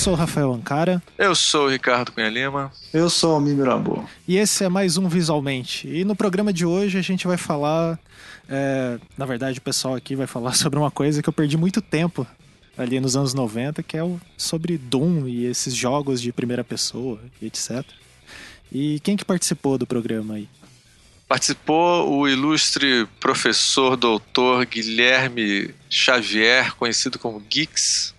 sou o Rafael Ancara. Eu sou o Ricardo Cunha Lima. Eu sou o Mimirabo. E esse é mais um Visualmente. E no programa de hoje a gente vai falar. É, na verdade, o pessoal aqui vai falar sobre uma coisa que eu perdi muito tempo ali nos anos 90, que é o, sobre Doom e esses jogos de primeira pessoa e etc. E quem que participou do programa aí? Participou o ilustre professor doutor Guilherme Xavier, conhecido como Geeks.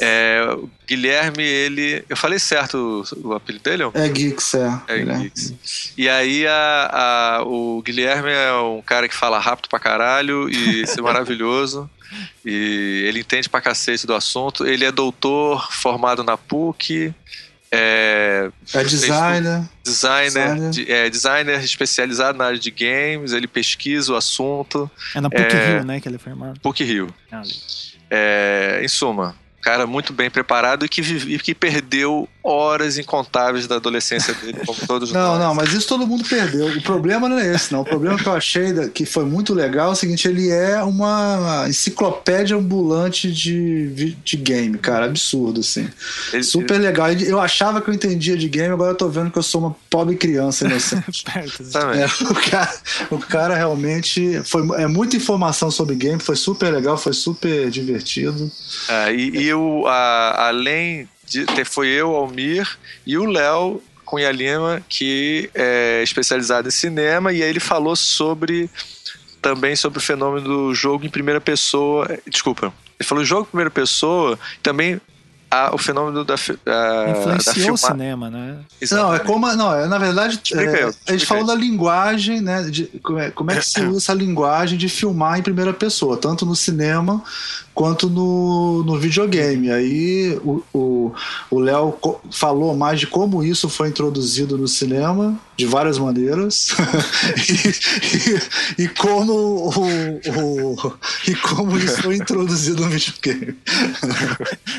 É, o Guilherme, ele. Eu falei certo o, o apelido dele? É Geeks, é. É Geeks. E aí a, a, o Guilherme é um cara que fala rápido pra caralho e isso é maravilhoso. E ele entende pra cacete do assunto. Ele é doutor formado na PUC. É, é designer. Designer, designer. é, designer especializado na área de games, ele pesquisa o assunto. É na PUC é, Rio, né, que ele é formado. PUC Rio. Ah, é, em suma, cara muito bem preparado e que, vive, que perdeu horas incontáveis da adolescência dele, como todos não, nós. Não, não, mas isso todo mundo perdeu. O problema não é esse, não. O problema que eu achei que foi muito legal é o seguinte: ele é uma enciclopédia ambulante de, de game, cara. Absurdo, assim. Ele, Super ele... legal. Eu achava que eu entendia de game, agora eu tô vendo que eu sou uma pobre criança inocente. é, o, cara, o cara realmente. Foi, é muita informação sobre game, foi super legal, foi super divertido. É, e, e o, a, além foi eu, Almir e o Léo Cunha Lima, que é especializado em cinema, e aí ele falou sobre também sobre o fenômeno do jogo em primeira pessoa. Desculpa. Ele falou jogo em primeira pessoa, também a, o fenômeno da, a, influenciou da o cinema, né? Exatamente. Não, é como não, é, na verdade é, a gente falou da linguagem, né? De, como, é, como é que se usa essa linguagem de filmar em primeira pessoa, tanto no cinema quanto no, no videogame. Aí o Léo falou mais de como isso foi introduzido no cinema, de várias maneiras, e, e, e, como o, o, e como isso foi introduzido no videogame.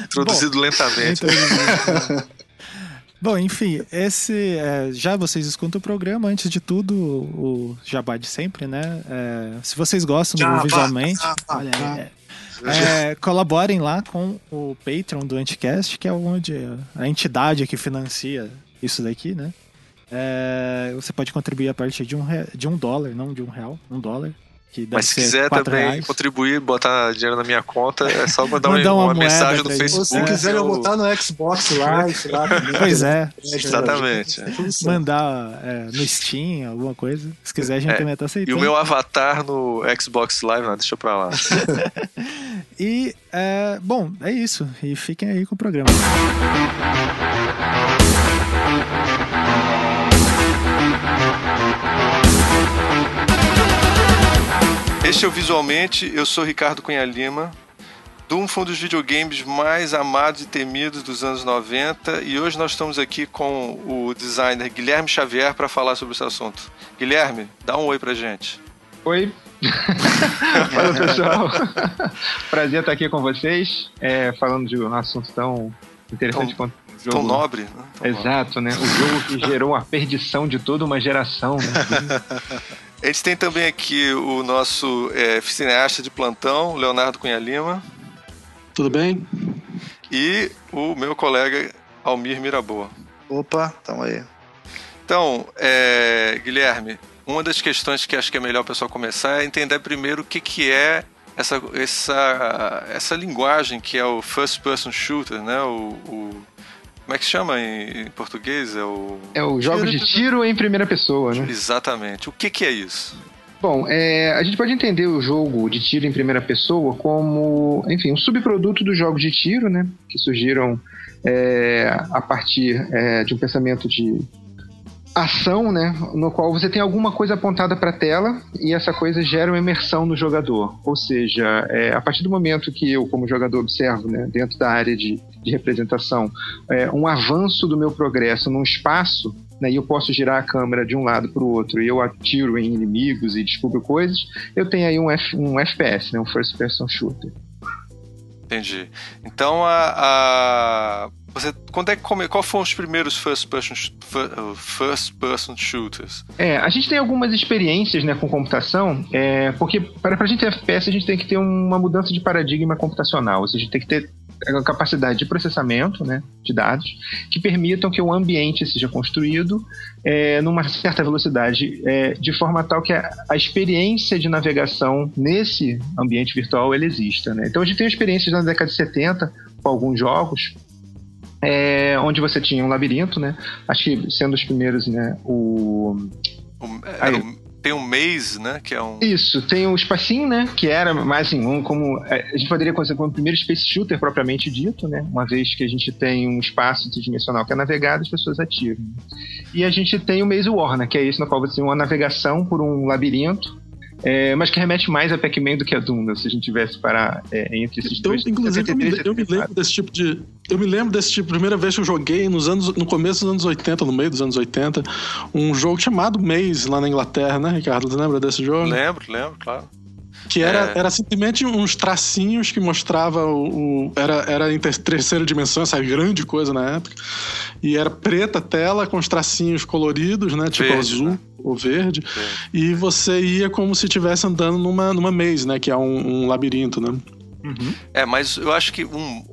introduzido Bom, lentamente. Bom, enfim, esse é, já vocês escutam o programa. Antes de tudo, o jabá de sempre, né? É, se vocês gostam do visualmente, olha aí, é, é, colaborem lá com o Patreon do Anticast, que é onde a entidade que financia isso daqui, né? É, você pode contribuir a partir de um, de um dólar, não de um real, um dólar. Mas se quiser também reais. contribuir, botar dinheiro na minha conta, é só mandar, mandar uma, uma, uma mensagem no Facebook. Se quiser, eu botar no Xbox Live lá Pois é. Exatamente. É. Mandar é, no Steam, alguma coisa. Se quiser, a gente é. também tá aceitando. E o meu avatar no Xbox Live, não, deixa pra lá. e, é, bom, é isso. E fiquem aí com o programa. Este é o Visualmente, eu sou Ricardo Cunha Lima, Doom foi um dos videogames mais amados e temidos dos anos 90 e hoje nós estamos aqui com o designer Guilherme Xavier para falar sobre esse assunto. Guilherme, dá um oi pra gente. Oi. Fala pessoal. Prazer estar aqui com vocês, é, falando de um assunto tão interessante tão, quanto jogo. Tão nobre. Né? Tão Exato, nobre. né? O jogo que gerou a perdição de toda uma geração. Né? A gente tem também aqui o nosso é, cineasta de plantão, Leonardo Cunha Lima. Tudo bem? E o meu colega Almir Miraboa. Opa, tamo aí. Então, é, Guilherme, uma das questões que acho que é melhor o pessoal começar é entender primeiro o que, que é essa, essa, essa linguagem que é o first person shooter, né? O, o como é que chama em, português? É o. É o jogo de tiro em primeira pessoa, né? Exatamente. O que, que é isso? Bom, é, a gente pode entender o jogo de tiro em primeira pessoa como, enfim, um subproduto dos jogos de tiro, né? Que surgiram é, a partir é, de um pensamento de ação, né, no qual você tem alguma coisa apontada para a tela e essa coisa gera uma imersão no jogador. Ou seja, é, a partir do momento que eu, como jogador, observo, né, dentro da área de, de representação, é, um avanço do meu progresso num espaço, né, e eu posso girar a câmera de um lado para o outro e eu atiro em inimigos e descubro coisas, eu tenho aí um, F, um FPS, né, um First Person Shooter. Entendi. Então a, a você, quando é que come, qual foram os primeiros first person, uh, first person shooters? É, a gente tem algumas experiências né, com computação, é, porque para a gente ter FPS a gente tem que ter uma mudança de paradigma computacional, ou seja, a gente tem que ter capacidade de processamento né, de dados que permitam que o ambiente seja construído é, numa certa velocidade, é, de forma tal que a, a, experiência de navegação nesse ambiente virtual ele exista. Né? Então a gente tem experiências na década de 70 com alguns jogos é, onde você tinha um labirinto, né? Acho que sendo os primeiros, né? O. o era o tem um Maze, né? Que é um. Isso, tem o Espacinho, né? Que era mais assim, um, como. É, a gente poderia considerar como o primeiro Space Shooter propriamente dito, né? Uma vez que a gente tem um espaço tridimensional que é navegado, as pessoas atiram. E a gente tem o Maze War, né? Que é esse no qual você tem uma navegação por um labirinto é, mas que remete mais a Pac-Man do que a Doom, se a gente tivesse para é, entre esses então, dois. Inclusive, eu me, eu me, lembro desse tipo de. Eu me lembro desse tipo, primeira vez que eu joguei nos anos, no começo dos anos 80, no meio dos anos 80, um jogo chamado Maze lá na Inglaterra, né, Ricardo? Você lembra desse jogo? Lembro, lembro, claro. Que era, é. era simplesmente uns tracinhos que mostrava o. o era, era em terceira dimensão, essa grande coisa na época. E era preta a tela com os tracinhos coloridos, né? Tipo verde, azul né? ou verde. verde. E você ia como se estivesse andando numa, numa maze, né? Que é um, um labirinto, né? Uhum. É, mas eu acho que um.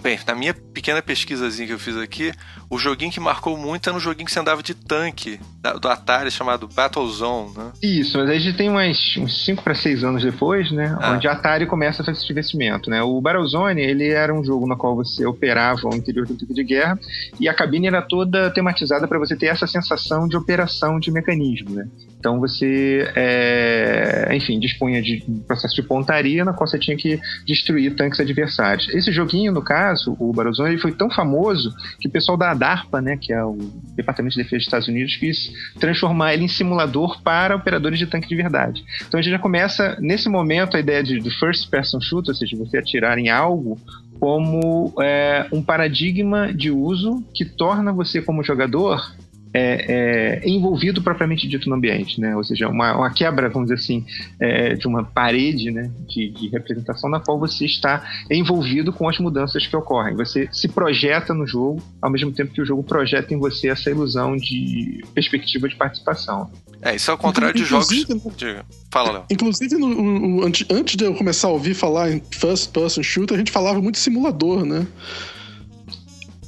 Bem, na minha pequena pesquisazinha que eu fiz aqui, o joguinho que marcou muito era um joguinho que você andava de tanque do Atari chamado Battlezone, né? Isso, mas a gente tem uns 5 para 6 anos depois, né? Ah. Onde a Atari começa a fazer esse investimento, né? O Battlezone, ele era um jogo no qual você operava o interior do tanque de guerra e a cabine era toda tematizada para você ter essa sensação de operação de mecanismo, né? Então você, é, enfim, dispunha de um processo de pontaria na qual você tinha que destruir tanques adversários. Esse joguinho, no caso, o Barozone, ele foi tão famoso que o pessoal da DARPA, né, que é o Departamento de Defesa dos Estados Unidos, quis transformar ele em simulador para operadores de tanque de verdade. Então a gente já começa, nesse momento, a ideia de, de first person shooter, ou seja, você atirar em algo como é, um paradigma de uso que torna você como jogador é, é, envolvido propriamente dito no ambiente, né? Ou seja, uma, uma quebra, vamos dizer assim, é, de uma parede, né? De, de, representação na qual você está envolvido com as mudanças que ocorrem. Você se projeta no jogo, ao mesmo tempo que o jogo projeta em você essa ilusão de perspectiva de participação. É, isso é o contrário de jogos. Diga. Fala, Léo. Inclusive, no, antes, antes de eu começar a ouvir falar em first person shooter, a gente falava muito de simulador, né?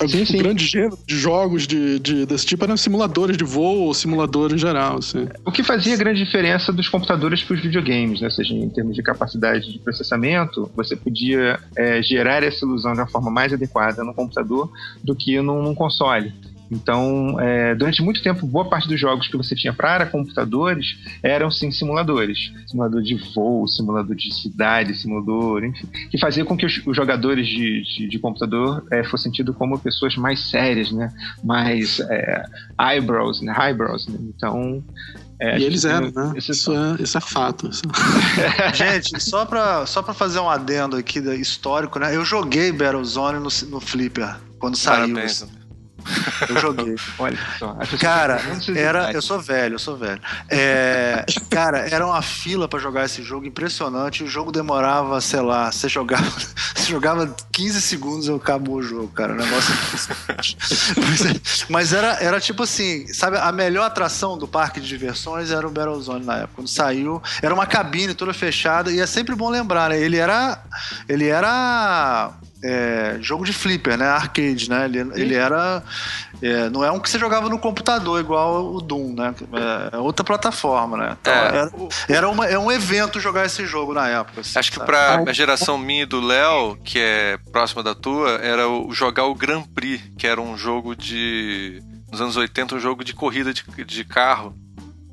Sim, sim. O grande gênero de jogos de, de, desse tipo eram simuladores de voo ou simuladores em geral. Assim. O que fazia grande diferença dos computadores para os videogames, né? Ou seja, em termos de capacidade de processamento, você podia é, gerar essa ilusão de uma forma mais adequada no computador do que num, num console. Então, é, durante muito tempo, boa parte dos jogos que você tinha para computadores eram sim simuladores. Simulador de voo, simulador de cidade, simulador, enfim. Que fazia com que os, os jogadores de, de, de computador é, fossem tidos como pessoas mais sérias, né? Mais é, eyebrows, né? Highbrows, né? Então, é, e eles eram, né? Isso é, isso é fato. Isso. Gente, só pra, só pra fazer um adendo aqui histórico, né? Eu joguei Battlezone no, no Flipper quando saiu. Eu joguei. Olha só. Cara, era. Eu sou velho, eu sou velho. É, cara, era uma fila para jogar esse jogo impressionante. O jogo demorava, sei lá, você jogava, você jogava 15 segundos e acabou o jogo, cara. O negócio. mas, mas era, era tipo assim, sabe, a melhor atração do parque de diversões era o Battlezone na época. Quando saiu, era uma cabine toda fechada e é sempre bom lembrar, né? Ele era. Ele era é, jogo de flipper, né? Arcade, né? Ele, ele era. É, não é um que você jogava no computador igual o Doom, né? É, é outra plataforma, né? Então, é, era, era uma, é um evento jogar esse jogo na época. Assim, acho que pra a geração minha e do Léo, que é próxima da tua, era o, jogar o Grand Prix, que era um jogo de. Nos anos 80, um jogo de corrida de, de carro.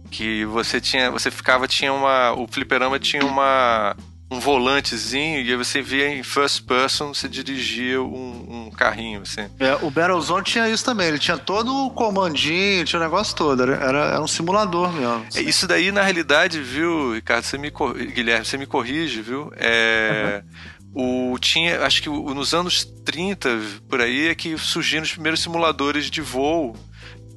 Que você tinha. Você ficava, tinha uma. O fliperama tinha uma um volantezinho e você via em first person, você dirigia um, um carrinho, assim. É, o Battlezone tinha isso também, ele tinha todo o comandinho, tinha o negócio todo, era, era um simulador mesmo. É, isso daí, na realidade, viu, Ricardo, você me Guilherme, você me corrige, viu? É... Uhum. O, tinha, acho que nos anos 30, por aí, é que surgiram os primeiros simuladores de voo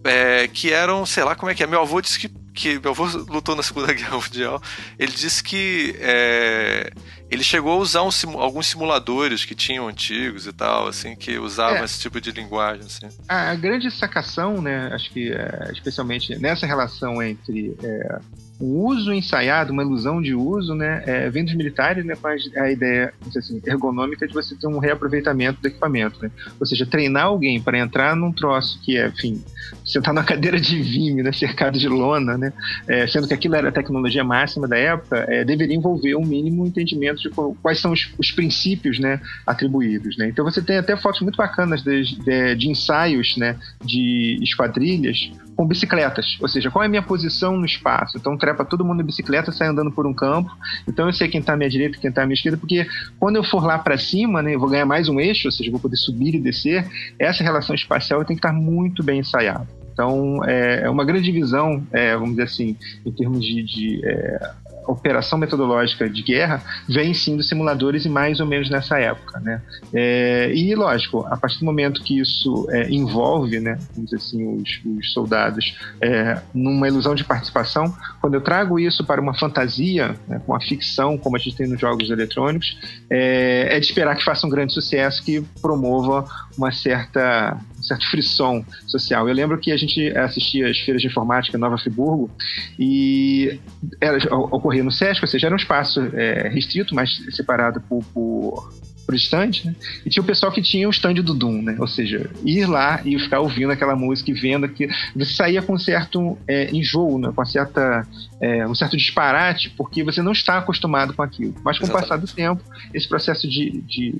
é, que eram, sei lá como é que é. Meu avô disse que, que meu avô lutou na Segunda Guerra Mundial. Ele disse que é, ele chegou a usar um, alguns simuladores que tinham antigos e tal, assim, que usavam é. esse tipo de linguagem, assim. A, grande sacação, né, acho que é, especialmente nessa relação entre é, o uso ensaiado, uma ilusão de uso, né, é, vem dos militares, né, com a ideia assim, ergonômica de você ter um reaproveitamento do equipamento, né? Ou seja, treinar alguém para entrar num troço que é, enfim, sentar na cadeira de vime, né, cercado de lona, né, é, sendo que aquilo era a tecnologia máxima da época, é, deveria envolver um mínimo entendimento de quais são os, os, princípios, né, atribuídos, né? Então você tem até fotos muito bacanas de, de, de ensaios, né, de esquadrilhas com bicicletas, ou seja, qual é a minha posição no espaço? Então trepa todo mundo em bicicleta, sai andando por um campo. Então eu sei quem está à minha direita e quem está à minha esquerda, porque quando eu for lá para cima, né, eu vou ganhar mais um eixo, ou seja, vou poder subir e descer. Essa relação espacial tem que estar muito bem ensaiada. Então, é, é uma grande visão, é, vamos dizer assim, em termos de, de é, operação metodológica de guerra vem sim dos simuladores e mais ou menos nessa época, né? É, e lógico, a partir do momento que isso é, envolve, né, vamos dizer assim, os, os soldados é, numa ilusão de participação, quando eu trago isso para uma fantasia, né, com a ficção, como a gente tem nos jogos eletrônicos, é, é de esperar que faça um grande sucesso que promova uma certa um certo frisson social. Eu lembro que a gente assistia às feiras de informática em Nova Friburgo e era, ocorria no SESC, ou seja, era um espaço é, restrito, mas separado por, por por estande, né? E tinha o pessoal que tinha o stand do Doom, né? Ou seja, ir lá e ficar ouvindo aquela música e vendo que você saía com um certo é, enjoo, né? Com certa, é, um certo disparate, porque você não está acostumado com aquilo. Mas com Exatamente. o passar do tempo, esse processo de, de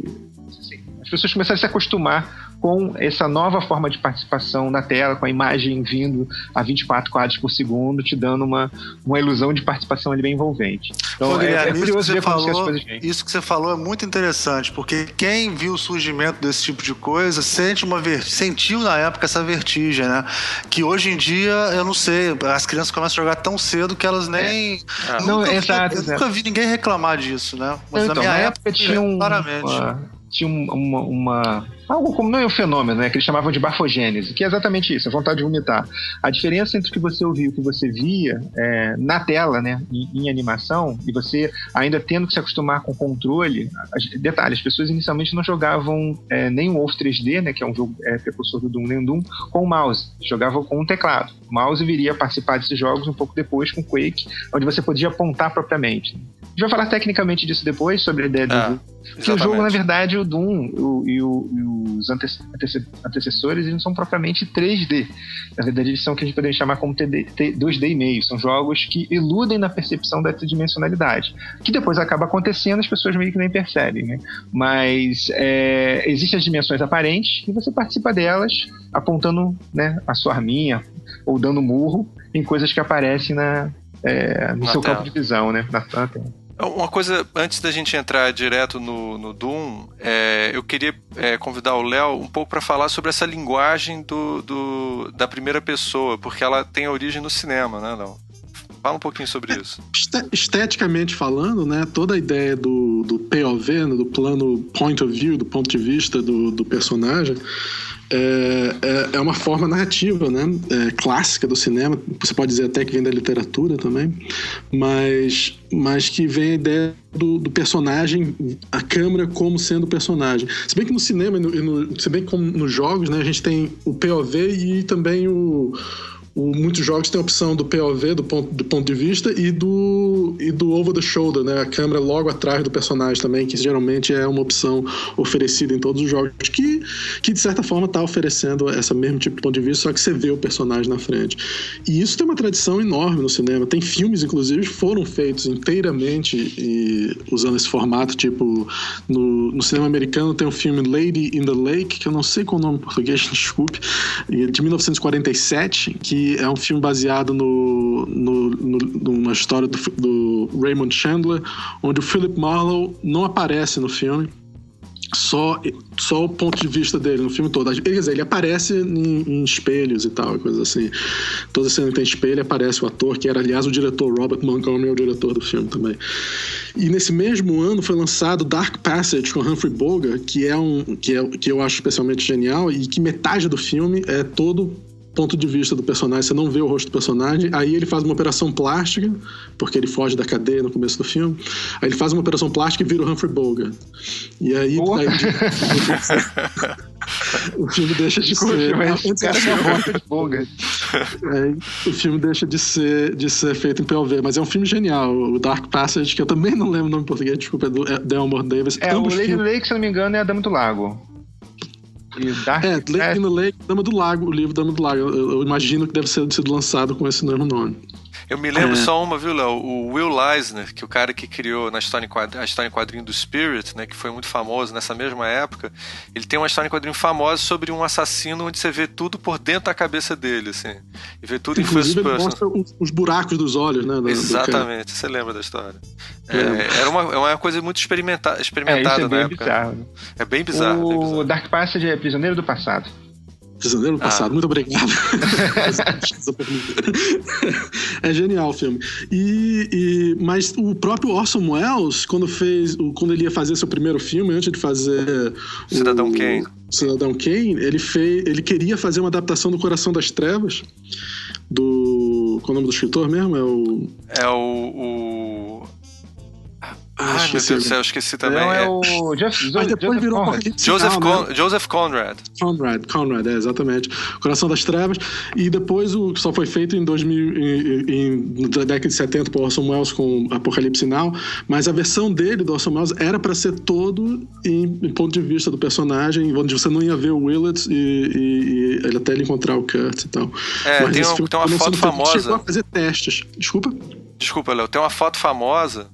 assim, as pessoas começaram a se acostumar com essa nova forma de participação na tela, com a imagem vindo a 24 quadros por segundo, te dando uma, uma ilusão de participação ali bem envolvente. Então, Pô, é, é curioso ver falou, como as coisas vêm. Isso que você falou é muito interessante, porque quem viu o surgimento desse tipo de coisa sente uma sentiu na época essa vertigem, né? Que hoje em dia, eu não sei, as crianças começam a jogar tão cedo que elas nem. É. Não, exato, eu, nunca vi ninguém reclamar disso, né? Mas então, na minha na época, época tinha um, claramente. Uma tinha uma, uma, algo como não é um fenômeno, né, que eles chamavam de bafogênese, que é exatamente isso, a vontade de vomitar. A diferença entre o que você ouvia e o que você via é, na tela, né, em, em, animação, e você ainda tendo que se acostumar com o controle. As, detalhe, as pessoas inicialmente não jogavam é, nem o Wolf 3D, né, que é um jogo é, precursor do Doom, nem o Doom, com o mouse, jogavam com um teclado. O mouse viria a participar desses jogos um pouco depois com Quake, onde você podia apontar propriamente. A gente vai falar tecnicamente disso depois, sobre a ideia do ah, Que o jogo, na verdade, o Doom o, e, o, e, os antecessores eles não são propriamente 3D. Na verdade, eles são o que a gente poderia chamar como 2D e meio. São jogos que iludem na percepção da tridimensionalidade. Que depois acaba acontecendo, as pessoas meio que nem percebem. Né? Mas é, existem as dimensões aparentes e você participa delas apontando né, a sua arminha ou dando murro em coisas que aparecem na, é, no na seu tela. campo de visão, né? Na, na tela. Uma coisa, antes da gente entrar direto no, no Doom, é, eu queria é, convidar o Léo um pouco para falar sobre essa linguagem do, do, da primeira pessoa, porque ela tem origem no cinema, né, Léo? Fala um pouquinho sobre isso. Esteticamente falando, né, toda a ideia do, do POV, né, do plano point of view, do ponto de vista do, do personagem, é, é, é, uma forma narrativa, né? É, clássica do cinema. Você pode dizer até que vem da literatura também, mas, mas que vem a ideia do, do personagem, a câmera como sendo o personagem. Se bem que no cinema, e no, se bem que nos jogos, né, a gente tem o POV e também o o, muitos jogos têm a opção do POV, do ponto, do ponto de vista, e do, e do over the shoulder, né? A câmera logo atrás do personagem também, que geralmente é uma opção oferecida em todos os jogos, que, que de certa forma está oferecendo essa mesmo tipo de ponto de vista, só que você vê o personagem na frente. E isso tem uma tradição enorme no cinema. Tem filmes, inclusive, que foram feitos inteiramente e, usando esse formato, tipo, no, no cinema americano tem o filme Lady in the Lake, que eu não sei qual é o nome em português, desculpe, de 1947, que é um filme baseado no, no, no, numa história do, do Raymond Chandler, onde o Philip Marlowe não aparece no filme só, só o ponto de vista dele no filme todo. Quer dizer, ele aparece em, em espelhos e tal, coisas assim. Toda cena que tem espelho aparece o ator, que era, aliás, o diretor Robert Montgomery, é o diretor do filme também. E nesse mesmo ano foi lançado Dark Passage com Humphrey Bogart, que é um que, é, que eu acho especialmente genial e que metade do filme é todo ponto de vista do personagem, você não vê o rosto do personagem. Aí ele faz uma operação plástica, porque ele foge da cadeia no começo do filme. Aí ele faz uma operação plástica e vira o Humphrey Bogart. E aí. aí o filme deixa de ser. Antes cara é. Aí, o filme deixa de ser, de ser feito em POV, mas é um filme genial. O Dark Passage, que eu também não lembro o nome em português, desculpa, é do é Delmore Davis. É, o Lady filmes... Lake, se não me engano, é a Dama do Lago. Dark é, Lake in the Lake, Dama do Lago, o livro Dama do Lago. Eu, eu imagino que deve ter sido lançado com esse mesmo nome. Eu me lembro é. só uma, viu, Léo? O Will Eisner, que é o cara que criou na história em quadrinho, a história em quadrinho do Spirit, né, que foi muito famoso nessa mesma época, ele tem uma história em quadrinho famosa sobre um assassino onde você vê tudo por dentro da cabeça dele, assim. E vê tudo Inclusive, em first person. Mostra os buracos dos olhos, né? Exatamente, você lembra da história. É, era uma, uma coisa muito experimenta experimentada é, é na época. Bizarro. Né? É bem bizarro. O bem bizarro. Dark Passage é Prisioneiro do Passado. Prisioneiro do Passado, ah. muito obrigado. é genial o filme. E, e, mas o próprio Orson Welles, quando fez, quando ele ia fazer seu primeiro filme, antes de fazer Cidadão o, Kane. Cidadão Kane, ele fez, ele queria fazer uma adaptação do Coração das Trevas do qual é o nome do escritor mesmo? É o é o, o ah, meu Deus do céu, esqueci também. Não, é, é o Jeff, Mas depois Joseph virou Conrad. Joseph, Con né? Joseph Conrad. Conrad, Conrad, é, exatamente. Coração das Trevas. E depois o que só foi feito em 2000, em, em, na década de 70 por Orson Welles com Apocalipse Now, mas a versão dele, do Orson Welles, era para ser todo em, em, ponto de vista do personagem, onde você não ia ver o Willett e, e, e ele até ele encontrar o Kurt e tal. É, mas tem, um, tem uma foto famosa. Chegou a fazer testes. Desculpa? Desculpa, Léo. Tem uma foto famosa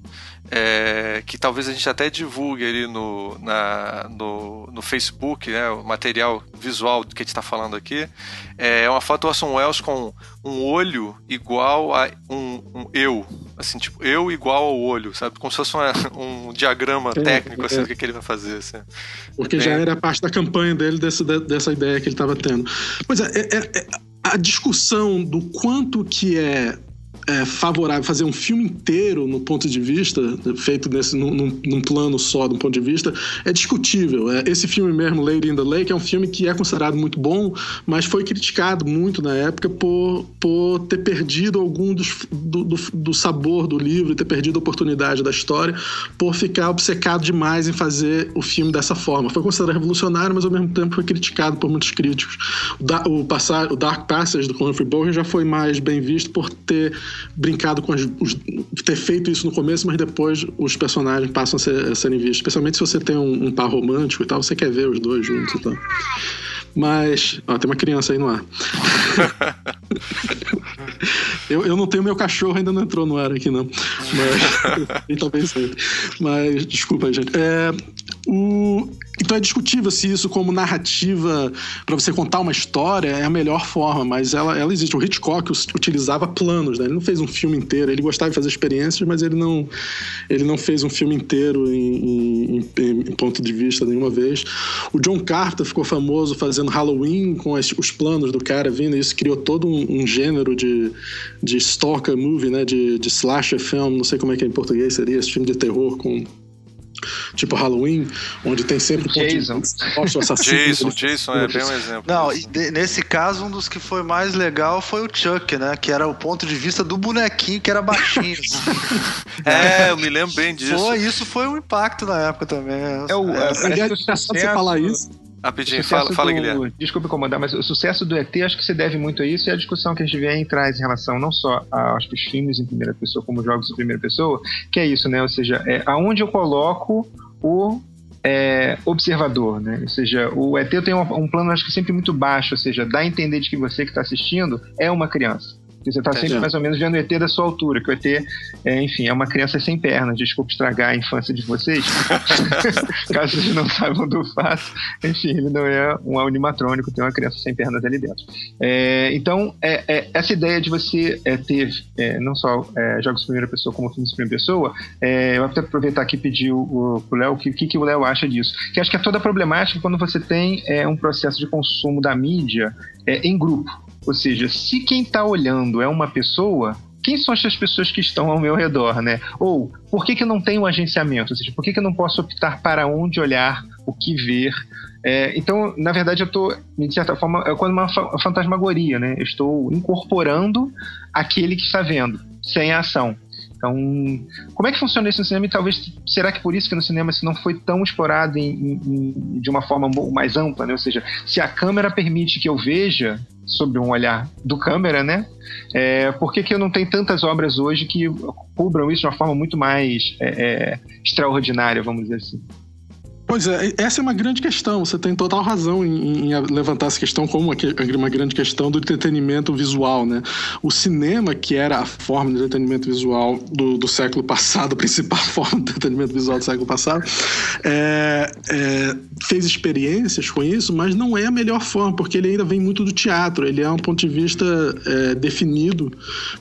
é, que talvez a gente até divulgue ali no, na, no, no Facebook, né, o material visual do que a gente está falando aqui, é uma foto do Orson Welles com um olho igual a um, um, eu, assim, tipo, eu igual ao olho, sabe? Como se fosse uma, um diagrama é, técnico, assim, é. do que, que, ele vai fazer, assim. Porque é. já era parte da campanha dele desse, dessa ideia que ele estava tendo. Pois é, é, é, a discussão do quanto que é é, favorável fazer um filme inteiro no ponto de vista, feito nesse, num, num plano só, do ponto de vista, é discutível. É, esse filme mesmo, Lady in the Lake, é um filme que é considerado muito bom, mas foi criticado muito na época por, por ter perdido algum dos, do, do, do sabor do livro, ter perdido a oportunidade da história, por ficar obcecado demais em fazer o filme dessa forma. Foi considerado revolucionário, mas ao mesmo tempo foi criticado por muitos críticos. O, da, o, passar, o Dark Passage do Humphrey Bogart já foi mais bem visto por ter brincado com as, os, ter feito isso no começo, mas depois os personagens passam a, ser, a serem vistos. Especialmente se você tem um, um, par romântico e tal, você quer ver os dois juntos e tal. Mas. Ó, tem uma criança aí no ar. eu, eu não tenho meu cachorro, ainda não entrou no ar aqui, não. Mas. e talvez Mas, desculpa, gente. É, o, então é discutível se isso, como narrativa para você contar uma história, é a melhor forma, mas ela, ela existe. O Hitchcock utilizava planos, né? Ele não fez um filme inteiro, ele gostava de fazer experiências, mas ele não, ele não fez um filme inteiro em, em, em ponto de vista nenhuma vez. O John Carter ficou famoso fazendo Halloween com as, os planos do cara vindo, e isso criou todo um, um gênero de, de stalker movie, né? De, de slasher film, não sei como é que é em português seria, esse filme de terror com tipo Halloween, onde tem sempre Jason. Mostra assassino. Jason, Jason é bem um exemplo. Não, e de, nesse caso, um dos que foi mais legal foi o Chuck, né? Que era o ponto de vista do bonequinho que era baixinho. é, eu me lembro bem disso. Foi, isso foi um impacto na época também. É o, é, é, é, é, você falar isso. Rapidinho, fala, fala do, Guilherme. Desculpe incomodar, mas o sucesso do ET acho que se deve muito a isso e a discussão que a gente vem traz em relação não só aos filmes em primeira pessoa, como jogos em primeira pessoa, que é isso, né? Ou seja, é, aonde eu coloco o é, observador, né? Ou seja, o ET tem um, um plano acho que sempre muito baixo, ou seja, dá a entender de que você que está assistindo é uma criança. Você está sempre mais ou menos vendo o ET da sua altura, que o ET, é, enfim, é uma criança sem pernas. Desculpa estragar a infância de vocês. Caso vocês não saibam do fato, enfim, ele não é um animatrônico, tem uma criança sem pernas ali dentro. É, então, é, é, essa ideia de você é, ter é, não só jogos de primeira pessoa, como filmes de primeira pessoa, eu vou até aproveitar aqui e pedir o, o Léo o que, que, que o Léo acha disso. Que acho que é toda a problemática quando você tem um processo de consumo da mídia em grupo. Ou seja, se quem está olhando é uma pessoa, quem são essas pessoas que estão ao meu redor, né? Ou por que, que eu não tenho um agenciamento? Ou seja, por que, que eu não posso optar para onde olhar, o que ver? É, então, na verdade, eu estou, de certa forma, é quando uma fantasmagoria, né? Eu estou incorporando aquele que está vendo, sem a ação. Então, como é que funciona isso no cinema? E talvez, será que por isso que no cinema isso não foi tão explorado em, em, de uma forma mais ampla, né? Ou seja, se a câmera permite que eu veja sob um olhar do câmera, né? É, por que, que não tenho tantas obras hoje que cubram isso de uma forma muito mais é, é, extraordinária, vamos dizer assim? Pois é, essa é uma grande questão. Você tem total razão em, em, levantar essa questão como uma grande questão do entretenimento visual, né? O cinema, que era a forma de entretenimento visual do, do século passado, a principal forma de entretenimento visual do século passado, é, é, fez experiências com isso, mas não é a melhor forma, porque ele ainda vem muito do teatro. Ele é um ponto de vista é, definido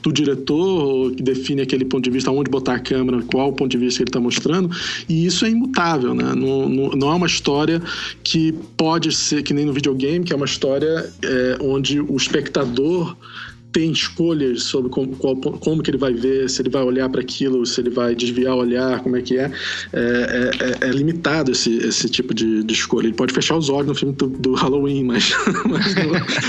do diretor, que define aquele ponto de vista, onde botar a câmera, qual o ponto de vista que ele está mostrando, e isso é imutável, né? Não, é uma história que pode ser que nem no videogame, que é uma história é, onde o espectador tem escolhas sobre como, qual, como que ele vai ver, se ele vai olhar para aquilo, se ele vai desviar o olhar, como é que é. É, é, é limitado esse, esse tipo de, de, escolha. Ele pode fechar os olhos no filme do, do Halloween, mas, mas,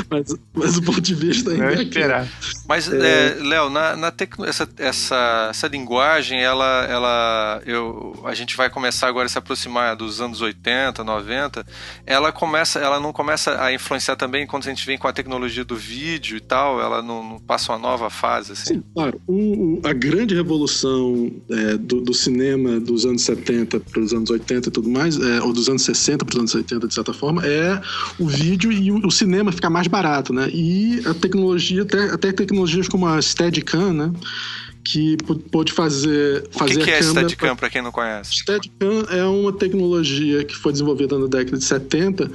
mas, mas, o ponto de vista ainda é esperar. Mas, é. é... Léo, na, na tec... essa, essa, essa linguagem, ela, ela eu, a gente vai começar agora a se aproximar dos anos 80, 90, ela começa, ela não começa a influenciar também quando a gente vem com a tecnologia do vídeo e tal, ela não não, passa uma nova fase? Assim? Sim, claro. Um, a grande revolução é, do, do, cinema dos anos 70 para os anos 80 e tudo mais, é, ou dos anos 60 para os anos 80, de certa forma, é o vídeo e o, o, cinema ficar mais barato, né? E a tecnologia, até, até tecnologias como a Steadicam, né? Que pôde fazer, fazer o que, que é Steadicam para quem não conhece? Steadicam é uma tecnologia que foi desenvolvida na década de 70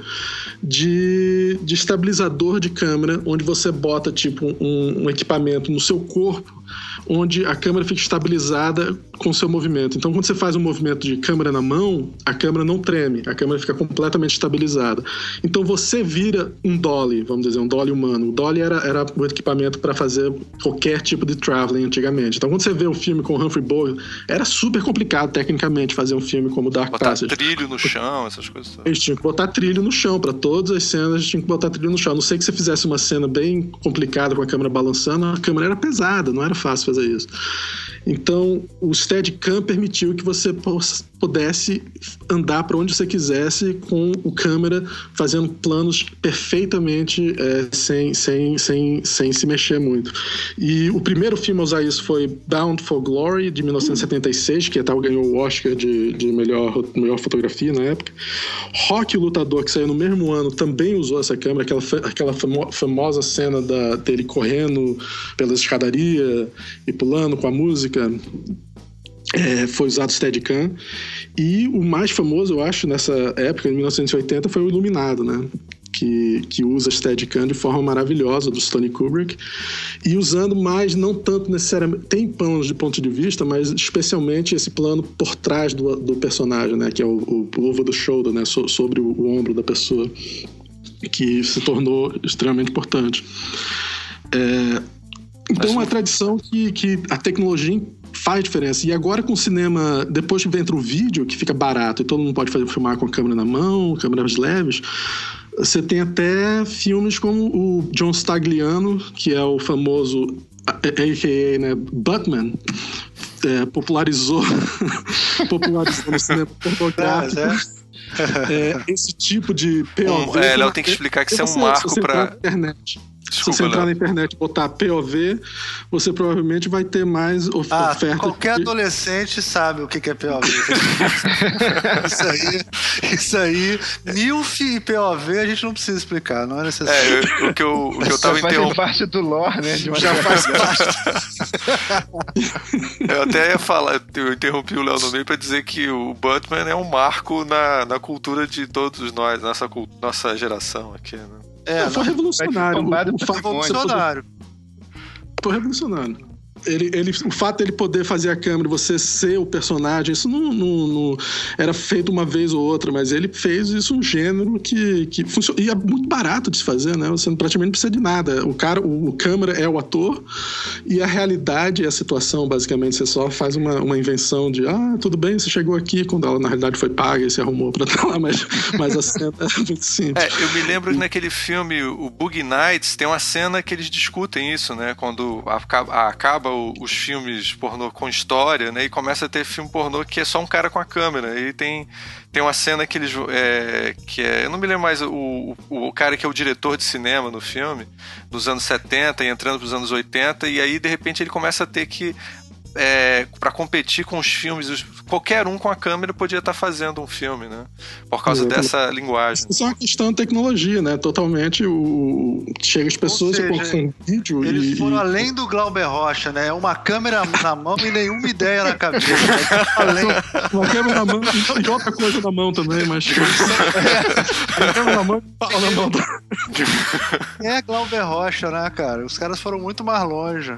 de, de estabilizador de câmera, onde você bota tipo um, um equipamento no seu corpo onde a câmera fica estabilizada com o seu movimento. Então, quando você faz um movimento de câmera na mão, a câmera não treme, a câmera fica completamente estabilizada. Então, você vira um dolly, vamos dizer, um dolly humano. O dolly era, era o equipamento para fazer qualquer tipo de traveling antigamente. Então, quando você vê um filme com Humphrey Bogart, era super complicado tecnicamente fazer um filme como Dark botar Passage. Botar trilho no chão, essas coisas. Eles tinham que botar trilho no chão, para todas as cenas tinham que botar trilho no chão. A não sei que você fizesse uma cena bem complicada com a câmera balançando, a câmera era pesada, não era fácil fazer isso. Então, o Steadicam permitiu que você pudesse andar para onde você quisesse com o câmera fazendo planos perfeitamente é, sem, sem, sem, sem se mexer muito. E o primeiro filme a usar isso foi Bound for Glory, de 1976, que até ganhou o Oscar de, de melhor, melhor fotografia na época. Rock, o Lutador, que saiu no mesmo ano, também usou essa câmera, aquela, aquela famosa cena da, dele correndo pela escadaria e pulando com a música é, foi usado o Steadicam. E o mais famoso, eu acho, nessa época, em 1980, foi o Iluminado, né? Que, que usa Steadicam de forma maravilhosa, do Stanley Kubrick. E usando mais, não tanto necessariamente... Tem planos de ponto de vista, mas especialmente esse plano por trás do, do personagem, né? Que é o, o over the shoulder, né? So, sobre o, o ombro da pessoa. Que se tornou extremamente importante. É, então, é a tradição que, que a tecnologia faz diferença. E agora com o cinema, depois que entra o vídeo, que fica barato e todo mundo pode fazer, filmar com a câmera na mão, câmeras leves, você tem até filmes como o John Stagliano, que é o famoso a.k.a. Né, Buckman, é, popularizou, popularizou no cinema pornográfico. É, é. é, esse tipo de POV. Um, é, Léo tem que explicar que isso é um marco para internet. Desculpa, Se você entrar na internet e botar POV, você provavelmente vai ter mais of ah, oferta. Qualquer de... adolescente sabe o que é POV. isso aí, isso aí, MILF e POV a gente não precisa explicar, não é necessário. É, o que eu, o que eu tava interrompendo. parte do lore, né? De Já faz parte. eu até ia falar, eu interrompi o Léo no meio para dizer que o Batman é um marco na, na cultura de todos nós, nossa, nossa geração aqui, né? É, foi revolucionário. O, o, revolucionário. Foi revolucionário. Ele, ele, o fato dele poder fazer a câmera você ser o personagem, isso não, não, não, era feito uma vez ou outra, mas ele fez isso um gênero que, que funciona. E é muito barato de se fazer, né? Você praticamente não precisa de nada. O cara, o, o câmera é o ator e a realidade é a situação, basicamente. Você só faz uma, uma invenção de, ah, tudo bem, você chegou aqui, quando ela na realidade foi paga e se arrumou pra estar lá, mas, mas a cena é muito simples. É, eu me lembro que naquele filme, o Boogie Nights, tem uma cena que eles discutem isso, né? Quando acaba, acaba os filmes pornô com história, né? E começa a ter filme pornô que é só um cara com a câmera. E tem, tem uma cena que eles. É, que é, eu não me lembro mais o, o, o, cara que é o diretor de cinema no filme, dos anos 70 e entrando para os anos 80, e aí de repente ele começa a ter que é, para competir com os filmes, qualquer um com a câmera podia estar tá fazendo um filme, né? Por causa Exatamente. dessa linguagem. Isso é uma questão de tecnologia, né? Totalmente o chega as pessoas seja, com vídeo eles e, foram além do Glauber Rocha, né? Uma câmera na mão e nenhuma ideia na cabeça. além. Uma câmera na mão e outra coisa na mão também, mas é. uma câmera na mão e pau na mão. É Glauber Rocha, né, cara? Os caras foram muito mais longe.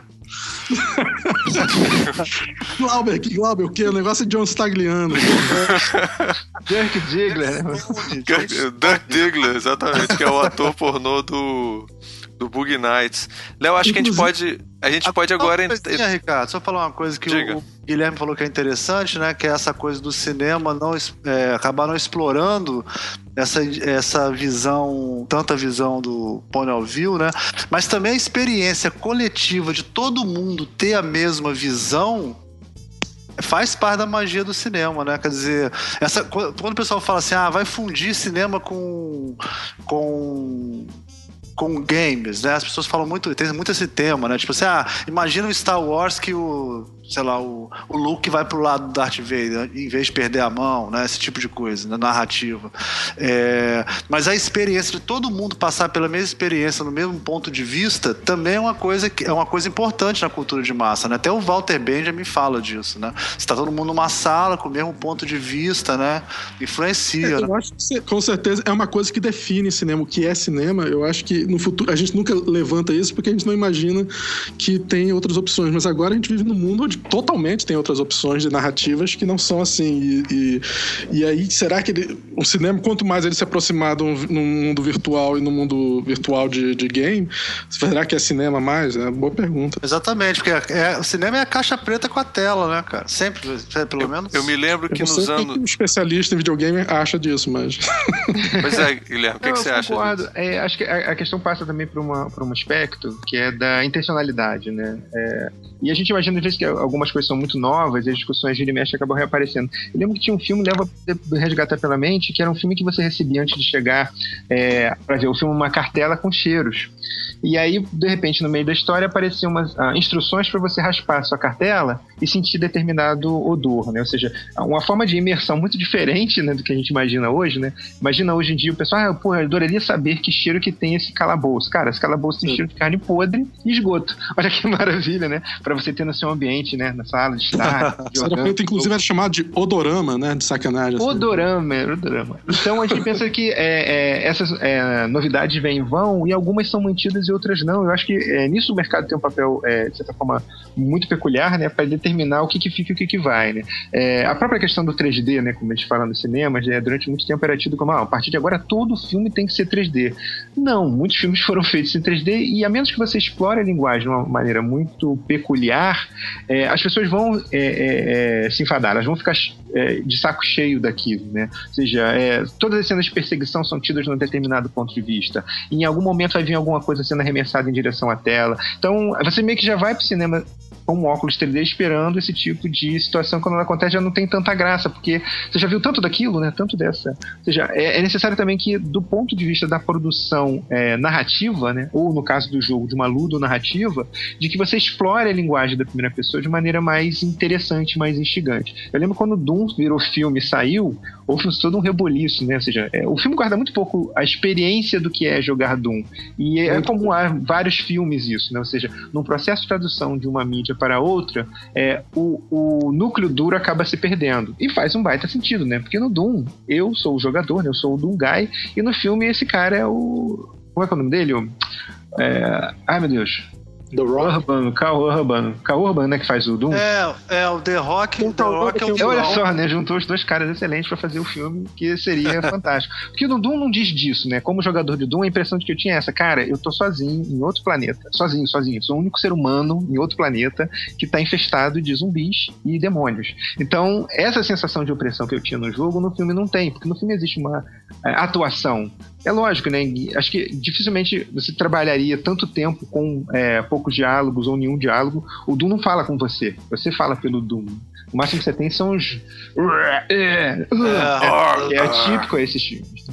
Glauber, que Glauber, o que? O negócio é John Stagliano. Dirk Diggler, né? Dirk Diggler, exatamente, que é o ator pornô do, do Bug Nights. Léo, acho Inclusive, que a gente pode. A gente pode agora. Coisinha, Ricardo, só falar uma coisa que o, Guilherme falou que é interessante, né? Que é essa coisa do cinema não é, acabar não explorando essa, essa visão, tanta visão do point of view, né? Mas também a experiência coletiva de todo mundo ter a mesma visão faz parte da magia do cinema, né? Quer dizer, essa, quando o pessoal fala assim, ah, vai fundir cinema com, com com games, né? As pessoas falam muito, tem muito esse tema, né? Tipo assim, ah, imagina o Star Wars que o sei lá, o, o Luke vai pro lado do Darth Vader em vez de perder a mão, né? Esse tipo de coisa, né? narrativa. É, mas a experiência de todo mundo passar pela mesma experiência no mesmo ponto de vista também é uma coisa que é uma coisa importante na cultura de massa, né? Até o Walter Benjamin fala disso, né? Está todo mundo numa sala com o mesmo ponto de vista, né? Influencia. É, eu né? acho que com certeza é uma coisa que define cinema, o que é cinema. Eu acho que no futuro a gente nunca levanta isso porque a gente não imagina que tem outras opções, mas agora a gente vive num mundo onde totalmente tem outras opções de narrativas que não são assim. E, e, e aí, será que ele, o cinema, quanto mais ele se aproximar do, no mundo virtual e no mundo virtual de, de game, será que é cinema mais? É uma boa pergunta. Exatamente, porque é, é, o cinema é a caixa preta com a tela, né, cara? Sempre, pelo eu, menos. Eu me lembro que nos anos. um especialista em videogame acha disso, mas. Pois é, Guilherme, o que, que você acha? Concordo. É, acho que a, a, questão passa também por, uma, por um aspecto que é da intencionalidade, né? É, e a gente imagina, às vezes, que algumas coisas são muito novas e as discussões de mexe acabam reaparecendo. Eu lembro que tinha um filme, leva resgatar pela mente, que era um filme que você recebia antes de chegar é, para ver o filme, uma cartela com cheiros. E aí, de repente, no meio da história, apareciam umas ah, instruções para você raspar a sua cartela e sentir determinado odor, né? Ou seja, uma forma de imersão muito diferente né, do que a gente imagina hoje, né? Imagina hoje em dia o pessoal, ah, pô, eu adoraria saber que cheiro que tem esse calabouço. Cara, esse calabouço tem cheiro de carne podre e esgoto. Olha que maravilha, né? Para você ter no seu ambiente, né? Na sala de estar. era feito, inclusive, era chamado de odorama, né? De sacanagem. Assim. Odorama, odorama. Então a gente pensa que é, é, essas é, novidades vêm e vão e algumas são mantidas e outras não. Eu acho que é, nisso o mercado tem um papel, é, de certa forma, muito peculiar, né, para determinar o que, que fica e o que, que vai. Né? É, a própria questão do 3D, né, como a gente fala nos cinemas, né, durante muito tempo era tido como ah, a partir de agora todo filme tem que ser 3D. Não, muitos filmes foram feitos em 3D e a menos que você explore a linguagem de uma maneira muito peculiar, é, as pessoas vão é, é, se enfadar, elas vão ficar de saco cheio daquilo. Né? Ou seja, todas as cenas de perseguição são tidas num determinado ponto de vista. Em algum momento vai vir alguma coisa sendo arremessada em direção à tela. Então, você meio que já vai pro cinema um óculos 3D esperando esse tipo de situação quando ela acontece já não tem tanta graça, porque você já viu tanto daquilo, né? Tanto dessa. Ou seja, é, é necessário também que, do ponto de vista da produção é, narrativa, né? Ou no caso do jogo, de uma ludo narrativa, de que você explore a linguagem da primeira pessoa de maneira mais interessante, mais instigante. Eu lembro quando Doom virou filme e saiu, houve todo um reboliço, né? Ou seja, é, o filme guarda muito pouco a experiência do que é jogar Doom. E é, como há vários filmes isso, né? Ou seja, num processo de tradução de uma mídia para outra, é, o, o núcleo duro acaba se perdendo. E faz um baita sentido, né? Porque no Doom, eu sou o jogador, né? Eu sou o Doom Guy, e no filme esse cara é o. Como é é o nome dele? É... Ai, meu Deus. The Rock. Urban, Cal Urban. Cal Urban, né, que faz o Doom. É, é o The Rock. O The Rock é o Olha só, né, juntou os dois caras excelentes pra fazer o filme, que seria fantástico. Porque o Doom não diz disso, né? Como jogador de Doom, a impressão de que eu tinha é essa, cara, eu tô sozinho em outro planeta. Sozinho, sozinho. Sou o único ser humano em outro planeta que tá infestado de zumbis e demônios. Então, essa sensação de opressão que eu tinha no jogo, no filme não tem, porque no filme existe uma é, atuação é lógico, né? Acho que dificilmente você trabalharia tanto tempo com é, poucos diálogos ou nenhum diálogo. O Doom não fala com você, você fala pelo Doom. O máximo que você tem são os. É, é típico a esses filmes.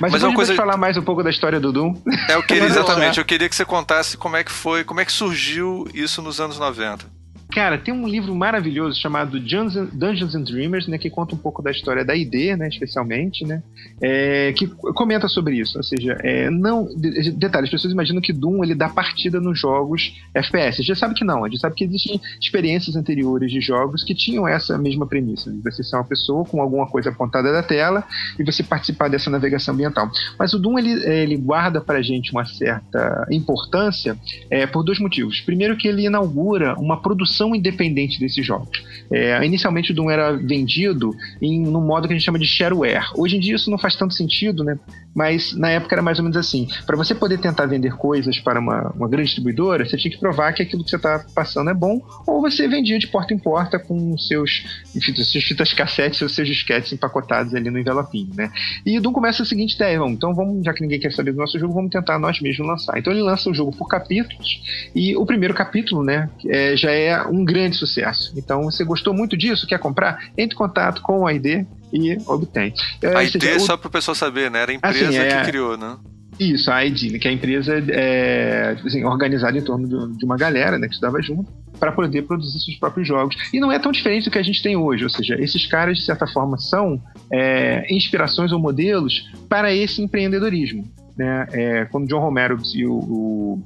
Mas, Mas uma coisa falar mais um pouco da história do Doom. É, eu queria, exatamente. Eu queria que você contasse como é que foi, como é que surgiu isso nos anos 90. Cara, tem um livro maravilhoso chamado Dungeons and Dreamers, né, que conta um pouco da história da ID, né, especialmente, né, é, que comenta sobre isso. Ou seja, é, não, detalhe, as pessoas imaginam que Doom ele dá partida nos jogos FPS. A gente sabe que não, a gente sabe que existem experiências anteriores de jogos que tinham essa mesma premissa, de você ser uma pessoa com alguma coisa apontada da tela e você participar dessa navegação ambiental. Mas o Doom ele, ele guarda para a gente uma certa importância é, por dois motivos. Primeiro que ele inaugura uma produção produção independente desses jogos. É, inicialmente o Doom era vendido em no modo que a gente chama de shareware. Hoje em dia isso não faz tanto sentido, né? Mas na época era mais ou menos assim. Para você poder tentar vender coisas para uma, uma grande distribuidora, você tinha que provar que aquilo que você está passando é bom, ou você vendia de porta em porta com seus, enfim, fitas cassete, seus disquetes empacotados ali no envelopinho, né? E Doom começa a seguinte ideia, vamos, então vamos, já que ninguém quer saber do nosso jogo, vamos tentar nós mesmos lançar. Então ele lança o jogo por capítulos, e o primeiro capítulo, né, é, já é um grande sucesso. Então, você gostou muito disso, quer comprar? Entre em contato com o ID e obtém. É, a ID, só para o pessoal saber, né? Era a empresa assim, é... que criou, né? Isso, a ID, que é a empresa é, assim, organizada em torno de uma galera né, que estudava junto para poder produzir seus próprios jogos. E não é tão diferente do que a gente tem hoje, ou seja, esses caras, de certa forma, são é, inspirações ou modelos para esse empreendedorismo. Né? É, quando John Romero e o, o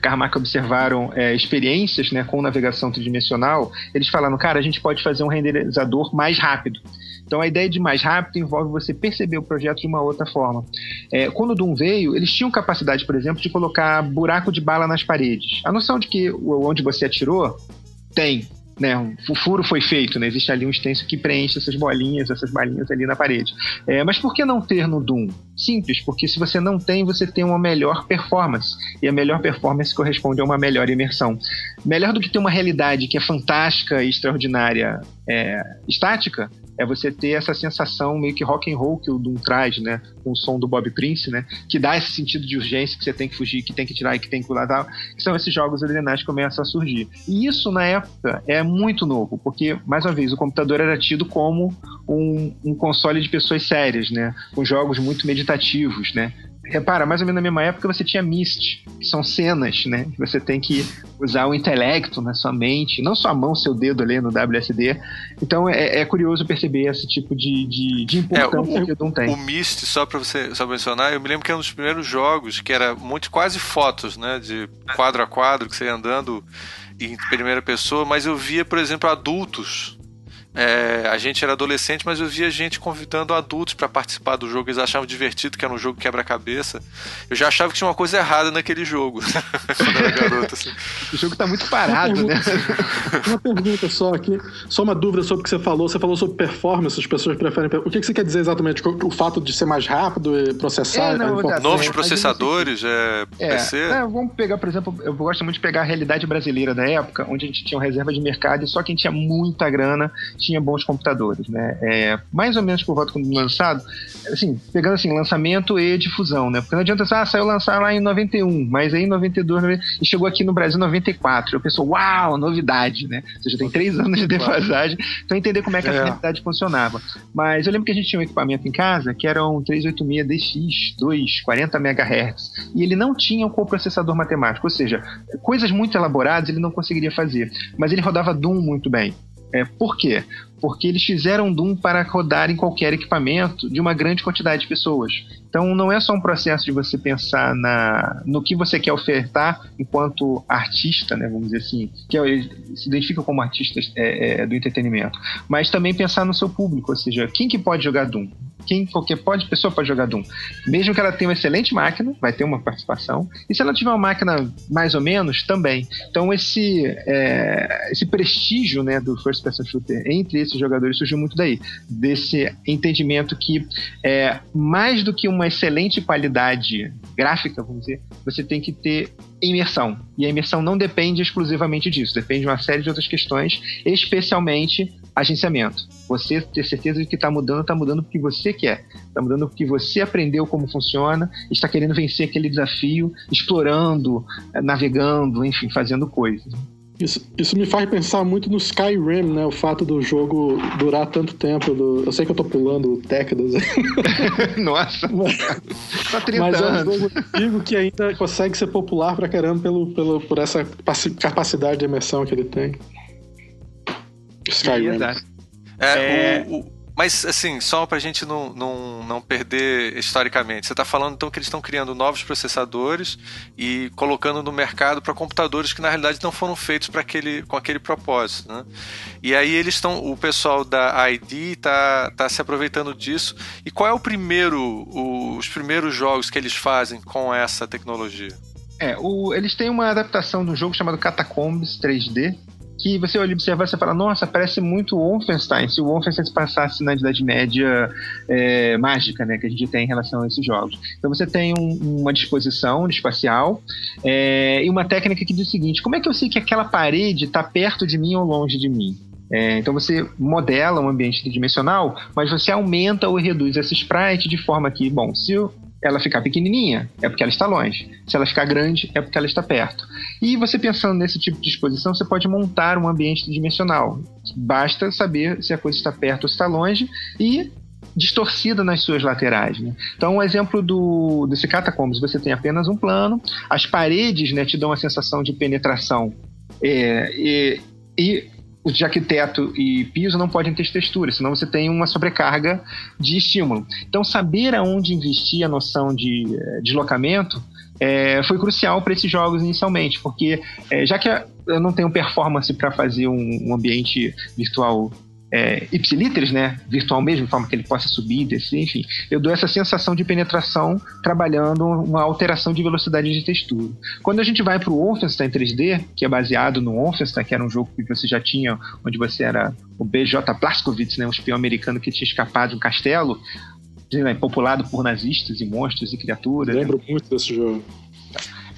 Carmack observaram é, experiências né, com navegação tridimensional, eles falaram, cara, a gente pode fazer um renderizador mais rápido. Então a ideia de mais rápido envolve você perceber o projeto de uma outra forma. É, quando o Doom veio, eles tinham capacidade, por exemplo, de colocar buraco de bala nas paredes. A noção de que onde você atirou tem, né, o furo foi feito, né, existe ali um extenso que preenche essas bolinhas, essas balinhas ali na parede. É, mas por que não ter no Doom? Simples, porque se você não tem, você tem uma melhor performance. E a melhor performance corresponde a uma melhor imersão. Melhor do que ter uma realidade que é fantástica e extraordinária é, estática, é você ter essa sensação meio que rock and roll que o Doom traz, né? Com o som do Bob Prince, né? Que dá esse sentido de urgência que você tem que fugir, que tem que tirar e que tem que pular tal. Que são esses jogos alienados que começam a surgir. E isso, na época, é muito novo, porque, mais uma vez, o computador era tido como um, um console de pessoas sérias, né? Com jogos muito meditativos, né? Repara, mais ou menos na mesma época você tinha Myst, que são cenas, né? Você tem que usar o intelecto na sua mente, não sua mão, seu dedo ali no WSD. Então é, é curioso perceber esse tipo de, de, de importância é, o, que o Doom tem. O Myst, só para você só mencionar, eu me lembro que era um dos primeiros jogos que era muito quase fotos, né? De quadro a quadro, que você ia andando em primeira pessoa, mas eu via, por exemplo, adultos é, a gente era adolescente, mas eu via gente convidando adultos para participar do jogo. Eles achavam divertido, que era um jogo quebra-cabeça. Eu já achava que tinha uma coisa errada naquele jogo, quando era garoto. Assim. O jogo tá muito parado, uma né? Uma pergunta só aqui, só uma dúvida sobre o que você falou. Você falou sobre performance, as pessoas preferem. O que você quer dizer exatamente? O fato de ser mais rápido e processar? É, não, é Novos processadores, é, é, PC? É, vamos pegar, por exemplo, eu gosto muito de pegar a realidade brasileira da época, onde a gente tinha uma reserva de mercado e só quem tinha muita grana tinha bons computadores, né? É, mais ou menos por volta quando lançado, assim, pegando assim, lançamento e difusão, né? Porque não adianta, ah, saiu lançar lá em 91, mas aí em 92, 90, e chegou aqui no Brasil em 94. Eu penso, uau, novidade, né? Ou seja, tem três anos de defasagem, então entender como é que a é. funcionava. Mas eu lembro que a gente tinha um equipamento em casa que era um 386 DX2, 40 MHz, e ele não tinha um coprocessador matemático, ou seja, coisas muito elaboradas ele não conseguiria fazer, mas ele rodava Doom muito bem. É, por quê? Porque eles fizeram Doom para rodar em qualquer equipamento de uma grande quantidade de pessoas. Então não é só um processo de você pensar na, no que você quer ofertar enquanto artista, né, vamos dizer assim, que é, se identifica como artista é, é, do entretenimento, mas também pensar no seu público, ou seja, quem que pode jogar Doom? Quem qualquer pode, pessoa pode jogar Doom. Mesmo que ela tenha uma excelente máquina, vai ter uma participação. E se ela tiver uma máquina mais ou menos, também. Então esse, é, esse prestígio né, do First Person Shooter entre esses jogadores surgiu muito daí. Desse entendimento que é, mais do que uma excelente qualidade gráfica, vamos dizer, você tem que ter imersão. E a imersão não depende exclusivamente disso, depende de uma série de outras questões, especialmente agenciamento. Você ter certeza de que está mudando, está mudando porque você quer. Está mudando porque você aprendeu como funciona, está querendo vencer aquele desafio, explorando, navegando, enfim, fazendo coisas. Isso, isso me faz pensar muito no Skyrim, né? O fato do jogo durar tanto tempo. Do... Eu sei que eu tô pulando décadas. Nossa! Mas, mas é um jogo antigo que ainda consegue ser popular pra caramba pelo, pelo, por essa capacidade de imersão que ele tem. Skyrim. É, é... O, o, mas, assim, só pra gente não, não, não perder historicamente, você está falando então que eles estão criando novos processadores e colocando no mercado para computadores que na realidade não foram feitos para aquele, com aquele propósito. Né? E aí eles estão, o pessoal da ID está tá se aproveitando disso. E qual é o primeiro, o, os primeiros jogos que eles fazem com essa tecnologia? É, o, eles têm uma adaptação de um jogo chamado Catacombs 3D, que você olha e fala, nossa, parece muito Wolfenstein, se o Wolfenstein se passasse na Idade Média é, mágica, né, que a gente tem em relação a esses jogos. Então você tem um, uma disposição espacial é, e uma técnica que diz o seguinte, como é que eu sei que aquela parede está perto de mim ou longe de mim? É, então você modela um ambiente tridimensional, mas você aumenta ou reduz esse sprite de forma que, bom, se ela ficar pequenininha, é porque ela está longe. Se ela ficar grande, é porque ela está perto. E você pensando nesse tipo de exposição, você pode montar um ambiente tridimensional. Basta saber se a coisa está perto ou está longe e distorcida nas suas laterais. Né? Então, um exemplo do, desse catacombs, você tem apenas um plano, as paredes né, te dão a sensação de penetração é, e já que teto e piso não podem ter textura, senão você tem uma sobrecarga de estímulo. Então, saber aonde investir a noção de eh, deslocamento é, foi crucial para esses jogos inicialmente, porque é, já que eu não tenho performance para fazer um, um ambiente virtual é, ipsiliteres, né, virtual mesmo, de forma que ele possa subir descer, enfim. Eu dou essa sensação de penetração trabalhando uma alteração de velocidade de textura. Quando a gente vai para o Wolfenstein 3D, que é baseado no Wolfenstein, que era um jogo que você já tinha, onde você era o BJ Blazkowicz, né, um espião americano que tinha escapado de um castelo, né, populado por nazistas e monstros e criaturas. Lembro né? muito desse jogo.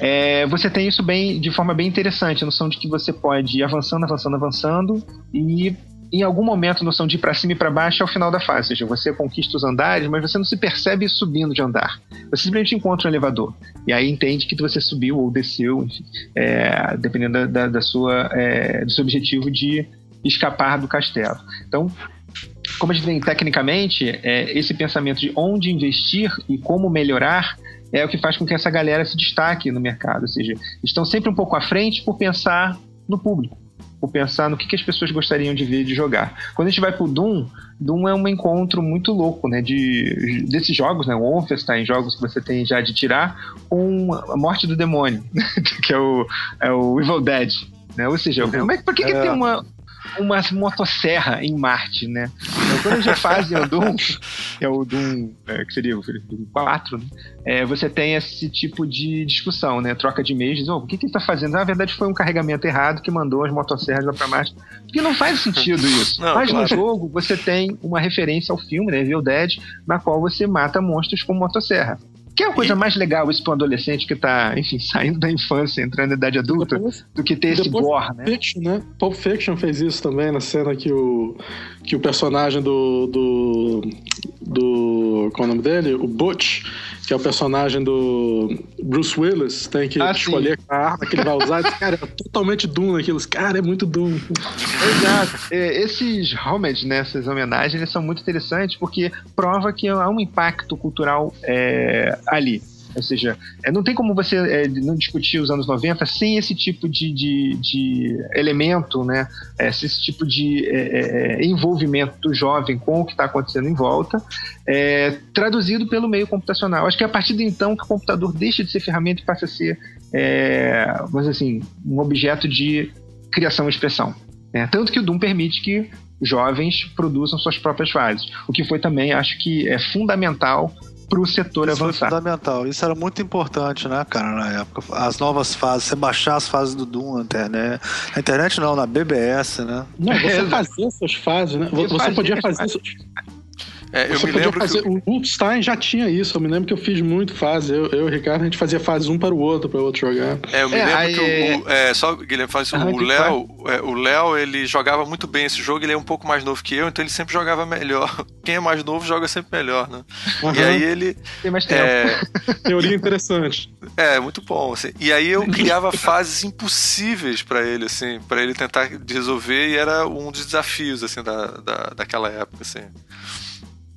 É, você tem isso bem de forma bem interessante, a noção de que você pode ir avançando, avançando, avançando e em algum momento, noção de ir para cima e para baixo é o final da fase. Ou seja, você conquista os andares, mas você não se percebe subindo de andar. Você simplesmente encontra um elevador. E aí entende que você subiu ou desceu, é, dependendo da, da sua, é, do seu objetivo de escapar do castelo. Então, como a gente tem tecnicamente, é, esse pensamento de onde investir e como melhorar é o que faz com que essa galera se destaque no mercado. Ou seja, estão sempre um pouco à frente por pensar no público por pensar no que, que as pessoas gostariam de ver de jogar. Quando a gente vai pro Doom, Doom é um encontro muito louco, né? De, desses jogos, né? O Wolfenstein, jogos que você tem já de tirar, com a morte do demônio, que é o, é o Evil Dead. Né? Ou seja, como é, por que, que é. tem uma, uma motosserra em Marte, né? Então, quando a gente faz o Doom, que é o Doom, é, que seria o Doom 4, né? é, você tem esse tipo de discussão, né? Troca de e-mails, oh, o que, que ele está fazendo? Na verdade, foi um carregamento errado que mandou as motosserras lá para Marte. Porque não faz sentido isso. Não, Mas claro. no jogo, você tem uma referência ao filme, né? Evil Dead, na qual você mata monstros com motosserra. Que é a coisa mais legal isso para um adolescente que tá, enfim, saindo da infância, entrando na idade adulta, depois, do que ter esse gore, né? Fiction, né? Pulp Fiction fez isso também na cena que o, que o personagem do, do, do. Qual é o nome dele? O Butch que é o personagem do Bruce Willis, tem que ah, escolher sim. a arma que ele vai usar. Esse cara é totalmente Doom naquilo. Cara, é muito Doom. Exato. É, esses homages, né, essas homenagens, eles são muito interessantes porque prova que há um impacto cultural é, ali. Ou seja, é, não tem como você é, não discutir os anos 90 sem esse tipo de, de, de elemento, né? É, esse tipo de é, é, envolvimento do jovem com o que está acontecendo em volta, traduzido pelo meio computacional. Acho que é a partir de então que o computador deixa de ser ferramenta e passa a ser, vamos assim, um objeto de criação e expressão. Tanto que o Doom permite que jovens produzam suas próprias fases. O que foi também, acho que é fundamental para o setor Isso avançar. Foi fundamental. Isso era muito importante, né, cara, na época. As novas fases, você baixar as fases do Doom na internet. Na internet não, na BBS, né? Não, você fazia suas fases, né? Você podia fazer. É, eu Você me lembro fazer, que... O Wolfenstein já tinha isso. Eu me lembro que eu fiz muito fase. Eu, eu e o Ricardo, a gente fazia fase um para o outro, para o outro jogar. É, eu me é, lembro aí, que o, é, só, Guilherme, faz isso. o Léo, é, o Léo, ele jogava muito bem esse jogo. Ele é um pouco mais novo que eu, então ele sempre jogava melhor. Quem é mais novo joga sempre melhor, né? Uhum. E aí ele... Tem mais tempo. É... Teoria interessante. É, muito bom, assim. E aí eu criava fases impossíveis para ele, assim, para ele tentar resolver e era um dos desafios, assim, da, da, daquela época, assim.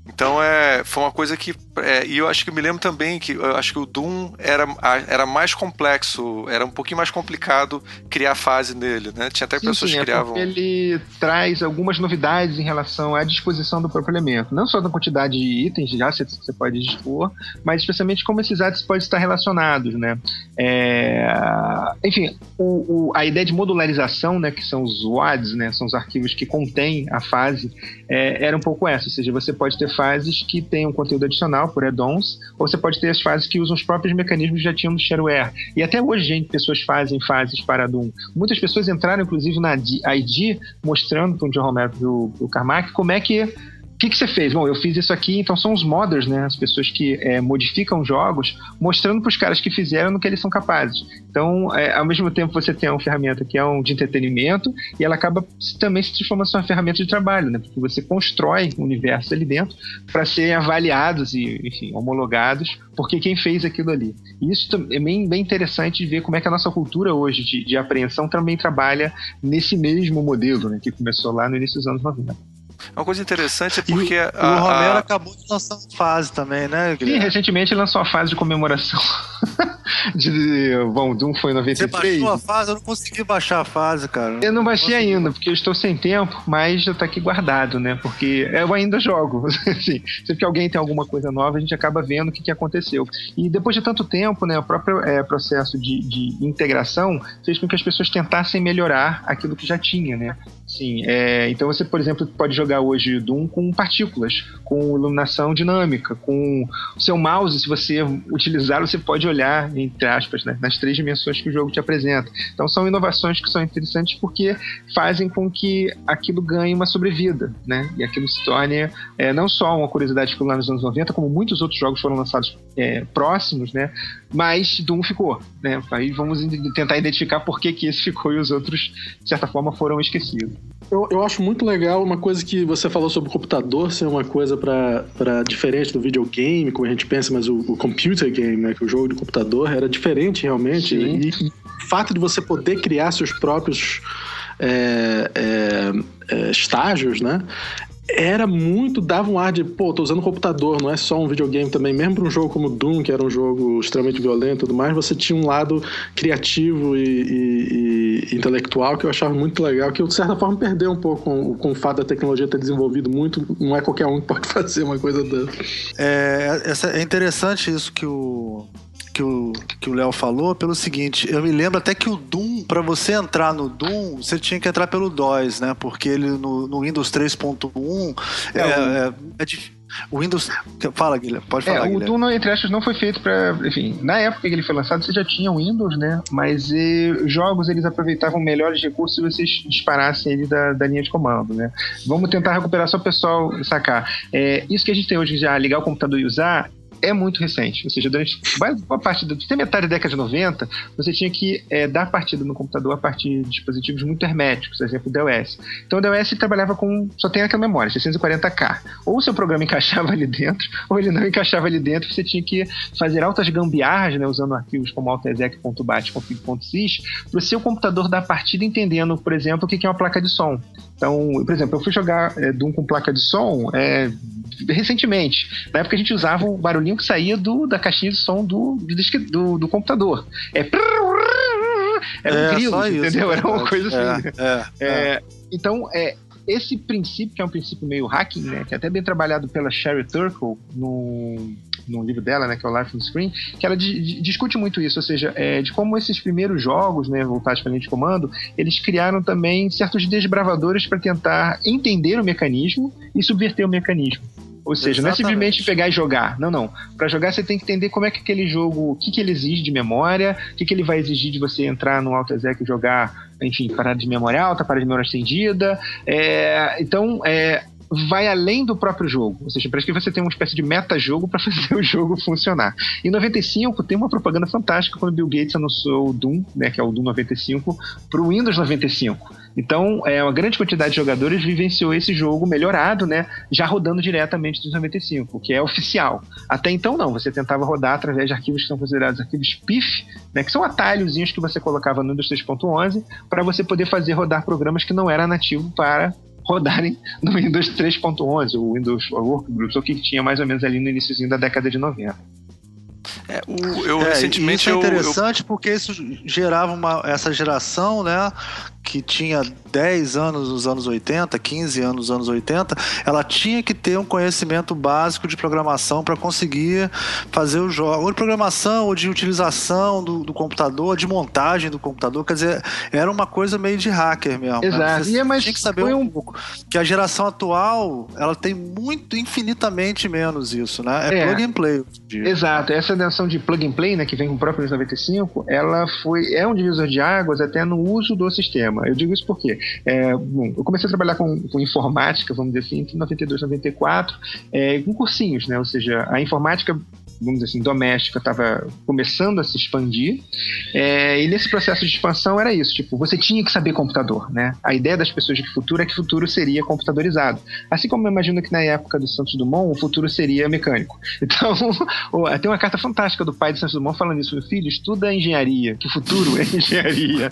Então é, foi uma coisa que. É, e eu acho que eu me lembro também que eu acho que o Doom era, era mais complexo, era um pouquinho mais complicado criar fase nele, né? Tinha até sim, pessoas sim, que é criavam. É ele traz algumas novidades em relação à disposição do próprio elemento. Não só da quantidade de itens já que você pode dispor, mas especialmente como esses itens podem estar relacionados, né? É, enfim, o, o, a ideia de modularização, né, que são os WADs, né, são os arquivos que contêm a fase, é, era um pouco essa. Ou seja, você pode ter fases que tenham conteúdo adicional por add-ons, ou você pode ter as fases que usam os próprios mecanismos que já tinham do shareware. E até hoje, gente, pessoas fazem fases para Doom. Muitas pessoas entraram, inclusive, na ID, mostrando para o John Romero e o Carmack como é que o que, que você fez? Bom, eu fiz isso aqui, então são os modders, né? As pessoas que é, modificam jogos, mostrando para os caras que fizeram no que eles são capazes. Então, é, ao mesmo tempo, você tem uma ferramenta que é um de entretenimento e ela acaba também se transformando em uma ferramenta de trabalho, né? Porque você constrói um universo ali dentro para serem avaliados e, enfim, homologados porque quem fez aquilo ali. E isso é bem, bem interessante de ver como é que a nossa cultura hoje de, de apreensão também trabalha nesse mesmo modelo, né? Que começou lá no início dos anos 90. Uma coisa interessante é porque. E, a, o Romero a... acabou de lançar uma fase também, né, Guilherme? Sim, recentemente lançou a fase de comemoração. de, bom, Doom foi em 93. Você baixou a fase? Eu não consegui baixar a fase, cara. Eu não baixei não ainda, porque eu estou sem tempo, mas já tá aqui guardado, né? Porque eu ainda jogo. assim, sempre que alguém tem alguma coisa nova, a gente acaba vendo o que, que aconteceu. E depois de tanto tempo, né, o próprio é, processo de, de integração fez com que as pessoas tentassem melhorar aquilo que já tinha, né? Sim, é, então você, por exemplo, pode jogar hoje Doom com partículas, com iluminação dinâmica, com o seu mouse, se você utilizar, você pode olhar, entre aspas, né, nas três dimensões que o jogo te apresenta. Então são inovações que são interessantes porque fazem com que aquilo ganhe uma sobrevida, né? E aquilo se torne é, não só uma curiosidade que lá nos anos 90, como muitos outros jogos foram lançados é, próximos, né? Mas Doom ficou, né? Aí vamos tentar identificar por que, que esse ficou e os outros, de certa forma, foram esquecidos. Eu, eu acho muito legal uma coisa que você falou sobre o computador ser uma coisa para diferente do videogame, como a gente pensa, mas o, o computer game, né, que o jogo de computador era diferente realmente. E, e, o fato de você poder criar seus próprios é, é, é, estágios, né? Era muito, dava um ar de, pô, tô usando computador, não é só um videogame também. Mesmo para um jogo como Doom, que era um jogo extremamente violento e tudo mais, você tinha um lado criativo e, e, e, intelectual que eu achava muito legal, que eu, de certa forma, perdeu um pouco com, com o fato da tecnologia ter desenvolvido muito. Não é qualquer um que pode fazer uma coisa dessa. É, é interessante isso que o, que o que o Léo falou pelo seguinte, eu me lembro até que o Doom, para você entrar no Doom, você tinha que entrar pelo DOS, né? Porque ele no, no Windows 3.1 é, é, é, é difícil. O Windows. Fala, Guilherme. Pode falar. É, o Guilherme. Doom, entre aspas, não foi feito para. Enfim, na época que ele foi lançado, você já tinha Windows, né? Mas e, jogos eles aproveitavam melhores recursos se vocês disparassem ele da, da linha de comando, né? Vamos tentar recuperar só o pessoal sacar. É, isso que a gente tem hoje já, ligar o computador e usar, é muito recente. Ou seja, durante uma parte da metade da década de 90, você tinha que é, dar partida no computador a partir de dispositivos muito herméticos, por exemplo, o DOS. Então o DOS trabalhava com. só tem aquela memória, 640K. Ou o seu programa encaixava ali dentro, ou ele não encaixava ali dentro, você tinha que fazer altas gambiarras, né, usando arquivos como altexec.bat, config.sys, para o seu computador dar partida entendendo, por exemplo, o que é uma placa de som. Então, por exemplo, eu fui jogar é, Doom com placa de som é, recentemente. Na época a gente usava o barulhinho que saía do, da caixinha de som do, do, do, do computador. É. Era um é, grilo, entendeu? Era uma coisa assim. É, é, é, é. então, é, esse princípio, que é um princípio meio hacking, né, que é até bem trabalhado pela Sherry Turkle no no livro dela, né, que é o Life on Screen, que ela discute muito isso, ou seja, é, de como esses primeiros jogos, né, voltados para linha de comando, eles criaram também certos desbravadores para tentar entender o mecanismo e subverter o mecanismo. Ou seja, Exatamente. não é simplesmente pegar e jogar. Não, não. Para jogar você tem que entender como é que aquele jogo, o que, que ele exige de memória, o que, que ele vai exigir de você entrar no Alto Exec e jogar, enfim, parada de memória alta, parada de memória estendida. É, então, é, vai além do próprio jogo. Ou seja, parece que você tem uma espécie de meta-jogo para fazer o jogo funcionar. Em 95 tem uma propaganda fantástica quando Bill Gates anunciou o Doom, né, que é o Doom 95, para o Windows 95. Então, é, uma grande quantidade de jogadores vivenciou esse jogo melhorado, né, já rodando diretamente dos 95, que é oficial. Até então não, você tentava rodar através de arquivos que são considerados arquivos PIF, né, que são atalhozinhos que você colocava no Windows 3.11 para você poder fazer rodar programas que não era nativo para rodarem no Windows 3.11, o Windows Workgroups, o que tinha mais ou menos ali no iníciozinho da década de 90. É, o, eu é, recentemente isso é interessante eu, eu... porque isso gerava uma, essa geração, né, que tinha 10 anos nos anos 80, 15 anos nos anos 80, ela tinha que ter um conhecimento básico de programação para conseguir fazer o jogo, ou de programação, ou de utilização do, do, computador, de montagem do computador, quer dizer, era uma coisa meio de hacker mesmo. Né? Exato. Né? E é mais, tinha que saber um, um pouco que a geração atual, ela tem muito, infinitamente menos isso, né? É, é. plug and play. Exato. Essa noção de plug and play, né, que vem com o próprio Windows 95, ela foi, é um divisor de águas até no uso do sistema Eu digo isso porque é, bom, eu comecei a trabalhar com, com, informática, vamos dizer assim, em 92, 94, é, com cursinhos, né? Ou seja, a informática vamos dizer assim, doméstica estava começando a se expandir. É, e nesse processo de expansão era isso, tipo, você tinha que saber computador, né? A ideia das pessoas de que futuro é que o futuro seria computadorizado. Assim como eu imagino que na época do Santos Dumont, o futuro seria mecânico. Então, tem uma carta fantástica do pai de Santos Dumont falando isso, meu filho, estuda engenharia, que o futuro é engenharia.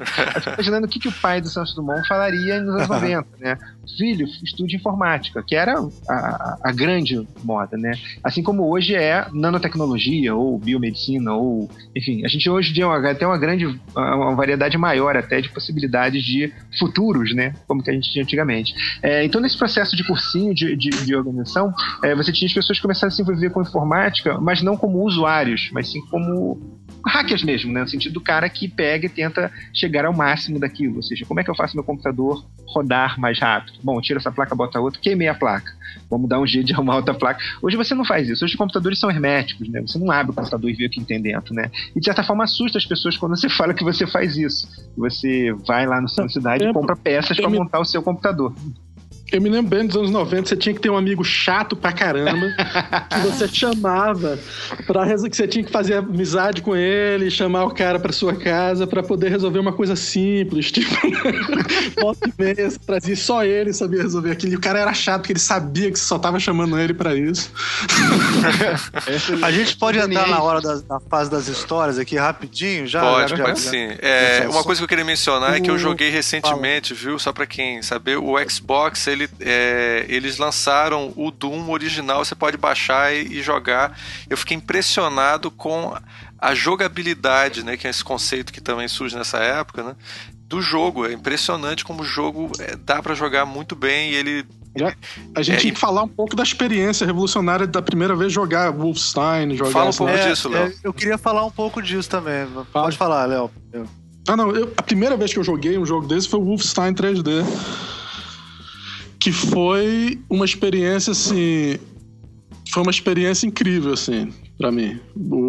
imaginando o que, que o pai do Santos Dumont falaria nos anos 90, né? Filho, estude informática, que era a, a grande moda, né? Assim como hoje é nanotecnologia tecnologia ou biomedicina ou enfim a gente hoje tem uma, tem uma grande uma variedade maior até de possibilidades de futuros né como que a gente tinha antigamente. É, então nesse processo de cursinho de, de, de organização é, você tinha as pessoas que começaram a se envolver com informática mas não como usuários mas sim como hackers mesmo, né? No sentido do cara que pega e tenta chegar ao máximo daquilo. Ou seja, como é que eu faço meu computador rodar mais rápido? Bom, tira essa placa, bota outra, queimei a placa. Vamos dar um jeito de arrumar outra placa. Hoje você não faz isso. Hoje os computadores são herméticos, né? Você não abre o computador e vê o que tem dentro, né? E de certa forma assusta as pessoas quando você fala que você faz isso. Você vai lá na sua cidade e compra peças para montar o seu computador. Eu me lembro bem dos anos 90, você tinha que ter um amigo chato pra caramba, que você chamava para que você tinha que fazer amizade com ele, chamar o cara pra sua casa para poder resolver uma coisa simples, tipo, volta e meia, trazia só ele sabia resolver aquilo. E o cara era chato, porque ele sabia que você só tava chamando ele para isso. A gente pode entrar na hora da, na fase das histórias aqui rapidinho já? Pode, já, pode já, sim. É, uma coisa que eu queria mencionar é que eu joguei recentemente, viu? Só para quem saber, o Xbox ele, é, eles lançaram o Doom original, você pode baixar e, e, jogar. Eu fiquei impressionado com a jogabilidade, né, que é esse conceito que também surge nessa época, né, do jogo. É impressionante como o jogo é, dá para jogar muito bem e ele a gente é, tinha que falar um pouco da experiência revolucionária da primeira vez jogar Wolfenstein, jogar... Fala um pouco é, disso, Léo. É, eu queria falar um pouco disso também. Pode falar, Léo. Ah, não. Eu, a primeira vez que eu joguei um jogo desse foi o Wolfenstein 3D que foi uma experiência assim. Foi uma experiência incrível, assim, para mim.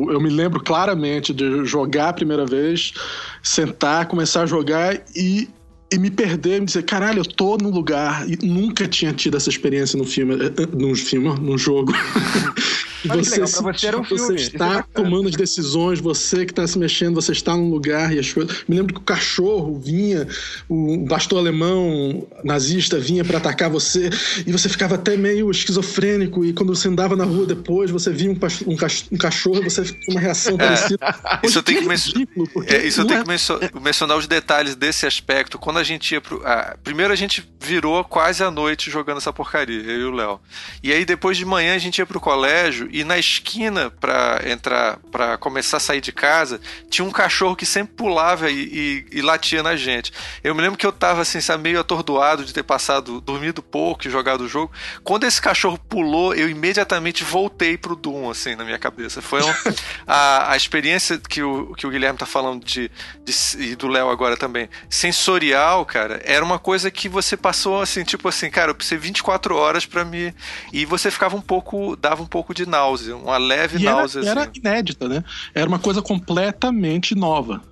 Eu me lembro claramente de jogar a primeira vez, sentar, começar a jogar e e me perder, me dizer, caralho, eu tô num lugar e nunca tinha tido essa experiência no filme, eh, eh, num filme, num jogo. você, legal, você, um você está tomando as decisões, você que está se mexendo, você está num lugar e as coisas. Me lembro que o cachorro vinha, o pastor alemão nazista vinha para atacar você e você ficava até meio esquizofrênico e quando você andava na rua depois, você via um, um cachorro, você tinha uma reação é. parecida. Isso eu tenho que, ridículo, é, isso eu tenho é... que mencionar os detalhes desse aspecto. Quando a gente ia pro. Ah, primeiro a gente virou quase a noite jogando essa porcaria, eu e o Léo. E aí depois de manhã a gente ia pro colégio e na esquina para entrar, para começar a sair de casa, tinha um cachorro que sempre pulava e, e, e, latia na gente. Eu me lembro que eu tava assim, meio atordoado de ter passado, dormido pouco e jogado o jogo. Quando esse cachorro pulou, eu imediatamente voltei pro Doom, assim, na minha cabeça. Foi um, a, a experiência que o, que o Guilherme tá falando de, de e do Léo agora também, sensorial, cara, era uma coisa que você passou assim, tipo assim, cara, eu precisei 24 horas para me. E você ficava um pouco. dava um pouco de náusea, uma leve e náusea. Era, assim. era inédita, né? Era uma coisa completamente nova.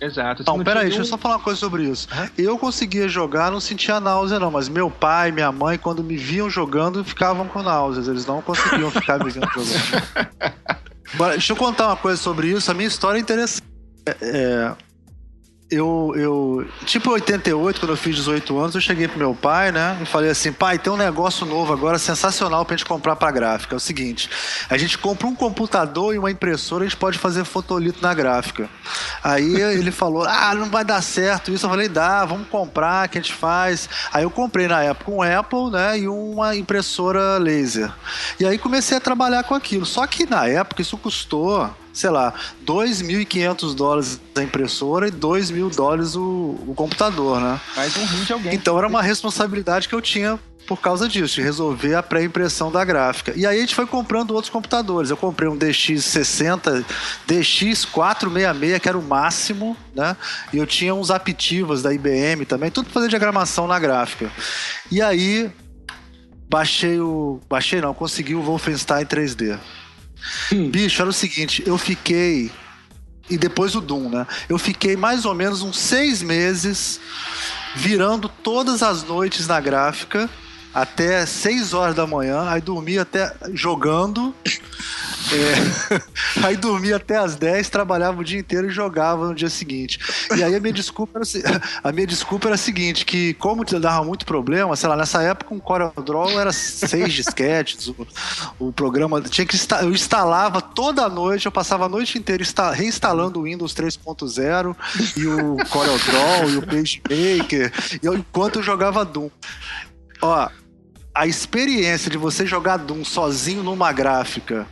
Exato. Não, não peraí, deixa eu só falar uma coisa sobre isso. Eu conseguia jogar, não sentia náusea, não, mas meu pai, minha mãe, quando me viam jogando, ficavam com náuseas. Eles não conseguiam ficar me vendo jogando. Agora, deixa eu contar uma coisa sobre isso. A minha história é interessante. É, é eu, eu, tipo 88, quando eu fiz 18 anos, eu cheguei pro meu pai, né? E falei assim: pai, tem um negócio novo agora sensacional pra gente comprar pra gráfica. É o seguinte: a gente compra um computador e uma impressora, a gente pode fazer fotolito na gráfica. Aí ele falou: ah, não vai dar certo isso. Eu falei: dá, vamos comprar, que a gente faz. Aí eu comprei na época um Apple, né? E uma impressora laser. E aí comecei a trabalhar com aquilo. Só que na época isso custou sei lá, 2.500 dólares a impressora e 2 mil dólares o, o computador, né? Mais um rim de alguém. Então era uma responsabilidade que eu tinha por causa disso, de resolver a pré-impressão da gráfica. E aí a gente foi comprando outros computadores. Eu comprei um DX60, DX466, que era o máximo, né? E eu tinha uns Aptivas da IBM também, tudo para fazer diagramação na gráfica. E aí baixei o. Baixei não, consegui o Wolfenstein 3D. Hum. Bicho, era o seguinte, eu fiquei. E depois o Doom, né? Eu fiquei mais ou menos uns seis meses virando todas as noites na gráfica até 6 horas da manhã, aí dormia até jogando. É, aí dormia até as 10, trabalhava o dia inteiro e jogava no dia seguinte. E aí a minha desculpa era, a minha desculpa era a seguinte, que como dava muito problema, sei lá, nessa época um CorelDRAW era seis disquetes, o, o programa tinha que eu instalava toda a noite, eu passava a noite inteira reinstalando o Windows 3.0 e o CorelDRAW e o PageMaker, eu, enquanto eu jogava Doom. Ó, a experiência de você jogar Doom sozinho numa gráfica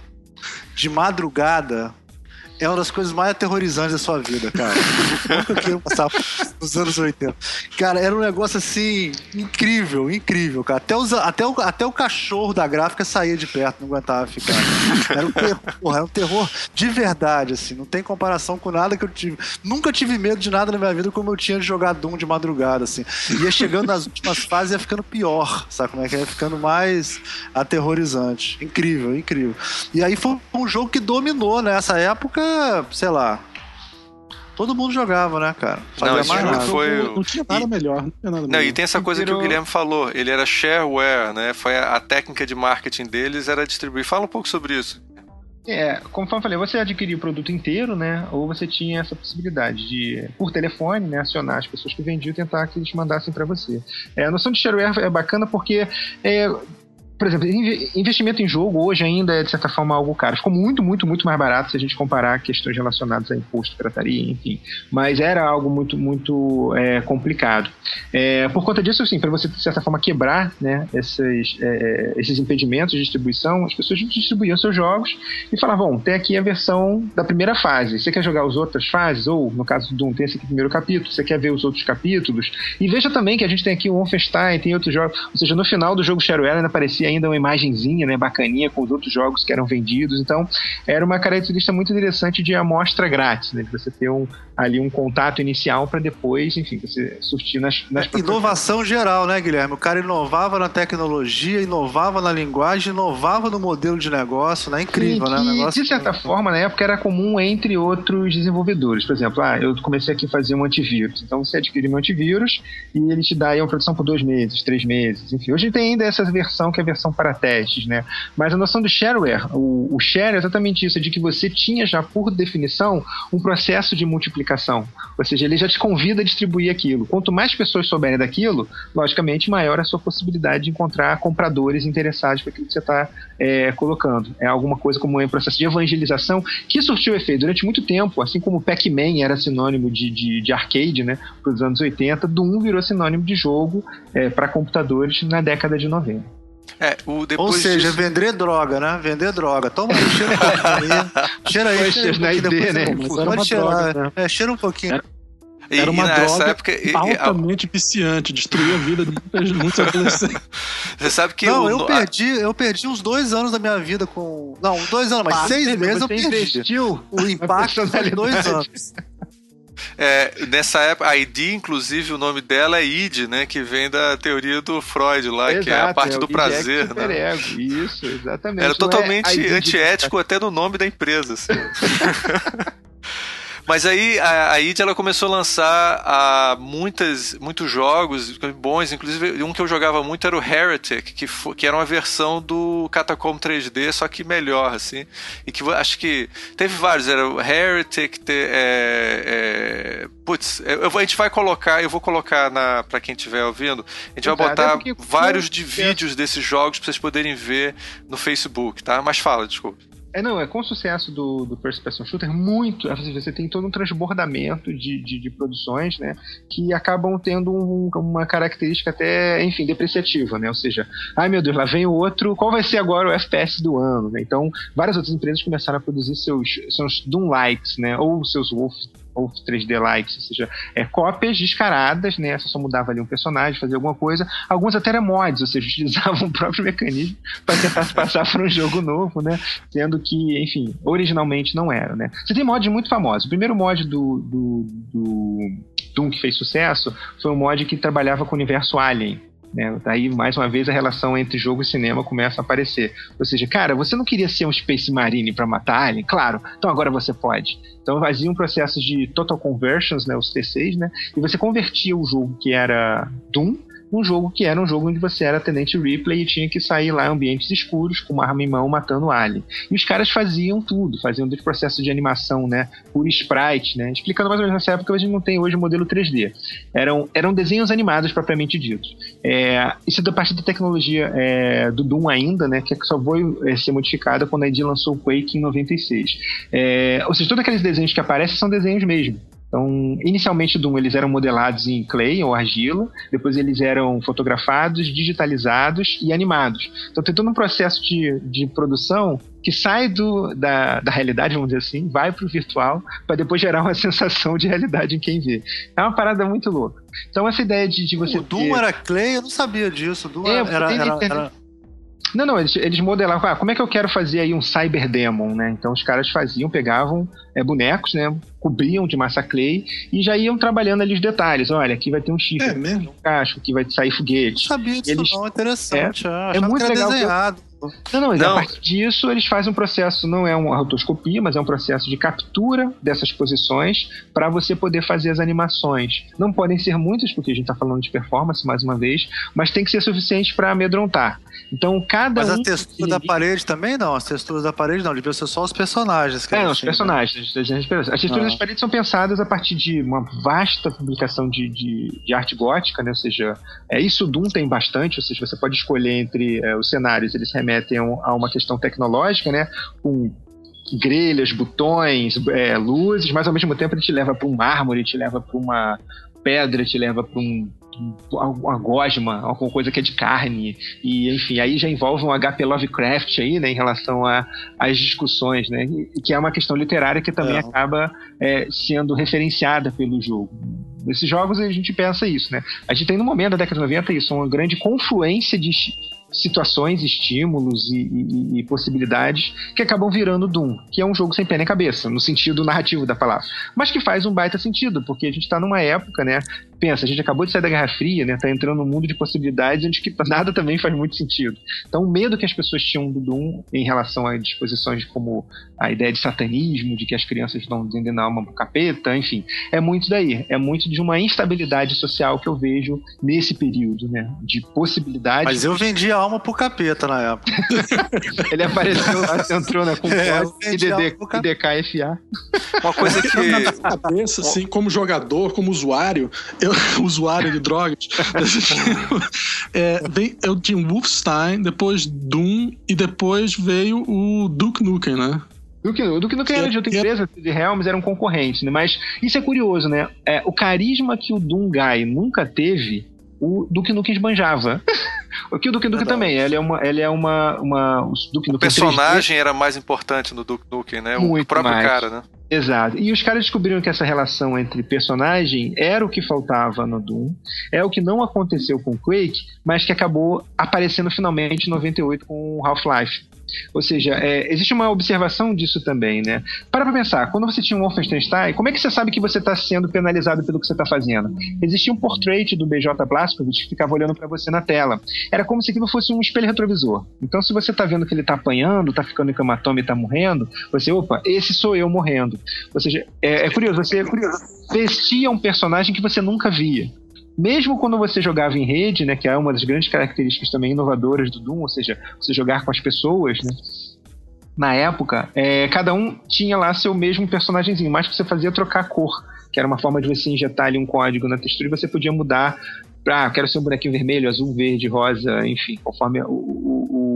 de madrugada é uma das coisas mais aterrorizantes da sua vida, cara. Nunca queria passar nos anos 80. Cara, era um negócio assim, incrível, incrível, cara. Até, os, até, o, até o cachorro da gráfica saía de perto, não aguentava ficar. Era um terror, era um terror de verdade, assim. Não tem comparação com nada que eu tive. Nunca tive medo de nada na minha vida como eu tinha de jogar Doom de madrugada, assim. Ia chegando nas últimas fases ia ficando pior, sabe como é que é? Ia ficando mais aterrorizante. Incrível, incrível. E aí foi um jogo que dominou nessa época sei lá. Todo mundo jogava, né, cara? Fazia não, esse jogo nada. foi. Não, não, tinha nada e... melhor. Não, tinha nada não e tem essa coisa que o Guilherme falou. Ele era shareware, né? Foi a, a técnica de marketing deles era distribuir. Fala um pouco sobre isso. É, como eu falei, você adquiria o produto inteiro, né? Ou você tinha essa possibilidade de, por telefone, né, acionar as pessoas que vendiam e tentar que eles mandassem para você. É, a noção de shareware é bacana porque é, por exemplo, investimento em jogo hoje ainda é, de certa forma, algo caro. Ficou muito, muito, muito mais barato se a gente comparar questões relacionadas a imposto, pirataria, enfim. Mas era algo muito, muito é, complicado. É, por conta disso, assim, para você, de certa forma, quebrar né, esses, é, esses impedimentos de distribuição, as pessoas distribuíam seus jogos e falavam, tem aqui a versão da primeira fase. Você quer jogar as outras fases? Ou, no caso do Doom, tem esse aqui primeiro capítulo. Você quer ver os outros capítulos? E veja também que a gente tem aqui o Wolfenstein, tem outros jogos. Ou seja, no final do jogo Shareware ainda aparecia ainda uma imagenzinha, né, bacaninha com os outros jogos que eram vendidos. Então, era uma característica muito interessante de amostra grátis, né, de você ter um, ali um contato inicial para depois, enfim, você surtir nas, nas Inovação geral, né, Guilherme? O cara inovava na tecnologia, inovava na linguagem, inovava no modelo de negócio, né? Incrível, Sim, né? negócio de certa que... forma, na época era comum entre outros desenvolvedores. Por exemplo, ah, eu comecei aqui a fazer um antivírus. Então você adquire um antivírus e ele te dá aí uma produção por dois meses, três meses, enfim. Hoje tem ainda essa versão que é a versão para testes, né? Mas a noção do shareware, o, o share é exatamente isso, é de que você tinha já por definição um processo de multiplicação. Ou seja, ele já te convida a distribuir aquilo. Quanto mais pessoas souberem daquilo, logicamente maior a sua possibilidade de encontrar compradores interessados para aquilo que você está é, colocando. É alguma coisa como um processo de evangelização que surtiu efeito durante muito tempo, assim como Pac-Man era sinônimo de, de, de arcade, né, para os anos 80, Doom virou sinônimo de jogo é, para computadores na década de 90. É, o, depois Ou seja, disso... vender droga, né? Vender droga. Toma aí, cheira um pouquinho aí. Cheira aí, cheira, cheira aí. Depois, né? Pode cheirar. Droga, né? É, cheira um pouquinho. Era, era uma droga época, altamente e, viciante, destruía a vida de muitos adolescentes. Você sabe que... Não, eu, perdi, eu perdi uns dois anos da minha vida com... Não, dois anos, mas seis meses eu perdi. Investiu o impacto de dois anos. É, nessa época, a ID, inclusive, o nome dela é ID, né? Que vem da teoria do Freud lá, Exato, que é a parte é do prazer. Né? Ego. Isso, exatamente. Era totalmente é antiético até no nome da empresa. Assim. Mas aí a, a id ela começou a lançar a, muitas, muitos jogos bons, inclusive um que eu jogava muito era o Heretic, que, foi, que era uma versão do Catacomb 3D, só que melhor, assim. E que acho que teve vários, era o Heretic, te, é, é, putz, eu, a gente vai colocar, eu vou colocar na para quem estiver ouvindo, a gente vai botar vários de vídeos desses jogos para vocês poderem ver no Facebook, tá? Mas fala, desculpa. É, não, é com o sucesso do, do First Person Shooter, muito. Você tem todo um transbordamento de, de, de produções, né? Que acabam tendo um, uma característica até, enfim, depreciativa, né? Ou seja, ai meu Deus, lá vem o outro, qual vai ser agora o FPS do ano, né? Então, várias outras empresas começaram a produzir seus, seus Doom-likes, né? Ou seus Wolf ou 3D likes, ou seja, é, cópias descaradas, né? Só mudava ali um personagem, fazia alguma coisa. Alguns até eram mods, ou seja, utilizavam o próprio mecanismo para tentar se passar para um jogo novo, né? Sendo que, enfim, originalmente não era, né? Você tem mods muito famosos. O primeiro mod do, do, do Doom que fez sucesso foi um mod que trabalhava com o universo Alien. Né? Daí, mais uma vez, a relação entre jogo e cinema começa a aparecer. Ou seja, cara, você não queria ser um Space Marine para matar Alien? Claro, então agora você pode. Então fazia um processo de Total Conversions, né, os T6, né? E você convertia o jogo que era Doom um jogo que era um jogo onde você era tenente Ripley e tinha que sair lá em ambientes escuros com uma arma em mão matando alien. E os caras faziam tudo, faziam desde processo de animação, né, por sprite, né, explicando mais ou menos nessa época a gente não tem hoje o modelo 3D. Eram, eram desenhos animados propriamente ditos. É, isso é da parte da tecnologia é, do Doom ainda, né, que só foi é, ser modificada quando a ID lançou o Quake em 96. É, ou seja, todos aqueles desenhos que aparecem são desenhos mesmo. Então, inicialmente Doom eles eram modelados em clay ou argila, depois eles eram fotografados, digitalizados e animados. Então tem todo um processo de, de produção que sai do, da, da realidade, vamos dizer assim, vai para o virtual, para depois gerar uma sensação de realidade em quem vê. É uma parada muito louca. Então essa ideia de, de você. O Doom ter... era clay? Eu não sabia disso. Doom é, era, era, era, não, não, eles, eles modelavam, ah, como é que eu quero fazer aí um Cyber Demon, né? Então os caras faziam, pegavam é, bonecos, né? Cobriam de massa clay e já iam trabalhando ali os detalhes. Olha, aqui vai ter um chifre, é um casco, aqui vai sair foguete. Não sabia disso eles, não, interessante. É, é muito legal. Desenhado. Não, não, não, a partir disso eles fazem um processo, não é uma rotoscopia, mas é um processo de captura dessas posições para você poder fazer as animações. Não podem ser muitas, porque a gente está falando de performance mais uma vez, mas tem que ser suficiente para amedrontar. Então cada Mas um a textura da parede também não, as texturas da parede não, devia ser só os personagens. é, os personagens. As texturas ah. das paredes são pensadas a partir de uma vasta publicação de, de, de arte gótica, né? Ou seja, é, isso Doom tem bastante, ou seja, você pode escolher entre é, os cenários, eles remetem remetem a uma questão tecnológica, né? Com grelhas, botões, é, luzes, mas ao mesmo tempo ele te leva para um mármore, te leva para uma pedra, te leva para um uma gosma, alguma coisa que é de carne, e enfim, aí já envolve um HP Lovecraft aí, né, em relação às discussões, né, que é uma questão literária que também é. acaba é, sendo referenciada pelo jogo. Nesses jogos a gente pensa isso, né, a gente tem no momento da década de 90 isso, uma grande confluência de situações, estímulos e, e, e, possibilidades que acabam virando Doom, que é um jogo sem pé nem cabeça, no sentido narrativo da palavra. Mas que faz um baita sentido, porque a gente está numa época, né? Pensa, a gente acabou de sair da Guerra Fria, né? Tá entrando num mundo de possibilidades onde que nada também faz muito sentido. Então, o medo que as pessoas tinham do Doom em relação a disposições como a ideia de satanismo, de que as crianças estão vendendo a alma pro capeta, enfim, é muito daí. É muito de uma instabilidade social que eu vejo nesse período, né? De possibilidades. Mas eu vendi a alma pro capeta na época. Ele apareceu lá, entrou né, com é, IDD, IDKFA. Uma coisa que. Na minha cabeça, assim, como jogador, como usuário, eu, usuário de drogas, é, bem, eu tinha Wolfenstein, depois Doom e depois veio o Duke Nukem, né? Duke, o Duke Nukem era de outra empresa, de Helms era um concorrente, né? Mas isso é curioso, né? É, o carisma que o Doom Guy nunca teve, o Duke Nukem esbanjava. O que o Duke Nukem também, ele é uma. Ele é uma, uma o Duke Nukem o personagem 3D, era mais importante no Duke Nukem, né? O próprio mais. cara, né? Exato. E os caras descobriram que essa relação entre personagem era o que faltava no Doom, é o que não aconteceu com Quake, mas que acabou aparecendo finalmente em 98 com Half-Life. Ou seja, é, existe uma observação disso também, né? Para pra pensar, quando você tinha um Wolfenstein, como é que você sabe que você está sendo penalizado pelo que você está fazendo? Existia um portrait do BJ Blazkowicz que ficava olhando para você na tela. Era como se aquilo fosse um espelho retrovisor. Então, se você está vendo que ele está apanhando, está ficando em camatoma e está morrendo, você, opa, esse sou eu morrendo. Ou seja, é, é curioso, você vestia um personagem que você nunca via mesmo quando você jogava em rede, né, que é uma das grandes características também inovadoras do Doom, ou seja, você jogar com as pessoas, né, na época, é, cada um tinha lá seu mesmo personagemzinho, mas que você fazia trocar cor, que era uma forma de você injetar ali um código na textura e você podia mudar ah, quero ser um bonequinho vermelho, azul, verde, rosa, enfim, conforme o, o, o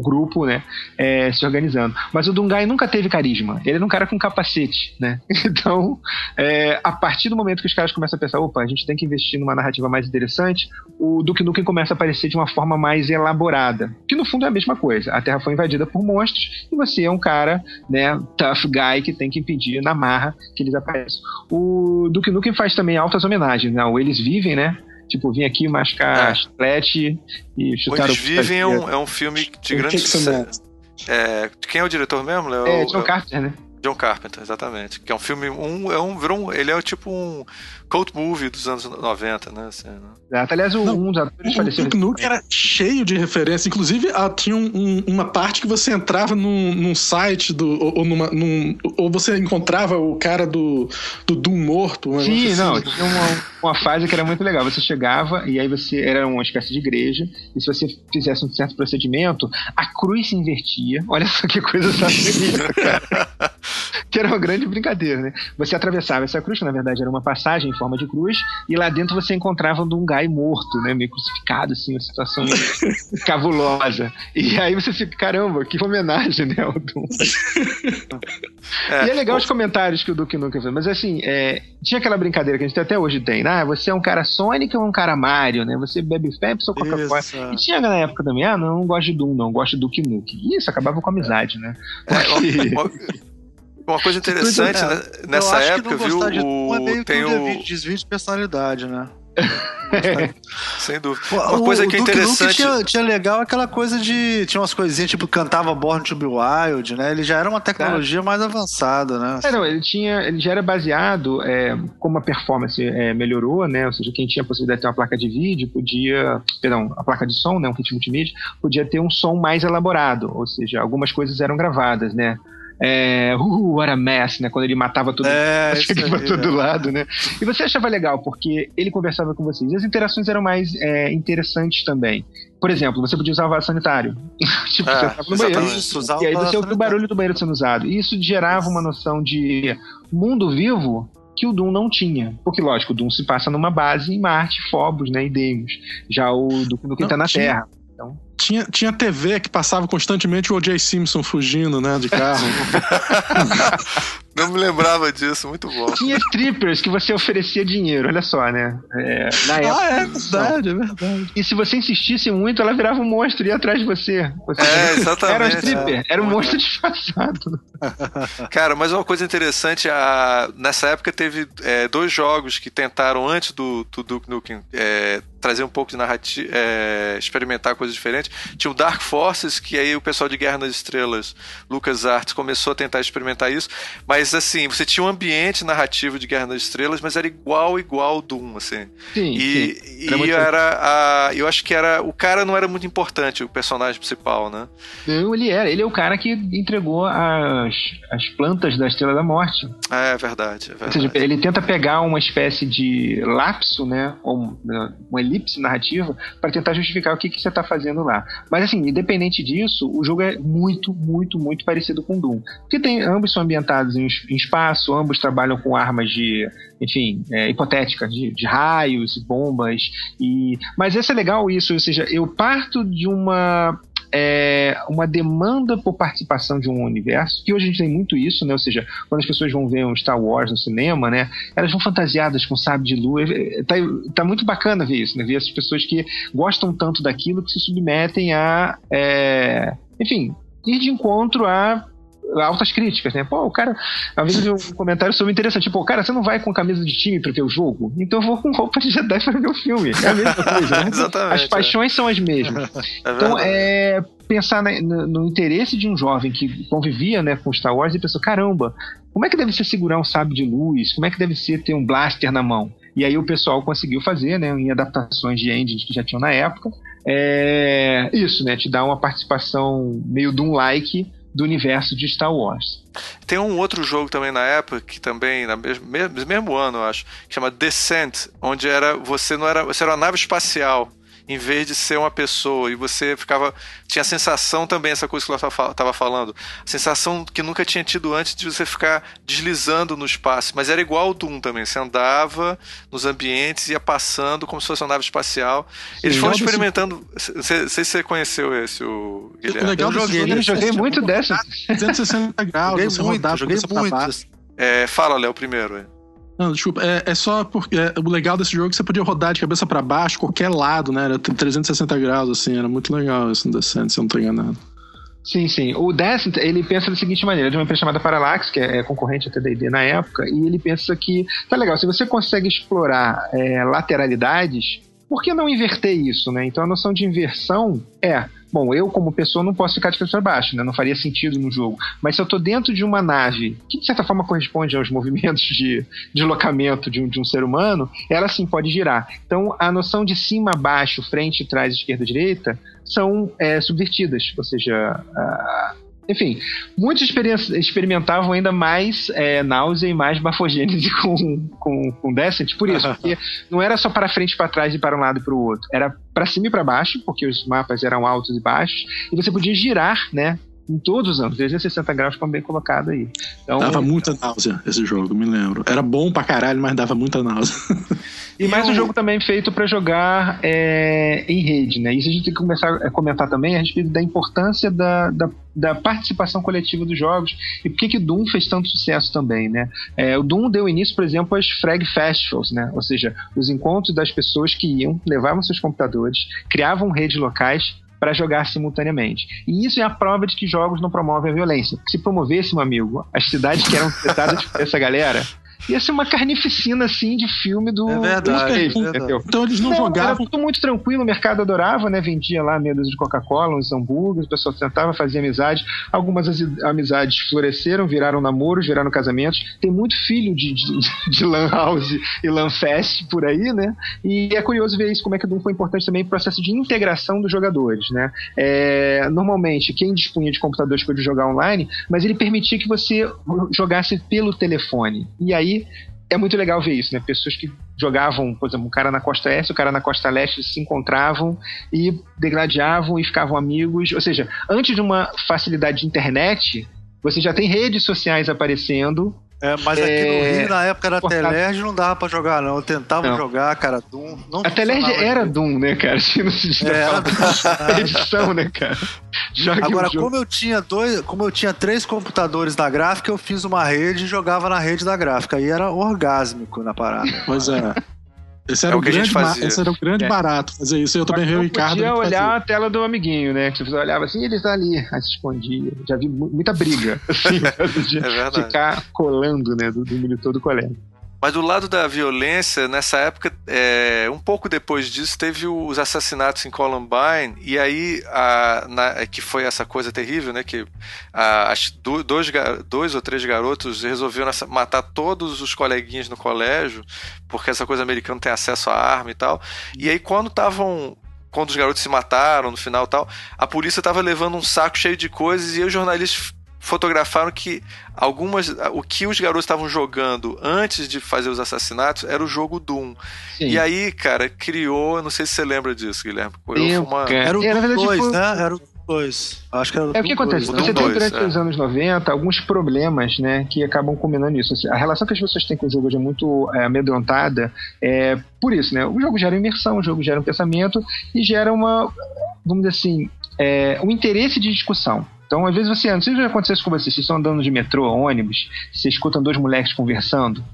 grupo, né, é, se organizando. Mas o Dungai nunca teve carisma. Ele era um cara com capacete, né? Então, é, a partir do momento que os caras começam a pensar, opa, a gente tem que investir numa narrativa mais interessante, o Duke Nukem começa a aparecer de uma forma mais elaborada. Que no fundo é a mesma coisa. A Terra foi invadida por monstros e você é um cara, né, tough guy que tem que impedir na marra que eles apareçam. O Duke Nukem faz também altas homenagens, né? O Eles Vivem, né? Tipo, vim aqui mascar é. chiclete e chutar Eles o Vivem é um, é um filme de grande sucesso. É, quem é o diretor mesmo, Léo? É, John Carter, né? John Carpenter, exatamente. Que é um filme. Um, é um, virou um, ele é tipo um cult movie dos anos 90, né? Assim, né? Exato. Aliás, o, um dos atores faleceu. O Nuke era cheio de referência. Inclusive, ah, tinha um, uma parte que você entrava num, num site do, ou, ou, numa, num, ou você encontrava o cara do, do Doom morto. Sim, assim. não. Tinha uma, uma fase que era muito legal. Você chegava e aí você era uma espécie de igreja. E se você fizesse um certo procedimento, a cruz se invertia. Olha só que coisa sacrílega, cara. Que era uma grande brincadeira, né? Você atravessava essa cruz, que na verdade era uma passagem em forma de cruz, e lá dentro você encontrava um gai morto, né? Meio crucificado, assim, uma situação cabulosa. E aí você fica, caramba, que homenagem, né, ao Doom. É, e é legal os comentários que o Duke nunca fez, mas assim, é, tinha aquela brincadeira que a gente até hoje tem, né? Ah, você é um cara Sonic ou um cara Mario, né? Você bebe Pepsi ou Coca-Cola. E tinha na época também, ah, não, não gosto de Doom, não, gosto de Duke Nukem. E isso acabava com a amizade, né? Porque... Uma coisa interessante, é, né? nessa época, viu? o... É meio tem o desvio de personalidade, né? Sem dúvida. Uma o, coisa que é interessante. Tinha, tinha legal aquela coisa de. Tinha umas coisinhas tipo cantava Born to Be Wild, né? Ele já era uma tecnologia mais avançada, né? É, não, ele tinha. Ele já era baseado, é, como a performance é, melhorou, né? Ou seja, quem tinha a possibilidade de ter uma placa de vídeo podia. Perdão, a placa de som, né? Um kit multimídia, podia ter um som mais elaborado. Ou seja, algumas coisas eram gravadas, né? É, uh, what a mess, né? Quando ele matava todo é, pra todo é. lado, né? E você achava legal, porque ele conversava com vocês. E as interações eram mais é, interessantes também. Por exemplo, você podia usar o vaso sanitário. tipo, é, você estava no banheiro. e aí você ouvia o barulho do banheiro sendo usado. E isso gerava uma noção de mundo vivo que o Doom não tinha. Porque, lógico, o Doom se passa numa base em Marte, Phobos, né, e Deimos. Já o Doom que está na tinha, Terra. Então... Tinha, tinha TV que passava constantemente o O.J. Simpson fugindo, né, de carro. Não me lembrava disso, muito bom. Tinha strippers que você oferecia dinheiro, olha só, né? É, na época, ah, é verdade, é verdade. E se você insistisse muito, ela virava um monstro e ia atrás de você. você é, exatamente. Era um stripper, é, era um monstro disfarçado. Cara, mas uma coisa interessante, a, nessa época teve é, dois jogos que tentaram, antes do, do Duke Nukem, é, trazer um pouco de narrativa, é, experimentar coisas diferentes. Tinha o Dark Forces, que aí o pessoal de Guerra nas Estrelas, Lucas Arts, começou a tentar experimentar isso, mas assim, você tinha um ambiente narrativo de Guerra nas Estrelas, mas era igual, igual Doom, assim. Sim, e, sim. Era e era a, eu acho que era, o cara não era muito importante, o personagem principal, né? Não, ele era, ele é o cara que entregou as, as plantas da Estrela da Morte. É, é verdade, é verdade. Ou seja, ele tenta pegar uma espécie de lapso, né, ou uma elipse narrativa para tentar justificar o que, que você está fazendo lá. Mas assim, independente disso, o jogo é muito, muito, muito parecido com Doom. Porque tem, ambos são ambientados em, em espaço, ambos trabalham com armas de, enfim, é, hipotéticas, de, de raios, bombas. e Mas esse é legal isso, ou seja, eu parto de uma é, uma demanda por participação de um universo, que hoje a gente tem muito isso, né? Ou seja, quando as pessoas vão ver um Star Wars no cinema, né? Elas vão fantasiadas com sábio de luz. É, tá, tá muito bacana ver isso, né? Ver essas pessoas que gostam tanto daquilo que se submetem a. É, enfim, ir de encontro a altas críticas, né? Pô, o cara, às vezes um comentário sobre interessante, tipo, cara, você não vai com camisa de time para ver o jogo? Então eu vou com roupa de Jedi para ver o filme. É a mesma coisa, né? Exatamente. As paixões é. são as mesmas. É então, é pensar no, no, interesse de um jovem que convivia né, com Star Wars e pensou, caramba, como é que deve ser segurar um sábio de luz? Como é que deve ser ter um blaster na mão? E aí o pessoal conseguiu fazer, né, em adaptações de engines que já tinham na época, é, isso, né, te dá uma participação meio de um like do universo de Star Wars. Tem um outro jogo também na época, que também, no mesmo, mesmo ano, eu acho, que chama Descent, onde era você não era. Você era uma nave espacial em vez de ser uma pessoa. E você ficava. Tinha a sensação também, essa coisa que eu estava falando. A sensação que nunca tinha tido antes de você ficar deslizando no espaço. Mas era igual ao Doom também. Você andava nos ambientes, ia passando como se fosse uma nave espacial. Sim, Eles foram experimentando. Não sei se você conheceu esse, o Guilherme. Legal eu joguei, eu joguei muito dessa. 360 graus, joguei muito, joguei muito. É, fala, Léo, primeiro. Não, desculpa, é, é só porque é, o legal desse jogo é que você podia rodar de cabeça para baixo, qualquer lado, né? Era 360 graus, assim, era muito legal isso no Descent, se eu não tô enganado. Sim, sim. O Descent, ele pensa da seguinte maneira, de uma empresa chamada Parallax, que é, é concorrente até da ID na época, e ele pensa que, tá legal, se você consegue explorar é, lateralidades, por que não inverter isso, né? Então a noção de inversão é Bom, eu como pessoa não posso ficar de cabeça para baixo, né? Não faria sentido no jogo. Mas se eu estou dentro de uma nave que de certa forma corresponde aos movimentos de deslocamento de um, de um ser humano, ela sim pode girar. Então a noção de cima, baixo, frente, trás, esquerda, direita são é, subvertidas. Ou seja, enfim, muitos experimentavam ainda mais é, náusea e mais bafogênese com, com, com Descent, por isso, porque não era só para frente, para trás e para um lado e para o outro, era para cima e para baixo, porque os mapas eram altos e baixos, e você podia girar, né, em todos os anos, 360 graus, bem colocado aí. Então, dava muita náusea esse jogo, me lembro. Era bom pra caralho, mas dava muita náusea. E, mais um jogo também feito para jogar é, em rede, né? Isso a gente tem que começar a comentar também a respeito da importância da, da, da participação coletiva dos jogos e por que que Doom fez tanto sucesso também, né? É, o Doom deu início, por exemplo, às Frag Festivals, né? Ou seja, os encontros das pessoas que iam, levavam seus computadores, criavam redes locais para jogar simultaneamente. E isso é a prova de que jogos não promovem a violência. Se promovesse, meu amigo, as cidades que eram afetadas por essa galera ia ser uma carnificina assim de filme do. É verdade. Do é verdade. Então eles não, não jogavam. Era tudo muito tranquilo, o mercado adorava, né? Vendia lá medos de Coca-Cola, uns hambúrgueres, o pessoal tentava fazer amizade. Algumas amizades floresceram, viraram namoros, viraram casamentos. Tem muito filho de, de, de Lan House e Lan Fest por aí, né? E é curioso ver isso, como é que o Doom foi importante também no processo de integração dos jogadores, né? É, normalmente, quem dispunha de computadores podia jogar online, mas ele permitia que você jogasse pelo telefone. E aí é muito legal ver isso, né? Pessoas que jogavam, por exemplo, um cara na costa oeste, o um cara na costa leste se encontravam e degladiavam e ficavam amigos. Ou seja, antes de uma facilidade de internet, você já tem redes sociais aparecendo é, mas aqui é... no Rio, na época da Telerge, não dava pra jogar, não. Eu tentava não. jogar, cara, Doom. Não a Telerge era Doom, né, cara? Tinha no é, era edição, né, cara? Jogue Agora, como eu tinha dois, como eu tinha três computadores da gráfica, eu fiz uma rede e jogava na rede da gráfica. Aí era orgásmico na parada. Pois é. Esse era, é o, grande esse era o grande é. barato fazer isso. Eu também vi o Ricardo. podia olhar fazia. a tela do amiguinho, né? Que você olhava assim, ele tá ali, aí se escondia. Já vi muita briga, assim, de é ficar colando, né, do, do monitor do colega. Mas do lado da violência, nessa época, é, um pouco depois disso, teve os assassinatos em Columbine, e aí, a, na, que foi essa coisa terrível, né? Que a, as, dois, dois ou três garotos resolveram matar todos os coleguinhas no colégio, porque essa coisa americana tem acesso à arma e tal. E aí, quando estavam quando os garotos se mataram no final tal, a polícia estava levando um saco cheio de coisas e os jornalistas fotografaram que algumas o que os garotos estavam jogando antes de fazer os assassinatos era o jogo Doom. Sim. E aí, cara, criou, não sei se você lembra disso, Guilherme. Uma... Era o Doom 2, né? Era o 2. Acho que era o É o que acontece, dois, você tem durante é. os anos 90 alguns problemas, né, que acabam combinando nisso. A relação que as pessoas têm com o jogo hoje é muito é, amedrontada, é por isso, né? O jogo gera imersão, o jogo gera um pensamento e gera uma vamos dizer assim, é, um interesse de discussão. Então, às vezes você, não sei se já aconteceu isso com vocês, vocês estão andando de metrô, ônibus, você escutam dois moleques conversando,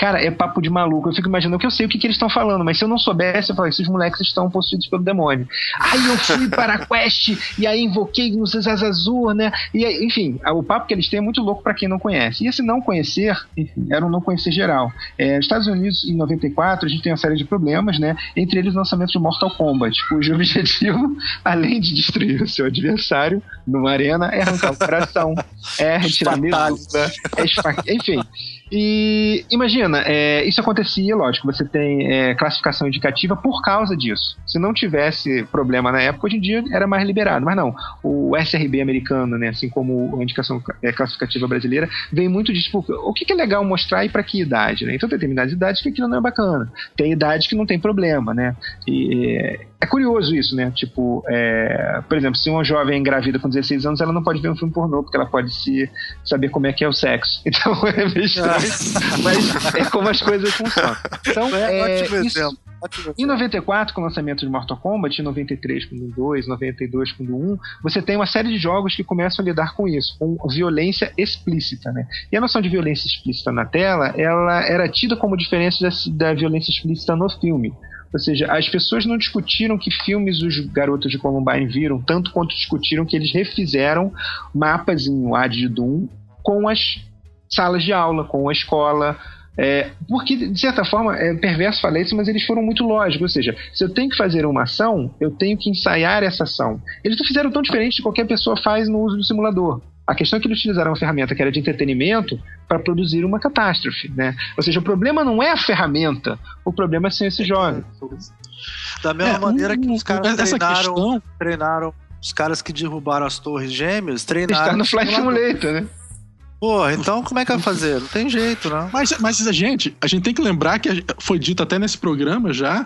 Cara, é papo de maluco. Eu fico imaginando que eu sei o que, que eles estão falando, mas se eu não soubesse, eu falo, esses moleques estão possuídos pelo demônio. Aí eu fui para a quest, e aí invoquei no Zazazur, né? E aí, enfim, o papo que eles têm é muito louco para quem não conhece. E esse não conhecer, enfim, era um não conhecer geral. É, Estados Unidos, em 94, a gente tem uma série de problemas, né? Entre eles o lançamento de Mortal Kombat, cujo objetivo, além de destruir o seu adversário numa arena, é arrancar o coração, é retirar a medula, é esfaquear, enfim. E imagina, é, isso acontecia, lógico, você tem é, classificação indicativa por causa disso. Se não tivesse problema na época, hoje em dia era mais liberado. Mas não, o SRB americano, né, assim como a indicação é, classificativa brasileira, vem muito disso. O que, é legal mostrar e para que idade, né? Então tem determinadas idades que aquilo não é bacana. Tem idade que não tem problema, né? E é curioso isso, né? Tipo, é, por exemplo, se uma jovem é engravida com 16 anos, ela não pode ver um filme pornô, porque ela pode se saber como é que é o sexo. Então é meio estranho, mas é como as coisas funcionam. Então, é, é ótimo isso, exemplo. Em 94, com o lançamento de Mortal Kombat, em 93 com o 2, 92 com o 1, você tem uma série de jogos que começam a lidar com isso, com violência explícita, né? E a noção de violência explícita na tela, ela era tida como diferença da, da violência explícita no filme. Ou seja, as pessoas não discutiram que filmes os garotos de Columbine viram, tanto quanto discutiram que eles refizeram mapas em Ad de Doom com as salas de aula, com a escola. É, porque, de certa forma, é perverso falar isso, mas eles foram muito lógicos. Ou seja, se eu tenho que fazer uma ação, eu tenho que ensaiar essa ação. Eles não fizeram tão diferente de qualquer pessoa faz no uso do simulador. A questão é que eles utilizaram uma ferramenta que era de entretenimento para produzir uma catástrofe, né? Ou seja, o problema não é a ferramenta, o problema é ser esse jovem. Da mesma é, maneira que os caras treinaram, questão... treinaram, os caras que derrubaram as torres gêmeas, treinaram... Está no Flight Simulator, né? Porra, então como é que vai fazer? Não tem jeito, não. Mas, mas a gente, a gente tem que lembrar que foi dito até nesse programa já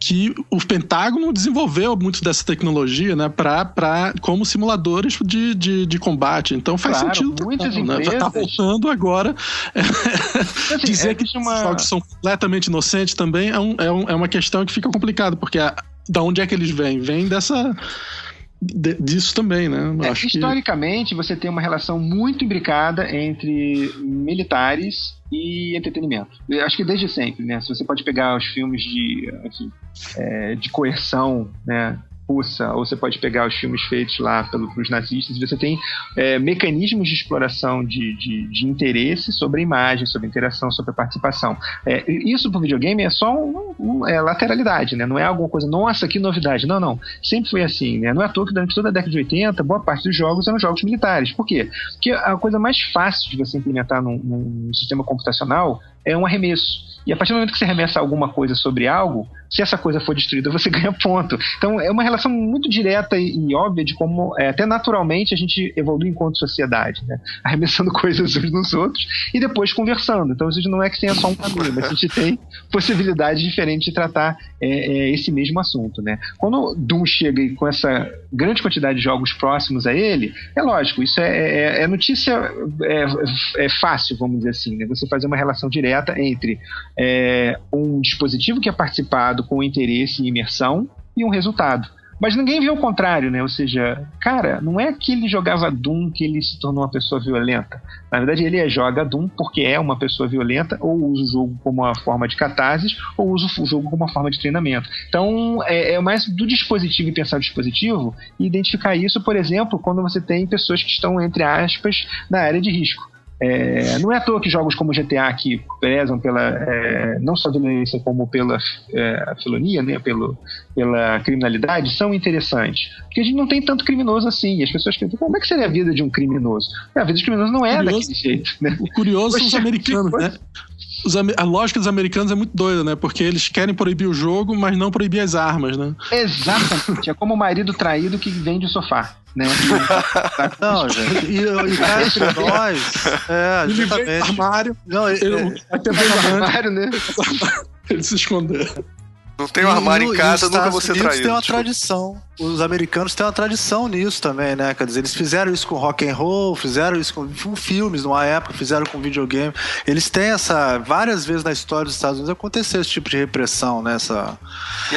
que o Pentágono desenvolveu muito dessa tecnologia, né, pra, como simuladores de, de, de combate. Então faz claro, sentido. Muitas não, empresas... né? Já tá voltando agora. Assim, Dizer é, que uma... os são completamente inocentes também é, um, é, um, é uma questão que fica complicado, porque a, da onde é que eles vêm? Vêm dessa disso também, né? É, historicamente, que... você tem uma relação muito imbricada entre militares e entretenimento. Eu acho que desde sempre, né? Se você pode pegar os filmes de, assim, é, de coerção, né? Russa, ou você pode pegar os filmes feitos lá pelos nazistas, você tem é, mecanismos de exploração de, de, de, interesse sobre a imagem, sobre a interação, sobre a participação. É, isso para o videogame é só um, um, é, lateralidade, né? não é alguma coisa, nossa, que novidade. Não, não. Sempre foi assim. Né? Não é à toa que durante toda a década de 80, boa parte dos jogos eram jogos militares. Por quê? Porque a coisa mais fácil de você implementar num, num sistema computacional é um arremesso. E a partir do momento que você arremessa alguma coisa sobre algo, se essa coisa for destruída, você ganha ponto. Então é uma relação muito direta e, óbvia de como, é, até naturalmente, a gente evolui enquanto sociedade, né? arremessando coisas uns nos outros e depois conversando. Então gente não é que tenha só um caminho, mas a gente tem possibilidades diferentes de tratar é, é, esse mesmo assunto. Né? Quando Doom chega com essa grande quantidade de jogos próximos a ele, é lógico, isso é, é, é notícia é, é, fácil, vamos dizer assim, né? você fazer uma relação direta entre um dispositivo que é participado com interesse e imersão e um resultado. Mas ninguém viu o contrário, né? Ou seja, cara, não é que ele jogava Doom que ele se tornou uma pessoa violenta. Na verdade, ele é, joga Doom porque é uma pessoa violenta, ou usa o jogo como uma forma de catarse, ou usa o jogo como uma forma de treinamento. Então, é, é mais do dispositivo e pensar o dispositivo e identificar isso, por exemplo, quando você tem pessoas que estão, entre aspas, na área de risco. É, não é à toa que jogos como GTA, que prezam pela é, não só violência como pela é, filonia, né, pelo, pela criminalidade, são interessantes. Porque a gente não tem tanto criminoso assim. As pessoas pensam, como é que seria a vida de um criminoso? A vida de criminoso não é curioso, daquele jeito. Né? O curioso são os americanos, né? Os, a lógica dos americanos é muito doida, né? Porque eles querem proibir o jogo, mas não proibir as armas, né? Exatamente. É como o marido traído que vende o sofá né? não, gente. E, e cá entre nós. É, exatamente. armário. Não, ele, ele, é, armário, né? ele se esconder. Não tem um armário em casa, nunca ser traído. tem uma tipo. tradição. Os americanos têm uma tradição nisso também, né? Quer dizer, eles fizeram isso com rock and roll, fizeram isso com, com filmes numa época, fizeram com videogame. Eles têm essa. Várias vezes na história dos Estados Unidos aconteceu esse tipo de repressão, né? Essa,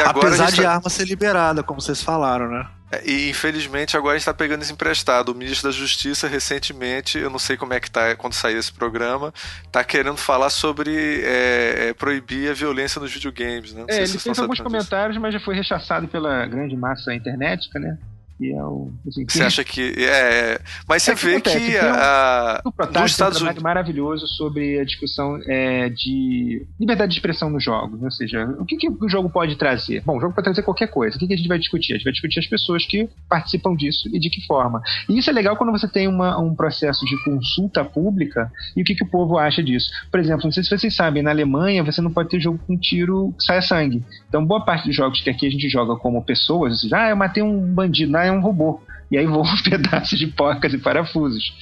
apesar de arma ser liberada, como vocês falaram, né? É, e infelizmente agora a gente está pegando isso emprestado. O ministro da Justiça recentemente, eu não sei como é que tá quando sair esse programa, está querendo falar sobre é, é, proibir a violência nos videogames. Né? é, ele fez alguns comentários, mas já foi rechaçado pela grande massa internetica, né? Que é o. Assim, você acha que. É, mas você é vê que, que a. Um, um Estados um Unidos. maravilhoso sobre a discussão é, de liberdade de expressão nos jogos. Ou seja, o que, que, o jogo pode trazer? Bom, o jogo pode trazer qualquer coisa. O que, que a gente vai discutir? A gente vai discutir as pessoas que participam disso e de que forma. E isso é legal quando você tem uma, um processo de consulta pública e o que, que o povo acha disso. Por exemplo, não sei se vocês sabem, na Alemanha você não pode ter jogo com tiro que saia sangue. Então, boa parte dos jogos que aqui a gente joga como pessoas, ou seja, ah, eu matei um bandido, ah, é um robô. E aí voam pedaços de porcas e parafusos.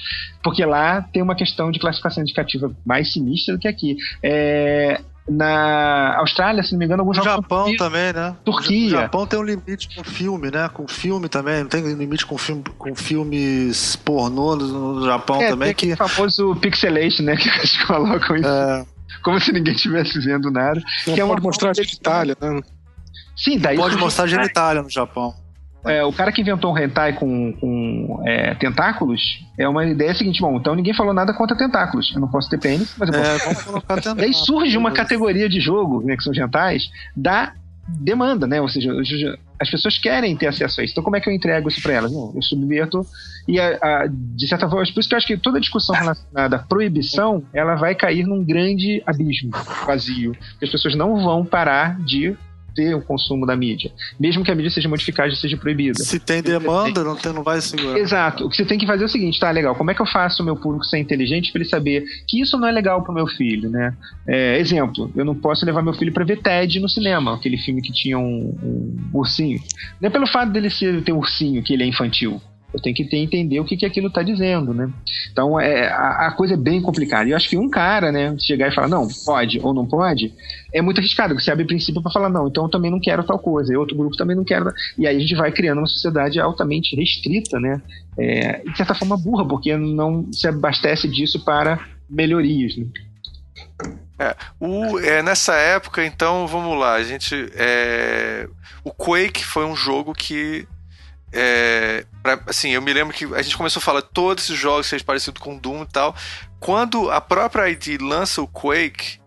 Porque lá tem uma questão de classificação indicativa mais sinistra do que aqui. É, na Austrália, se não me engano, alguns no jogos. Japão também, né? Turquia. O Japão tem um limite com filme, né? Com filme também. Não tem limite com, filme, com filmes pornô no Japão é, também. Tem que... o famoso pixelation, né? Que eles colocam isso. É. Como se ninguém estivesse vendo nada. Não que é uma mostrar genitália, né? Sim, daí. Pode mostrar genitália no Japão. É, o cara que inventou o hentai com, com é, tentáculos é uma ideia seguinte, bom, então ninguém falou nada contra tentáculos. Eu não posso ter pênis, mas eu posso. É, colocar tentáculos. Daí surge uma categoria de jogo, né, que são os hentais, da demanda, né? Ou seja, as pessoas querem ter acesso a isso. Então, como é que eu entrego isso para elas? Não, eu subverto. E, a, a, de certa forma, por isso que eu acho que toda discussão relacionada à proibição ela vai cair num grande abismo vazio. As pessoas não vão parar de ter o consumo da mídia, mesmo que a mídia seja modificada e seja proibida. Se tem demanda, não, tem, não vai segurar. Exato. O que você tem que fazer é o seguinte, tá, legal, como é que eu faço o meu público ser inteligente para ele saber que isso não é legal pro meu filho, né? É, exemplo, eu não posso levar meu filho para ver Ted no cinema, aquele filme que tinha um, um ursinho. Não é pelo fato dele ser, ter um ursinho que ele é infantil. Eu tenho que ter, entender o que, que aquilo está dizendo, né? Então, é, a, a, coisa é bem complicada. E eu acho que um cara, né, chegar e falar, não, pode ou não pode, é muito arriscado. Você abre princípio para falar, não, então eu também não quero tal coisa, e outro grupo também não quer. E aí a gente vai criando uma sociedade altamente restrita, né? É, de certa forma burra, porque não se abastece disso para melhorias, né? É, o, é, nessa época, então, vamos lá, a gente. É, o Quake foi um jogo que é, pra, assim, eu me lembro que a gente começou a falar todos esses jogos sejam parecidos com Doom e tal. Quando a própria ID lança o Quake,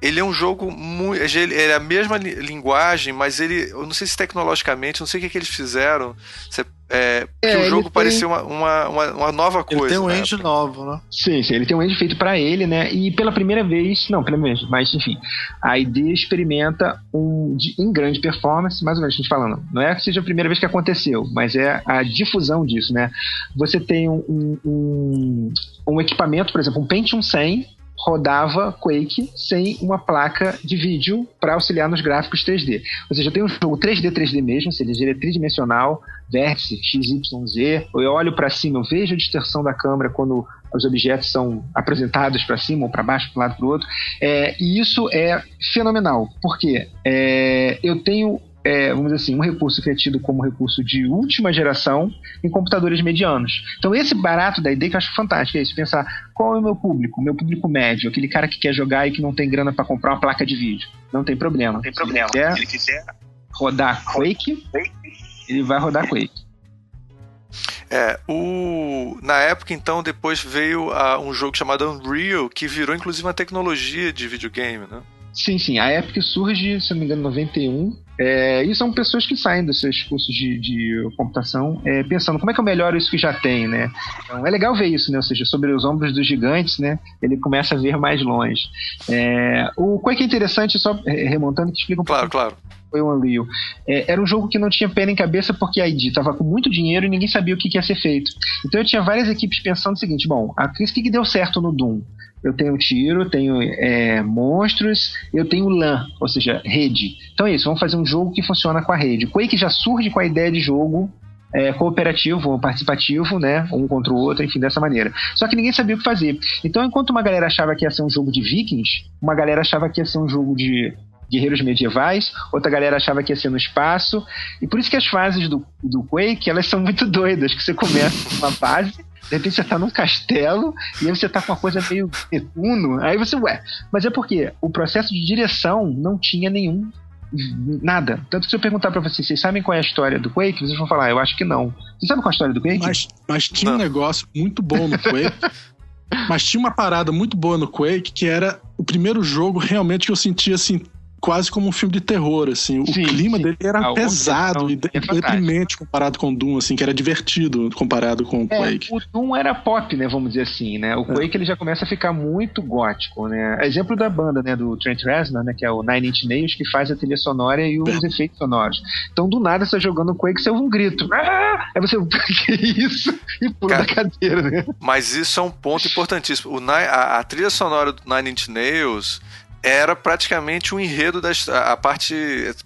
ele é um jogo muito. Ele é a mesma linguagem, mas ele. Eu não sei se tecnologicamente, não sei o que, que eles fizeram. Você é, é, o jogo parecia uma, uma, uma, nova coisa. Ele tem um né? engine novo, né? Sim, sim, ele tem um engine feito para ele, né? E pela primeira vez, não, pela primeira vez, mas enfim, a ID experimenta um de, em grande performance, mais ou menos a gente falando. Não é que seja a primeira vez que aconteceu, mas é a difusão disso, né? Você tem um, um, um equipamento, por exemplo, um Pentium 100 rodava Quake sem uma placa de vídeo para auxiliar nos gráficos 3D. Ou seja, eu tenho um jogo 3D, 3D mesmo, seja, ele é tridimensional, vértice, XYZ. Eu olho para cima, eu vejo a distorção da câmera quando os objetos são apresentados para cima ou para baixo, para um lado para o outro. É, e isso é fenomenal, porque é, eu tenho é, vamos dizer assim, um recurso que é tido como recurso de última geração em computadores medianos. Então, esse barato da ideia que eu acho fantástico é isso, pensar qual é o meu público, o meu público médio, aquele cara que quer jogar e que não tem grana para comprar uma placa de vídeo. Não tem problema. Não tem problema. Se ele quiser rodar Quake, ele vai rodar Quake. É, o... na época então depois veio uh, um jogo chamado Unreal que virou inclusive uma tecnologia de videogame, né? Sim, sim. A Epic surge, se não me engano, em 91. É, e são pessoas que saem dos seus cursos de, de computação é, pensando como é que eu melhoro isso que já tem, né? Então é legal ver isso, né? Ou seja, sobre os ombros dos gigantes, né? Ele começa a ver mais longe. É, o que é interessante, só remontando, que explica um claro, pouco. Claro, foi o Unreal. É, era um jogo que não tinha pé nem cabeça porque a ID estava com muito dinheiro e ninguém sabia o que, que, ia ser feito. Então eu tinha várias equipes pensando o seguinte: bom, o que, que deu certo no Doom? Eu tenho tiro, tenho é, monstros, eu tenho LAN, ou seja, rede. Então é isso, vamos fazer um jogo que funciona com a rede. Quake já surge com a ideia de jogo é, cooperativo ou participativo, né? Um contra o outro, enfim, dessa maneira. Só que ninguém sabia o que fazer. Então, enquanto uma galera achava que ia ser um jogo de vikings, uma galera achava que ia ser um jogo de guerreiros medievais, outra galera achava que ia ser no espaço. E por isso que as fases do, do Quake, elas são muito doidas, que você começa com uma base de repente você tá num castelo e aí você tá com uma coisa meio Netuno. Aí você, ué, mas é porque o processo de direção não tinha nenhum nada. Tanto que se eu perguntar para vocês, vocês sabem qual é a história do Quake? Vocês vão falar, eu acho que não. Vocês sabem qual é a história do Quake? Mas, mas tinha não. um negócio muito bom no Quake. mas tinha uma parada muito boa no Quake que era o primeiro jogo realmente que eu sentia assim quase como um filme de terror, assim. O sim, clima sim. dele era ah, pesado e é deprimente comparado com o Doom, assim, que era divertido comparado com o é, Quake. O Doom era pop, né, vamos dizer assim, né? O é. Quake ele já começa a ficar muito gótico, né? Exemplo da banda, né, do Trent Reznor, né, que é o Nine Inch Nails, que faz a trilha sonora e os é. efeitos sonoros. Então, do nada, você tá jogando Quake, você ouve um grito. Ah! Aí você, que isso? E pula Cara, da cadeira, né? Mas isso é um ponto importantíssimo. O, a, a trilha sonora do Nine Inch Nails era praticamente um enredo da a parte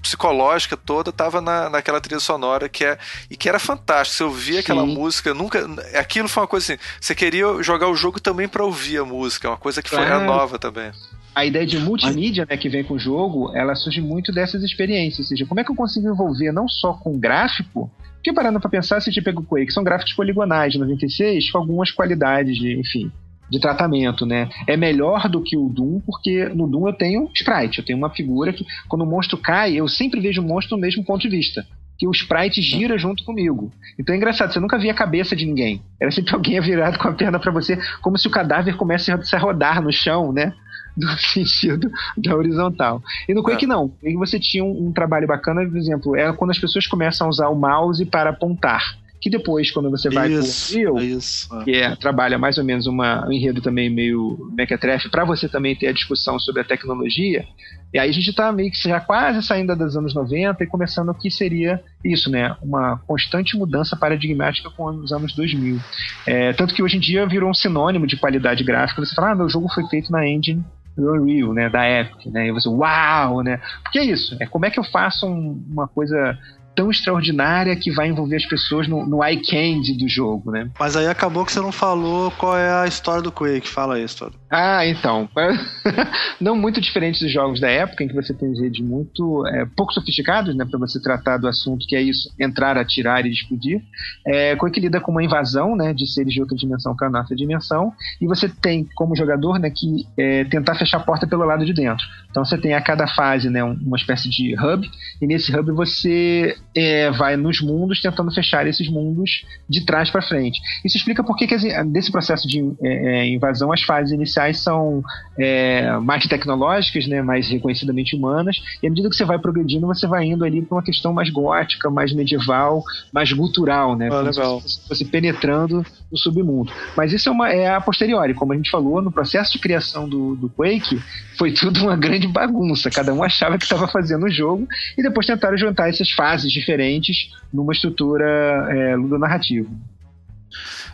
psicológica toda estava na, naquela trilha sonora que é e que era fantástico. Você ouvia aquela Sim. música, nunca aquilo foi uma coisa assim. Você queria jogar o jogo também para ouvir a música, uma coisa que foi é. nova também. A ideia de multimídia né, que vem com o jogo, ela surge muito dessas experiências. Ou seja, como é que eu consigo envolver não só com gráfico, porque parando para pensar, se a gente pega o Quake, são gráficos poligonais de 96 com algumas qualidades de, enfim, de tratamento, né? É melhor do que o Doom, porque no Doom eu tenho sprite, eu tenho uma figura que quando o monstro cai, eu sempre vejo o monstro no mesmo ponto de vista. Que o sprite gira junto comigo. Então é engraçado, você nunca via a cabeça de ninguém. Era sempre alguém virado com a perna para você, como se o cadáver começasse a rodar no chão, né? No sentido da horizontal. E no Quake é. não. E você tinha um, um trabalho bacana, por exemplo, é quando as pessoas começam a usar o mouse para apontar que depois, quando você vai isso, pro Unreal, isso. que é, trabalha mais ou menos uma, um enredo também meio mequetrefe, para você também ter a discussão sobre a tecnologia, e aí a gente está meio que já quase saindo dos anos 90 e começando o que seria isso, né? Uma constante mudança paradigmática com os anos 2000. É, tanto que hoje em dia virou um sinônimo de qualidade gráfica. Você fala, ah, meu jogo foi feito na engine Unreal, né, da Epic, né, e você, uau, né, porque é isso, é como é que eu faço um, uma coisa tão extraordinária que vai envolver as pessoas no, no eye candy do jogo, né? Mas aí acabou que você não falou qual é a história do Quake. Fala aí história. Ah, então. não muito diferente dos jogos da época, em que você tem redes muito é, pouco sofisticados, né, para você tratar do assunto que é isso, entrar, atirar e explodir. É, Quake lida com uma invasão, né, de seres de outra dimensão para nossa dimensão, e você tem como jogador, né, que é, tentar fechar a porta pelo lado de dentro. Então você tem a cada fase, né, uma espécie de hub, e nesse hub você é, vai nos mundos tentando fechar esses mundos de trás para frente. Isso explica por que, que desse processo de é, é, invasão as fases iniciais são é, mais tecnológicas, né, mais reconhecidamente humanas, e à medida que você vai progredindo, você vai indo ali para uma questão mais gótica, mais medieval, mais gutural, né? Ah, legal. Se você penetrando no submundo. Mas isso é, uma, é a posteriori, como a gente falou, no processo de criação do, do Quake, foi tudo uma grande bagunça. Cada um achava que estava fazendo o jogo e depois tentaram juntar essas fases diferentes numa estrutura é, ludonarrativa.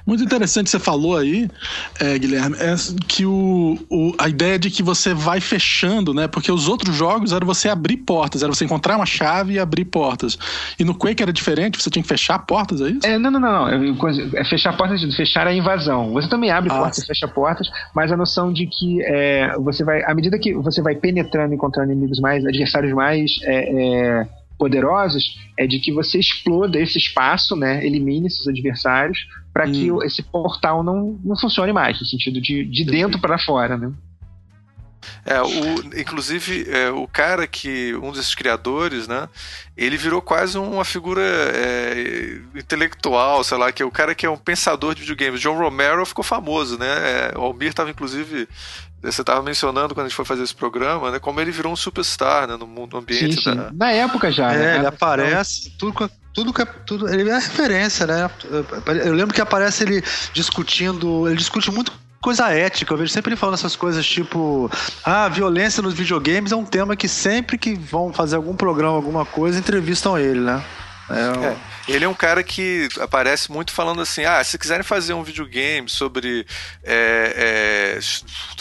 Muito interessante você falou aí, é, Guilherme, é que o, o, a ideia de que você vai fechando, né? Porque os outros jogos era você abrir portas, era você encontrar uma chave e abrir portas. E no Quake era diferente, você tinha que fechar portas, é isso? É, não, não, não. É fechar portas, fechar a invasão. Você também abre ah, portas, sim. fecha portas, mas a noção de que é, você vai, à medida que você vai penetrando, encontrando inimigos mais, adversários mais. É, poderosos é de que você exploda esse espaço, né? Elimine esses adversários para hum. que esse portal não, não funcione mais, no sentido de, de dentro para fora, né? É, o, inclusive, é, o cara que, um desses criadores, né, ele virou quase uma figura é, intelectual, sei lá, que é o cara que é um pensador de videogames. John Romero ficou famoso, né? É, o Almir estava, inclusive, você estava mencionando quando a gente foi fazer esse programa, né, como ele virou um superstar né, no mundo, no ambiente. Sim, sim. Da... Na época já. É, né? ele aparece, tudo, tudo, tudo, ele é referência, né? Eu lembro que aparece ele discutindo, ele discute muito coisa ética. Eu vejo sempre ele falando essas coisas tipo: ah, violência nos videogames é um tema que sempre que vão fazer algum programa, alguma coisa, entrevistam ele, né? É, é, ele é um cara que aparece muito falando assim: ah, se quiserem fazer um videogame sobre. É, é...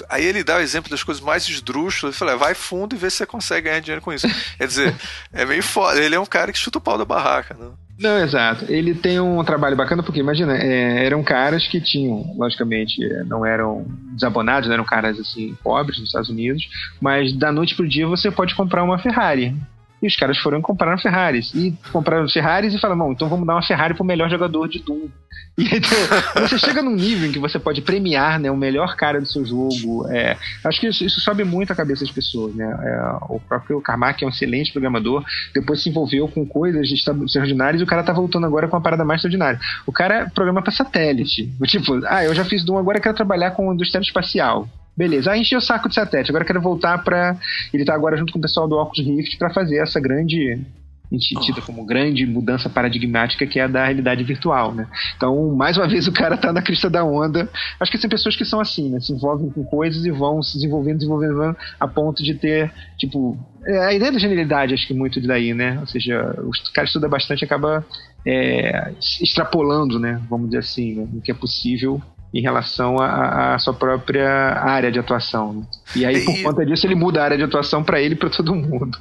Aí ele dá o exemplo das coisas mais esdrúxulas. Ele fala: vai fundo e vê se você consegue ganhar dinheiro com isso. Quer dizer, é meio foda. Ele é um cara que chuta o pau da barraca, né? Não, exato. Ele tem um trabalho bacana porque, imagina, é, eram caras que tinham, logicamente, não eram desabonados, não eram caras assim pobres nos Estados Unidos, mas da noite pro dia você pode comprar uma Ferrari. E os caras foram e compraram Ferraris. E compraram Ferraris e falaram, não, então vamos dar uma Ferrari pro melhor jogador de Doom. E então, você chega num nível em que você pode premiar né, o melhor cara do seu jogo. É, acho que isso, isso, sobe muito a cabeça das pessoas. Né? É, o próprio Carmack é um excelente programador, depois se envolveu com coisas extraordinárias e o cara tá voltando agora com uma parada mais extraordinária. O cara programa para satélite. Tipo, ah, eu já fiz Doom, agora quero trabalhar com indústria espacial. Beleza, aí encheu o saco de satélite. Agora quero voltar para. Ele tá agora junto com o pessoal do Oculus Rift para fazer essa grande tida como grande mudança paradigmática que é a da realidade virtual, né? Então, mais uma vez, o cara tá na crista da onda. Acho que tem pessoas que são assim, né? Se envolvem com coisas e vão se desenvolvendo, desenvolvendo, a ponto de ter, tipo... É, a ideia da genialidade, acho que muito daí, né? Ou seja, o cara estuda bastante acaba é, extrapolando, né? Vamos dizer assim, né? o que é possível em relação à sua própria área de atuação. Né? E aí, por e... conta disso, ele muda a área de atuação para ele e para todo mundo.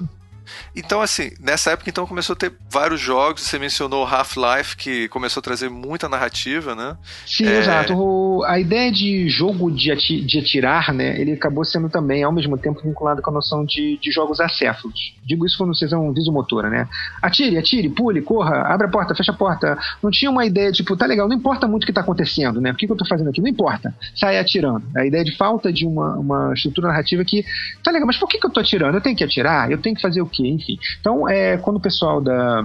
Então, assim, nessa época então começou a ter vários jogos. Você mencionou Half-Life, que começou a trazer muita narrativa, né? Sim, é... exato. O, a ideia de jogo de, ati, de atirar, né? Ele acabou sendo também, ao mesmo tempo, vinculado com a noção de, de jogos acéfalos. Digo isso quando vocês são visomotora, né? Atire, atire, pule, corra, abre a porta, fecha a porta. Não tinha uma ideia, tipo, tá legal, não importa muito o que tá acontecendo, né? O que, que eu tô fazendo aqui? Não importa. Sai atirando. A ideia de falta de uma, uma estrutura narrativa que, tá legal, mas por que, que eu tô atirando? Eu tenho que atirar? Eu tenho que fazer o quê? Enfim. Então, é, quando o pessoal da,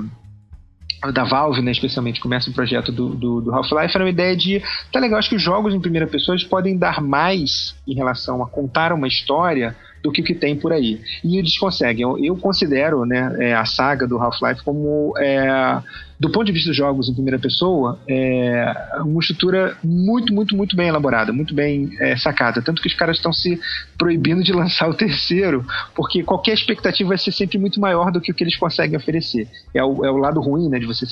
da Valve, né, especialmente, começa o projeto do, do, do Half-Life, era uma ideia de, tá legal, acho que os jogos em primeira pessoa podem dar mais em relação a contar uma história do que o que tem por aí. E eles conseguem. Eu, eu considero né, é, a saga do Half-Life como é, do ponto de vista dos jogos em primeira pessoa, é uma estrutura muito, muito, muito bem elaborada, muito bem é, sacada. Tanto que os caras estão se proibindo de lançar o terceiro, porque qualquer expectativa vai ser sempre muito maior do que o que eles conseguem oferecer. É o, é o lado ruim né, de você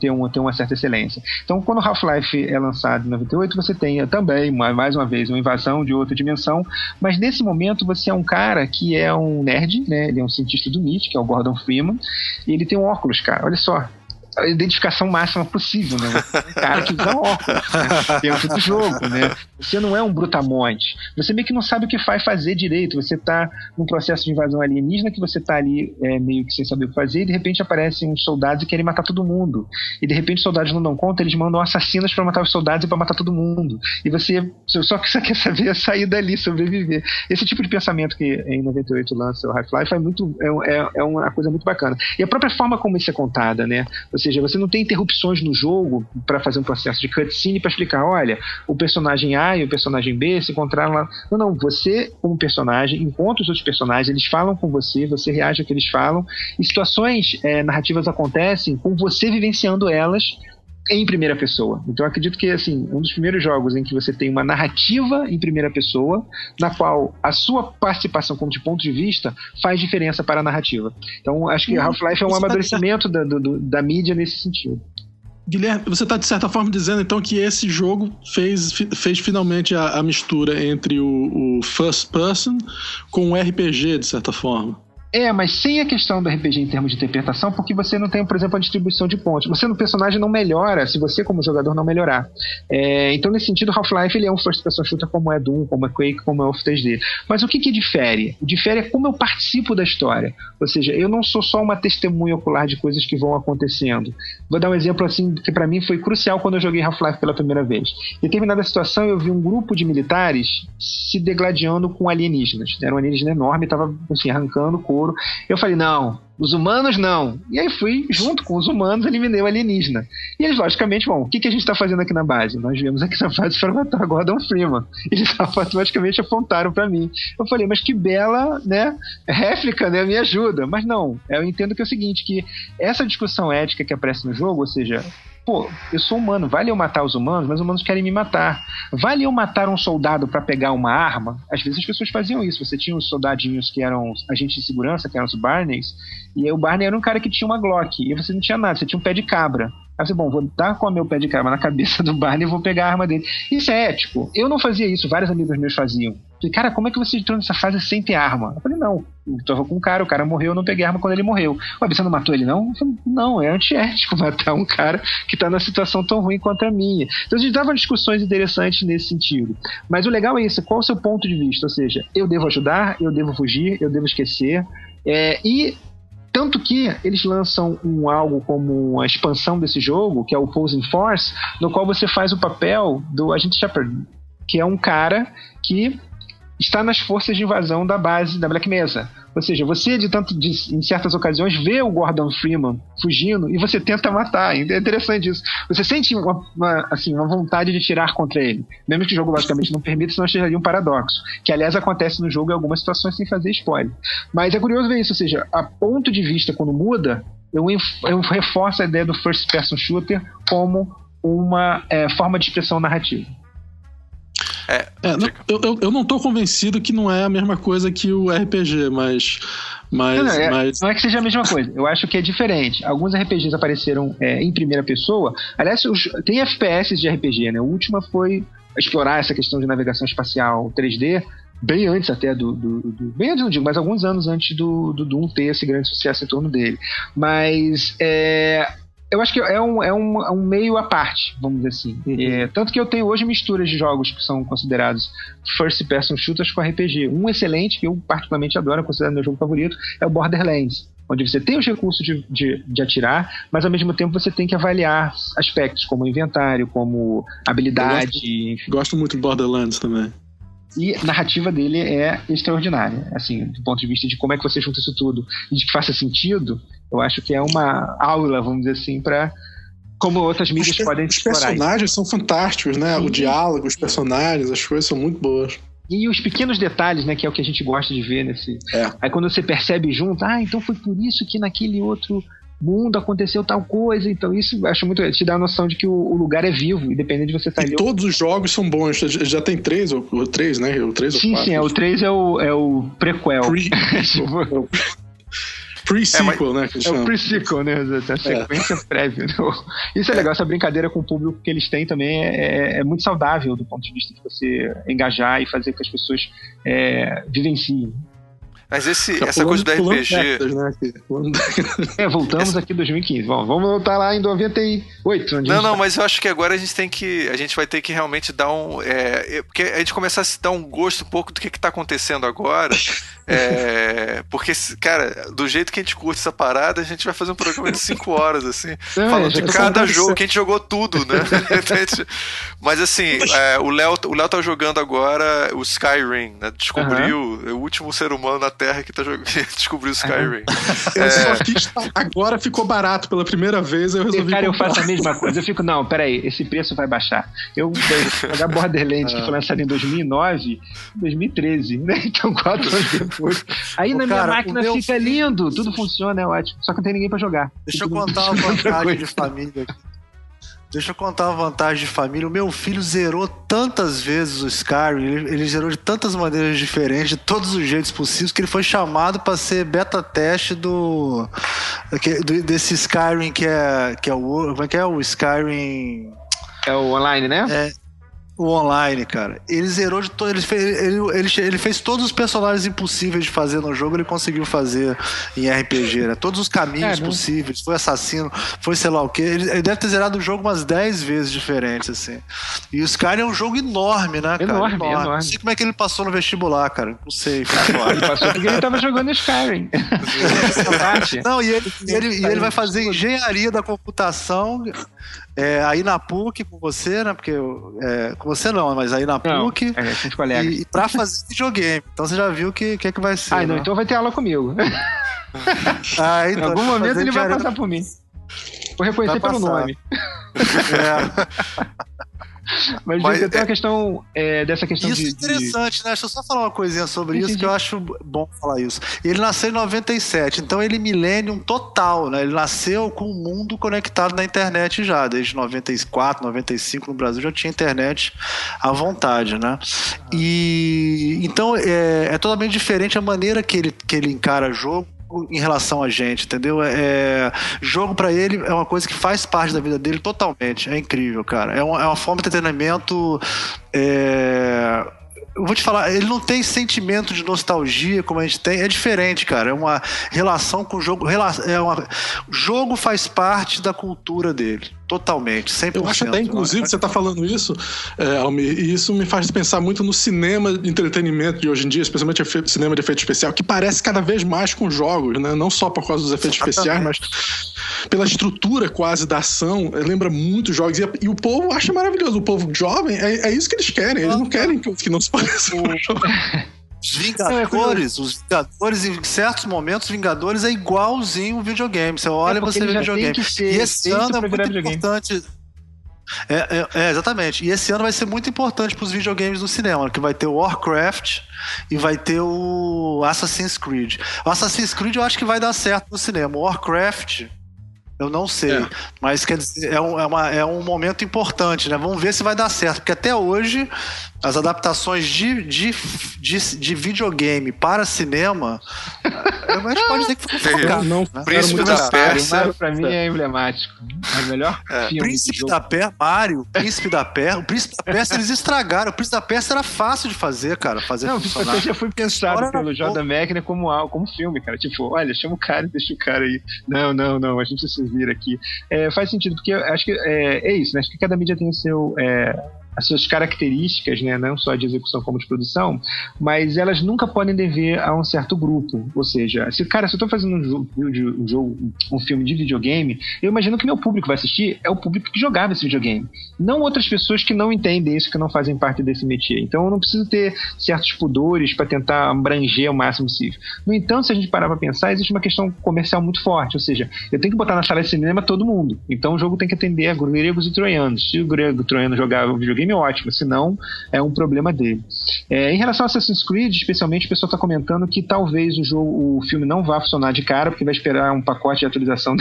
ter, uma, ter uma certa excelência. Então, quando Half-Life é lançado em 98, você tem também, mais uma vez, uma invasão de outra dimensão, mas nesse momento você é um cara que é um nerd, né? ele é um cientista do MIT, que é o Gordon Freeman, e ele tem um óculos, cara. Olha só, a identificação máxima possível, né? É um cara que usa óculos né? dentro do jogo, né? Você não é um brutamonte. Você meio que não sabe o que vai fazer direito. Você tá num processo de invasão alienígena que você tá ali é, meio que sem saber o que fazer e de repente aparecem uns soldados e querem matar todo mundo. E de repente os soldados não dão conta, eles mandam assassinos para matar os soldados e para matar todo mundo. E você só que você quer saber é sair dali, sobreviver. Esse tipo de pensamento que em 98 lança o Half-Life é muito é, é, é uma coisa muito bacana. E a própria forma como isso é contada, né? Você seja, você não tem interrupções no jogo para fazer um processo de cutscene para explicar, olha, o personagem A e o personagem B se encontraram lá. Não, não, você, como personagem, encontra os outros personagens, eles falam com você, você reage ao que eles falam, e situações é, narrativas acontecem com você vivenciando elas em primeira pessoa. Então eu acredito que assim, um dos primeiros jogos em que você tem uma narrativa em primeira pessoa, na qual a sua participação como de ponto de vista faz diferença para a narrativa. Então acho que hum, Half-Life é um tá amadurecimento da, do, da mídia nesse sentido. Guilherme, você está de certa forma dizendo então que esse jogo fez, fez finalmente a, a mistura entre o, o first person com o RPG, de certa forma. É, mas sem a questão do RPG em termos de interpretação, porque você não tem, por exemplo, a distribuição de pontos. Você no personagem não melhora se você, como jogador, não melhorar. É, então, nesse sentido, Half-Life ele é um first person shooter como é Doom, como é Quake, como é Off 3D. Mas o que, que difere? O difere é como eu participo da história. Ou seja, eu não sou só uma testemunha ocular de coisas que vão acontecendo. Vou dar um exemplo assim que para mim foi crucial quando eu joguei Half-Life pela primeira vez. Em determinada situação, eu vi um grupo de militares se degladiando com alienígenas. Era um alienígena enorme, estava assim, arrancando couro ouro. Eu falei, não, os humanos não. E aí fui, junto com os humanos, eliminei o alienígena. E eles, logicamente, bom, o que, que a gente está fazendo aqui na base? Nós viemos aqui na base para matar Gordon Freeman. Eles automaticamente apontaram para mim. Eu falei, mas que bela, né, réplica, né, me ajuda. Mas não, eu entendo que é o seguinte, que essa discussão ética que aparece no jogo, ou seja, pô, eu sou humano, vale eu matar os humanos, mas os humanos querem me matar. Vale eu matar um soldado para pegar uma arma? Às vezes as pessoas faziam isso. Você tinha os soldadinhos que eram agentes de segurança, que eram os Barneys, e aí o Barney era um cara que tinha uma Glock, e você não tinha nada, você tinha um pé de cabra. Aí você, bom, vou dar com o meu pé de cabra na cabeça do Barney e vou pegar a arma dele. Isso é ético. Eu não fazia isso, vários amigos meus faziam. Cara, como é que você entrou nessa fase sem ter arma? Eu falei, não, eu tava com um cara, o cara morreu, eu não peguei arma quando ele morreu. Ué, você não matou ele, não? Falei, não, é antiético matar um cara que tá numa situação tão ruim quanto a minha. Então a gente dava discussões interessantes nesse sentido. Mas o legal é isso, qual é o seu ponto de vista? Ou seja, eu devo ajudar, eu devo fugir, eu devo esquecer. É, e tanto que eles lançam um algo como uma expansão desse jogo, que é o Posing Force, no qual você faz o papel do Agente Shepard, que é um cara que está nas forças de invasão da base da Black Mesa. Ou seja, você de tanto de, em certas ocasiões vê o Gordon Freeman fugindo e você tenta matar. É interessante isso. Você sente uma, uma, assim, uma vontade de tirar contra ele. Mesmo que o jogo basicamente não permita, senão seria um paradoxo. Que aliás acontece no jogo em algumas situações sem fazer spoiler. Mas é curioso ver isso, ou seja, a ponto de vista quando muda, eu, eu reforço a ideia do first person shooter como uma é, forma de expressão narrativa. É, é não, eu, eu, eu, não tô convencido que não é a mesma coisa que o RPG, mas. mas, não, não, é, mas... não é que seja a mesma coisa. Eu acho que é diferente. Alguns RPGs apareceram é, em primeira pessoa. Aliás, os, tem FPS de RPG, né? A última foi explorar essa questão de navegação espacial 3D bem antes até do, do, do, bem antes não digo, mas alguns anos antes do, do Doom ter esse grande sucesso em torno dele. Mas é, eu acho que é um, é um, é um meio à parte, vamos dizer assim. Uhum. É, tanto que eu tenho hoje misturas de jogos que são considerados first person shooters com RPG. Um excelente, que eu particularmente adoro, considero meu jogo favorito, é o Borderlands. Onde você tem os recursos de, de, de, atirar, mas ao mesmo tempo você tem que avaliar aspectos como inventário, como habilidade. Eu gosto, gosto muito de Borderlands também. E a narrativa dele é extraordinária. Assim, do ponto de vista de como é que você junta isso tudo e de que faça sentido, eu acho que é uma aula, vamos dizer assim, para como outras mídias os, podem Os personagens são fantásticos, né? Sim. O diálogo, os personagens, as coisas são muito boas. E os pequenos detalhes, né, que é o que a gente gosta de ver nesse. É. Aí quando você percebe junto, ah, então foi por isso que naquele outro mundo aconteceu tal coisa. Então, isso acho muito. te dá a noção de que o, o lugar é vivo, independente de você estar tá e ali. Todos os jogos são bons. Já, já tem três, ou, ou três, né? O três sim, ou sim, é, o três é o, é o prequel. Pre... Pre-sequel, é, né? é o pre-sequel, né? A sequência é. prévia. Né? Isso é, legal, essa brincadeira com o público que eles têm também é, é, é, muito saudável do ponto de vista de você engajar e fazer com que as pessoas é, vivenciem. Mas esse, essa coisa do RPG. né? é, voltamos aqui em 2015. Bom, vamos voltar lá em 98. não, não, tá. mas eu acho que agora a gente tem que. A gente vai ter que realmente dar um. É, porque a gente começar a se dar um gosto um pouco do que, está acontecendo agora. É, porque, cara, do jeito que a gente curte essa parada, a gente vai fazer um programa de 5 horas, assim, é, falando de cada jogo, que a gente jogou tudo, né? Mas assim, é, o Léo o Léo tá jogando agora o Skyrim, né? Descobriu uhum. o último ser humano na Terra que, tá jogando, descobriu o Skyrim. É... fiz, agora ficou barato pela primeira vez, eu resolvi. Cara, comprar. eu faço a mesma coisa. Eu fico, não, peraí, esse preço vai baixar. Eu jogar Borderlands, que foi lançado em 2009, 2013, né? Então, quatro anos depois. Aí na cara, minha máquina fica filho... lindo, tudo funciona, é ótimo. Só que não tem ninguém para jogar. Deixa eu contar uma vantagem de família aqui. Deixa eu contar uma vantagem de família. O meu filho zerou tantas vezes o Skyrim, ele, ele, zerou de tantas maneiras diferentes, de todos os jeitos possíveis, que ele foi chamado para ser beta teste do, do, desse Skyrim que é que é o como é que é o Skyrim é o online, né? É, o online, cara. Ele zerou de todo. Ele fez, ele, ele, ele, fez todos os personagens impossíveis de fazer no jogo, ele conseguiu fazer em RPG, né? Todos os caminhos é, possíveis. Foi assassino, foi sei lá o quê. Ele, ele, deve ter zerado o jogo umas 10 vezes diferentes, assim. E o Skyrim é um jogo enorme, né, cara? Enorme, enorme. enorme. Não sei como é que ele passou no vestibular, cara. Não sei. ele passou porque ele tava jogando Skyrim. Não, e ele, ele, e ele vai fazer engenharia da computação é, aí na PUC com você, né? Porque é, com você não, mas aí na PUC. Não, é, a colega. E, e pra fazer videogame. Então você já viu o que, que é que vai ser. Ah, não, né? então vai ter aula comigo. ah, então, em algum momento ele vai passar por mim. Vou reconhecer pelo nome. É. Mas, Mas tem é... uma questão é, dessa questão isso de. Isso é interessante, de... né? Deixa eu só falar uma coisinha sobre Entendi. isso que eu acho bom falar isso. Ele nasceu em 97, então ele é millennium total, né? Ele nasceu com o mundo conectado na internet já, desde 94, 95 no Brasil já tinha internet à vontade, né? E então é, é totalmente diferente a maneira que ele, que ele encara jogo em relação a gente, entendeu? É, é jogo para ele é uma coisa que faz parte da vida dele totalmente. É incrível, cara. É uma, é uma forma de entretenimento. É, eu vou te falar, ele não tem sentimento de nostalgia como a gente tem. É diferente, cara. É uma relação com o jogo. É uma, jogo faz parte da cultura dele. Totalmente, 100%. Eu acho até, inclusive, você está falando isso, é, Almir, e isso me faz pensar muito no cinema de entretenimento de hoje em dia, especialmente cinema de efeito especial, que parece cada vez mais com jogos, né? Não só por causa dos efeitos especiais, mas pela estrutura quase da ação. Lembra muito jogos. E, e, o povo acha maravilhoso. O povo jovem, é, é isso que eles querem. Eles não querem que, que não se pareça com Os Vingadores, os Vingadores, em certos momentos, Vingadores é igualzinho o videogame. Você olha é e você vê videogame. Ser, e esse ano é muito importante. É, é, é, exatamente. E esse ano vai ser muito importante para os videogames do cinema, que vai ter o Warcraft e vai ter o Assassin's Creed. O Assassin's Creed eu acho que vai dar certo no cinema. O Warcraft eu não sei. É. Mas quer dizer, é um, é, uma, é um momento importante, né? Vamos ver se vai dar certo. Porque até hoje, as adaptações de, de, de, de videogame para cinema, a gente pode dizer que foi fracasso. Não, né? Príncipe da Pérsia. Pra mim é emblemático. É o melhor é. filme. Príncipe da Pérsia, Mario, Príncipe da Pérsia. O Príncipe da Pérsia eles estragaram. O Príncipe da Pérsia era fácil de fazer, cara. Fazer não, o Príncipe da Pérsia já foi pensado pelo Jordan Mechner como, como filme, cara. Tipo, olha, chama o cara e deixa o cara aí. Não, não, não, a gente se vira aqui. É, faz sentido, porque acho que é, é isso, né? Acho que cada mídia tem o seu. É, as suas características, né, não só de execução como de produção, mas elas nunca podem dever a um certo grupo. Ou seja, se cara, se eu estou fazendo um jogo, um jogo, um filme de videogame, eu imagino que meu público vai assistir é o público que jogava esse videogame, não outras pessoas que não entendem isso, que não fazem parte desse métier. Então eu não preciso ter certos pudores para tentar abranger o máximo possível. No entanto, se a gente parar para pensar, existe uma questão comercial muito forte, ou seja, eu tenho que botar na sala de cinema todo mundo. Então o jogo tem que atender a gregos e troianos. Se o grego e troiano jogar o videogame, ótimo, se não, é um problema dele. É, em relação a Assassin's Creed, especialmente, o pessoal está comentando que talvez o jogo, o filme não vá funcionar de cara, porque vai esperar um pacote de atualização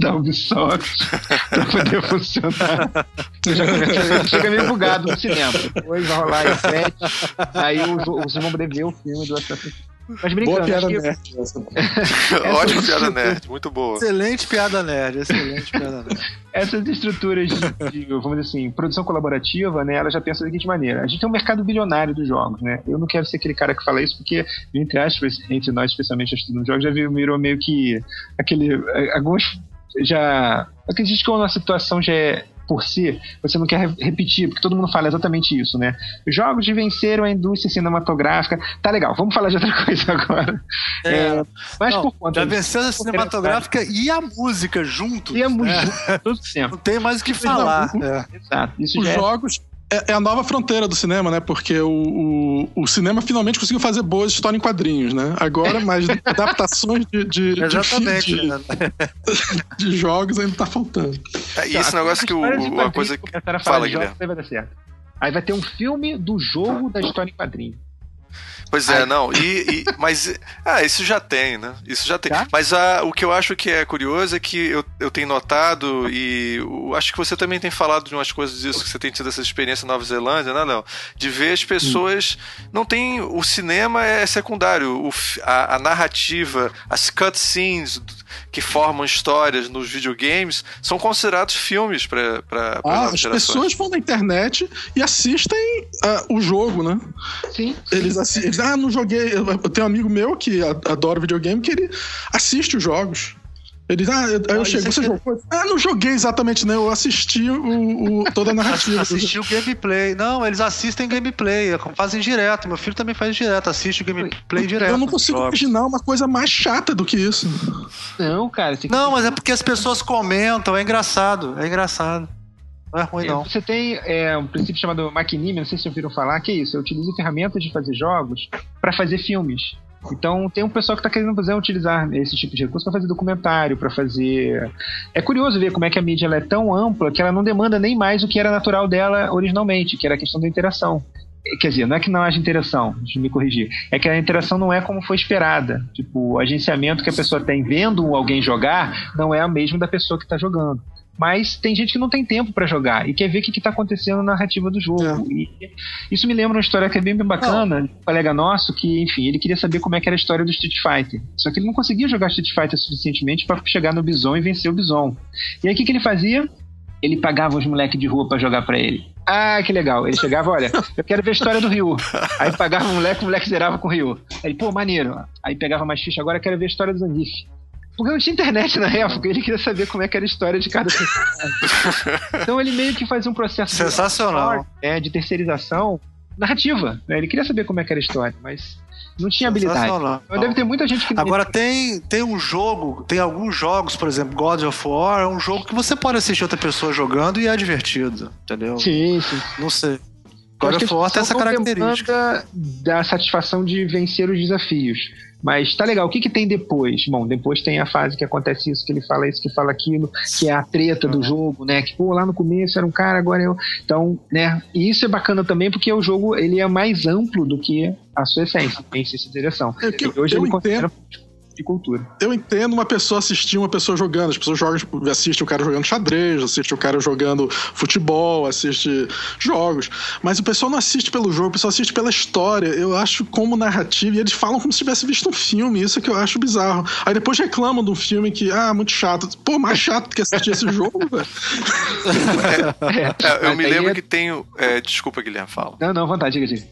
da Ubisoft para poder funcionar. Chega meio bugado no cinema. Depois vai rolar aí, aí vocês vão poder ver o filme do Assassin's Creed. Mas brincando. Boa piada nerd. Ótima piada nerd, muito boa. Excelente piada nerd, excelente piada nerd. Essas estruturas de, de, vamos dizer assim, produção colaborativa, né, ela já pensa da seguinte maneira. A gente tem um mercado bilionário dos jogos, né? Eu não quero ser aquele cara que fala isso porque, entre aspas, entre nós, especialmente estudando jogos, já virou meio que aquele. Alguns já. Acredito que a situação já é por si, você não quer repetir, porque todo mundo fala exatamente isso, né? Jogos de venceram a indústria cinematográfica. Tá legal, vamos falar de outra coisa agora. É, é, mas não, por conta. Já venceu a cinematográfica e a música juntos. E a música, né? todo tempo. Não tem mais o que falar. Não, é. Exato. Isso Os é jogos é, é, a nova fronteira do cinema, né? Porque o, o, o, cinema finalmente conseguiu fazer boas histórias em quadrinhos, né? Agora, mais adaptações de, de, Exatamente, de, né? de, jogos ainda tá faltando. É, e esse negócio que o, uma coisa que fala, Guilherme. Vai dar certo. Aí vai ter um filme do jogo da história em quadrinho. Pois é, não. E, e, mas ah, isso já tem, né? Isso já tem. Tá? Mas ah, o que eu acho que é curioso é que eu, eu tenho notado, e eu, acho que você também tem falado de umas coisas disso, que você tem tido essa experiência na Nova Zelândia, né, Léo? De ver as pessoas. Hum. Não tem. O cinema é secundário. O, a, a narrativa, as cutscenes que formam histórias nos videogames são considerados filmes para ah, as pessoas vão na internet e assistem uh, o jogo, né? Sim. Eles assistem. Ah, não joguei. Eu tenho um amigo meu que adora videogame que ele assiste os jogos. Ele ah, eu, eu chego, você é jogou? Ah, não joguei exatamente, né? Eu assisti o, o toda a narrativa. assisti o gameplay. Não, eles assistem gameplay, fazem direto. Meu filho também faz direto, assiste o gameplay direto. Eu não consigo imaginar uma coisa mais chata do que isso. Não, cara. Não, mas é porque as pessoas comentam, é engraçado, é engraçado. Não é ruim, não. Você tem é, um princípio chamado Maquinime, não sei se vocês ouviram falar, que é isso. Eu utilizo ferramentas de fazer jogos para fazer filmes. Então tem um pessoal que está querendo fazer, utilizar esse tipo de recurso para fazer documentário, para fazer. É curioso ver como é que a mídia é tão ampla que ela não demanda nem mais o que era natural dela originalmente, que era a questão da interação. Quer dizer, não é que não haja interação, deixa eu me corrigir. É que a interação não é como foi esperada. Tipo, o agenciamento que a pessoa tem vendo alguém jogar não é a mesma da pessoa que está jogando mas tem gente que não tem tempo para jogar e quer ver o que, está acontecendo na narrativa do jogo. É. Isso me lembra uma história que é bem, bem bacana, um colega nosso que, enfim, ele queria saber como é que era a história do Street Fighter. Só que ele não conseguia jogar Street Fighter suficientemente para chegar no Bison e vencer o Bison. E aí o que, que ele fazia? Ele pagava os moleques de rua para jogar para ele. Ah, que legal. Ele chegava, olha, eu quero ver a história do Ryu. Aí pagava um moleque, o moleque zerava com o Ryu. Aí, pô, maneiro. Aí pegava mais ficha, agora eu quero ver a história do Zangief. Porque não tinha internet na época, ele queria saber como é que era a história de cada personagem. então ele meio que fazia um processo sensacional de, é, de terceirização narrativa. Né? Ele queria saber como é que era a história, mas não tinha habilidade. Mas deve ter muita gente que. Agora tem, tem um jogo, tem alguns jogos, por exemplo, God of War, é um jogo que você pode assistir outra pessoa jogando e é divertido, entendeu? Sim, sim. Não sei. God of War tem essa característica. Da satisfação de vencer os desafios. Mas tá legal, o que, que tem depois? Bom, depois tem a fase que acontece isso, que ele fala isso, que fala aquilo, que é a treta do jogo, né? Que, pô, lá no começo era um cara, agora eu. Então, né? E isso é bacana também porque o jogo ele é mais amplo do que a sua essência, tem essa direção. É que hoje eu ele entendo. De cultura. Eu entendo uma pessoa assistir uma pessoa jogando. As pessoas jogam, tipo, assistem o cara jogando xadrez, assiste o cara jogando futebol, assiste jogos. Mas o pessoal não assiste pelo jogo, o pessoal assiste pela história. Eu acho como narrativa, e eles falam como se tivesse visto um filme. Isso é que eu acho bizarro. Aí depois reclamam de um filme que, ah, muito chato. Pô, mais chato do que assistir esse jogo, velho. É, é, eu me lembro é... que tenho. É, desculpa, Guilherme, fala. Não, não, vontade, diga, diga.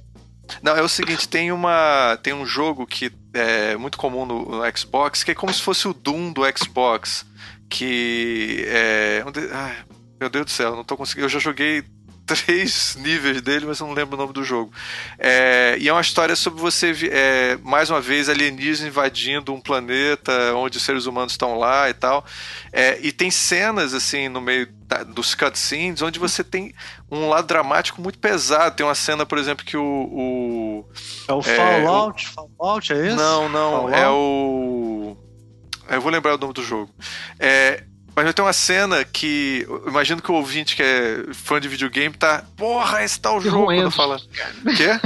Não, é o seguinte, tem uma tem um jogo que é muito comum no, no Xbox, que é como se fosse o Doom do Xbox, que é, ai, meu Deus do céu, não tô conseguindo, eu já joguei três níveis dele, mas eu não lembro o nome do jogo. É, e é uma história sobre você, é, mais uma vez, alienígenas invadindo um planeta onde os seres humanos estão lá e tal. É, e tem cenas, assim, no meio da, dos cutscenes, onde você tem um lado dramático muito pesado. Tem uma cena, por exemplo, que o. o é o Fallout? O... Fallout, é isso? Não, não. Fallout? É o. Eu vou lembrar o nome do jogo. É, mas tem uma cena que. Imagino que o ouvinte que é fã de videogame tá. Porra, esse tá o jogo quando fala. Quê?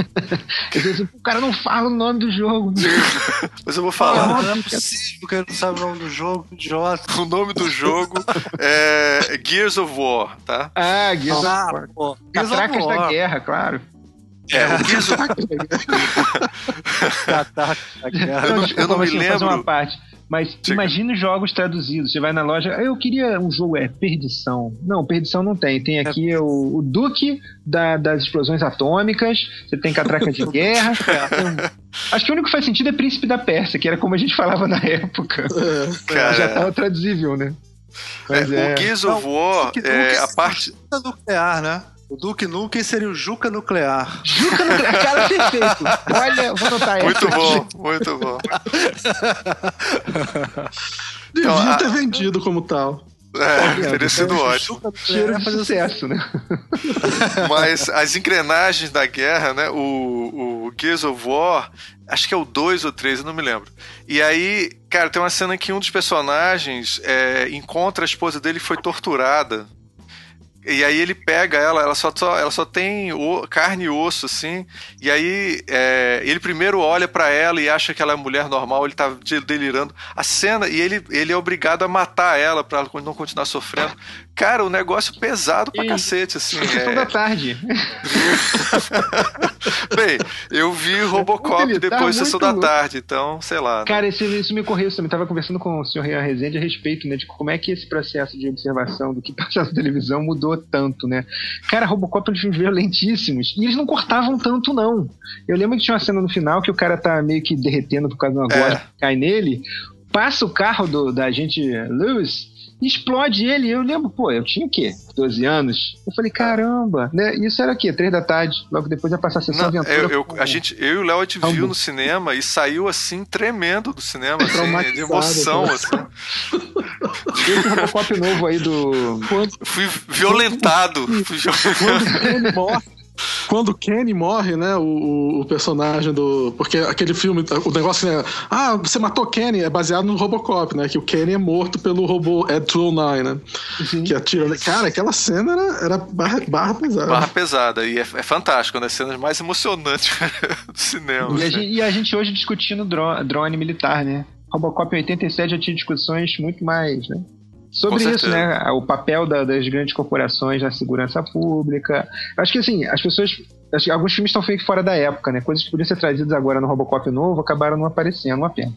o cara não fala o nome do jogo. Mas eu vou falar. não é possível que ele não sabe o nome do jogo, idiota. O nome do jogo é Gears of War, tá? Ah, Gears ah, of War. Pô. Catracas da guerra, claro. É, o Gears of War. eu não, eu não me lembro. uma parte. Mas Chega. imagine jogos traduzidos. Você vai na loja, eu queria um jogo, é Perdição. Não, Perdição não tem. Tem aqui é. o, o, Duque da, das explosões atômicas, você tem Catraca de Guerra. Acho que o único que faz sentido é Príncipe da Pérsia, que era como a gente falava na época. É. Já estava traduzível, né? É, é... O Gears of War, é, a parte... nuclear, né? O Duke Nukem seria o Juca Nuclear. Juca Nuclear, cara, perfeito. Olha, vou anotar essa. Muito bom, muito bom. Devia então, ter a... vendido como tal. É, teria sido ótimo. Cheiro de sucesso, né? Mas as engrenagens da guerra, né? O, o Gears of War, acho que é o 2 ou 3, eu não me lembro. E aí, cara, tem uma cena que um dos personagens é, encontra a esposa dele que foi torturada e aí ele pega ela, ela só, só ela só tem o, carne e osso, assim. E aí é, ele primeiro olha para ela e acha que ela é mulher normal, ele tá delirando. A cena, e ele, ele é obrigado a matar ela pra ela não continuar sofrendo. Cara, o negócio pesado pra e... cacete, assim. Sessão é... da tarde. Bem, eu vi Robocop depois da sessão da tarde, então, sei lá. Né? Cara, isso, isso me ocorreu. Eu também tava conversando com o senhor Rian Rezende a respeito, né, de como é que esse processo de observação do que passa na televisão mudou tanto, né? Cara, Robocop eles filmes violentíssimos. E eles não cortavam tanto, não. Eu lembro que tinha uma cena no final que o cara tá meio que derretendo por causa de uma é. que cai nele. Passa o carro do, da gente Lewis explode ele. Eu lembro, pô, eu tinha o quê? 12 anos. Eu falei, caramba, né? Isso era o quê? Três da tarde. Logo depois ia passar a sessão Não, aventura. Eu, eu, a gente, eu e o Léo a gente viu no cinema e saiu assim, tremendo do cinema, assim, de emoção, assim. Esse Robocop novo aí do. Fui violentado. Quando, Fui violentado. Quando o Kenny morre, né? O, o, personagem do. Porque aquele filme, o negócio é. Ah, você matou Kenny, é baseado no Robocop, né? Que o Kenny é morto pelo robô Ed 209, né? Uhum. Que atira. Cara, aquela cena era, era barra, barra pesada. Barra pesada. E é, é fantástico, uma das cenas mais emocionantes do cinema. E a, gente, e a gente hoje discutindo drone, drone militar, né? Robocop em 87 já tinha discussões muito mais, né? Sobre isso, né? O papel da, das grandes corporações na segurança pública. Acho que assim, as pessoas. Acho que alguns filmes estão feitos fora da época, né? Coisas que podiam ser trazidas agora no Robocop novo acabaram não aparecendo, uma pena.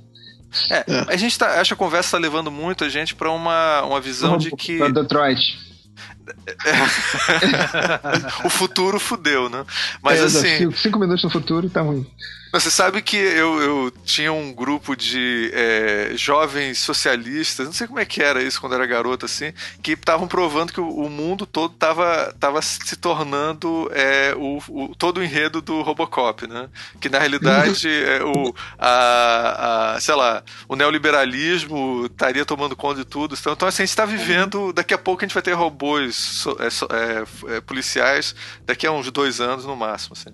É, é. a gente tá, acho que a conversa está levando muito a gente para uma, uma visão de que. Detroit. o futuro fudeu, né? Mas é, assim. Cinco minutos no futuro tá ruim. Você sabe que eu, eu tinha um grupo de é, jovens socialistas, não sei como é que era isso quando era garoto, assim, que estavam provando que o, o, mundo todo estava tava se tornando é, o, o, todo o enredo do Robocop, né? Que na realidade é, o, a, a, sei lá, o neoliberalismo estaria tomando conta de tudo. Então, então assim, a gente está vivendo, daqui a pouco a gente vai ter robôs so, é, so, é, policiais, daqui a uns dois anos no máximo. Assim.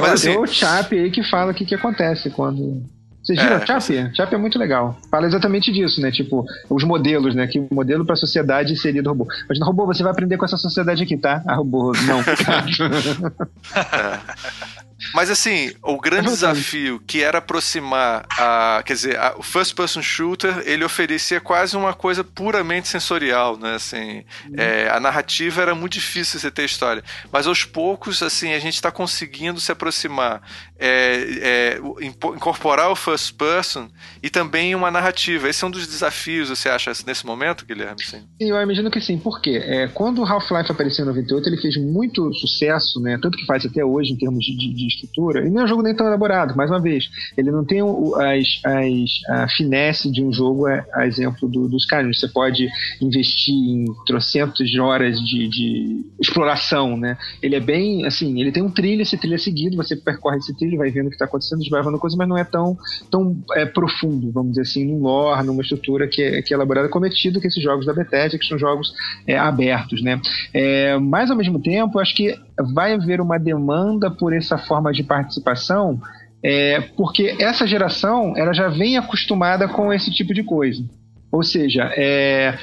Mas, assim, o Chap aí que fala o que, que acontece quando. Vocês viram é. Chap? Chap é muito legal. Fala exatamente disso, né? Tipo, os modelos, né? Que o modelo para a sociedade seria do robô. Mas no robô, você vai aprender com essa sociedade aqui, tá? A robô, não. Mas assim, o grande é desafio que era aproximar a, quer dizer, a, o first person shooter, ele oferecia quase uma coisa puramente sensorial, né? Assim, uhum. é, a narrativa era muito difícil você ter história, mas aos poucos, assim, a gente está conseguindo se aproximar, é, é, incorporar o first person e também uma narrativa. Esse é um dos desafios, você acha nesse momento, Guilherme? Sim, eu imagino que sim. Por quê? É, quando o Half-Life apareceu em 98, ele fez muito sucesso, né? Tanto que faz até hoje em termos de, de estrutura. E não é um jogo nem tão elaborado, mais uma vez. Ele não tem as, as, a finesse de um jogo, é, a exemplo do, dos caras. Você pode investir em trocentas horas de, de, exploração, né? Ele é bem, assim, ele tem um trilho, esse trilho é seguido, você percorre esse trilho, vai vendo o que está acontecendo, desbravando coisa, mas não é tão, tão é, profundo, vamos dizer assim, num lore, numa estrutura que é, que é elaborada, cometido que esses jogos da Bethesda, que são jogos é, abertos, né? É, mas, ao mesmo tempo, acho que vai haver uma demanda por essa forma de participação, é, porque essa geração ela já vem acostumada com esse tipo de coisa. Ou seja, é,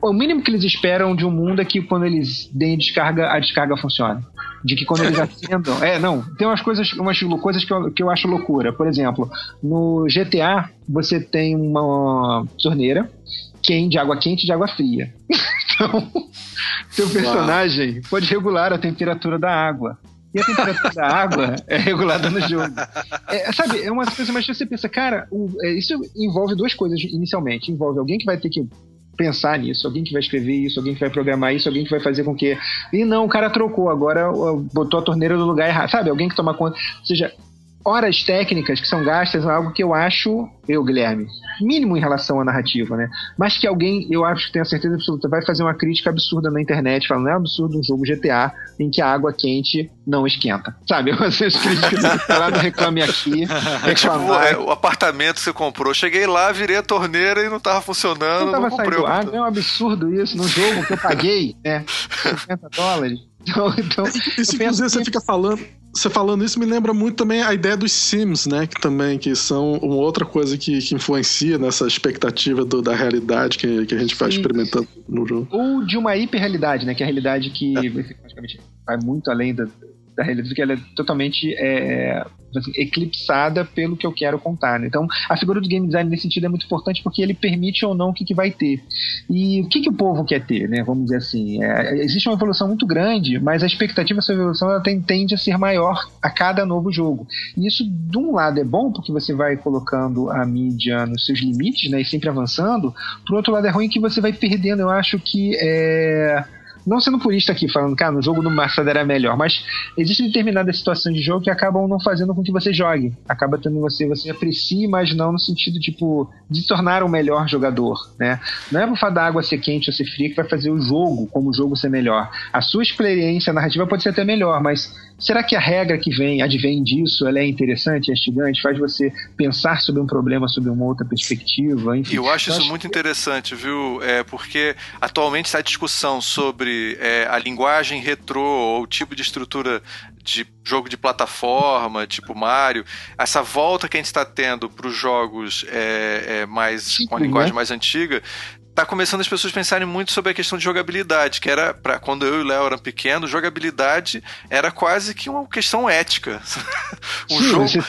o mínimo que eles esperam de um mundo é que quando eles deem descarga, a descarga funcione. De que quando eles acendam. É, não. Tem umas coisas, umas coisas que eu, que eu acho loucura. Por exemplo, no GTA, você tem uma torneira quente, de água quente e de água fria. então, seu personagem Uau. pode regular a temperatura da água. E a temperatura da água é regulada no jogo. É, sabe, é uma coisa, mas você pensa, cara, o, é, isso envolve duas coisas inicialmente. Envolve alguém que vai ter que pensar nisso, alguém que vai escrever isso, alguém que vai programar isso, alguém que vai fazer com que. E não, o cara trocou, agora botou a torneira no lugar errado. Sabe, alguém que toma conta. Ou seja, horas técnicas que são gastas é algo que eu acho, eu, Guilherme, mínimo em relação à narrativa, né? Mas que alguém, eu acho que tenho a certeza absoluta, vai fazer uma crítica absurda na internet, falando, é absurdo um jogo GTA em que a água quente não esquenta. Sabe? Vocês críticas lá no Reclame Aqui. É tipo, é, o apartamento que você comprou. Cheguei lá, virei a torneira e não tava funcionando. Não tava não saindo água, é um absurdo isso, num jogo que eu paguei, né? 50 dólares. Então, então, Isso, inclusive, você fica falando você falando isso me lembra muito também a ideia dos Sims, né? Que também que são uma outra coisa que, que influencia nessa expectativa do, da realidade que, que a gente vai experimentando no jogo. Ou de uma hiperrealidade, né? Que é a realidade que é. vai muito além da, da realidade, que ela é totalmente é, assim, eclipsada pelo que eu quero contar. Né? Então, a figura do game design nesse sentido é muito importante porque ele permite ou não o que, que vai ter. E o que, que o povo quer ter, né? Vamos dizer assim. É, existe uma evolução muito grande, mas a expectativa dessa evolução ela tem, tende a ser maior a cada novo jogo. E isso, de um lado, é bom porque você vai colocando a mídia nos seus limites, né? E sempre avançando. Por outro lado, é ruim que você vai perdendo, eu acho que é não sendo purista aqui, falando, cara, no jogo do Massada era melhor, mas existem determinadas situações de jogo que acabam não fazendo com que você jogue. Acaba tendo você, você aprecie, mas não no sentido, tipo, de tornar um melhor jogador, né? Não é por fato da água ser quente ou ser fria que vai fazer o jogo, como o jogo ser melhor. A sua experiência narrativa pode ser até melhor, mas será que a regra que vem, advém disso, ela é interessante, é instigante, faz você pensar sobre um problema sob uma outra perspectiva? Enfim, eu acho isso acho muito que... interessante, viu? É porque atualmente está a discussão sobre é, a linguagem retrô ou o tipo de estrutura de jogo de plataforma, tipo Mario, essa volta que a gente está tendo para os jogos é, é mais com a linguagem né? mais antiga, tá começando as pessoas pensarem muito sobre a questão de jogabilidade, que era para quando eu e o Léo eram pequenos, jogabilidade era quase que uma questão ética. o Sim, jogo,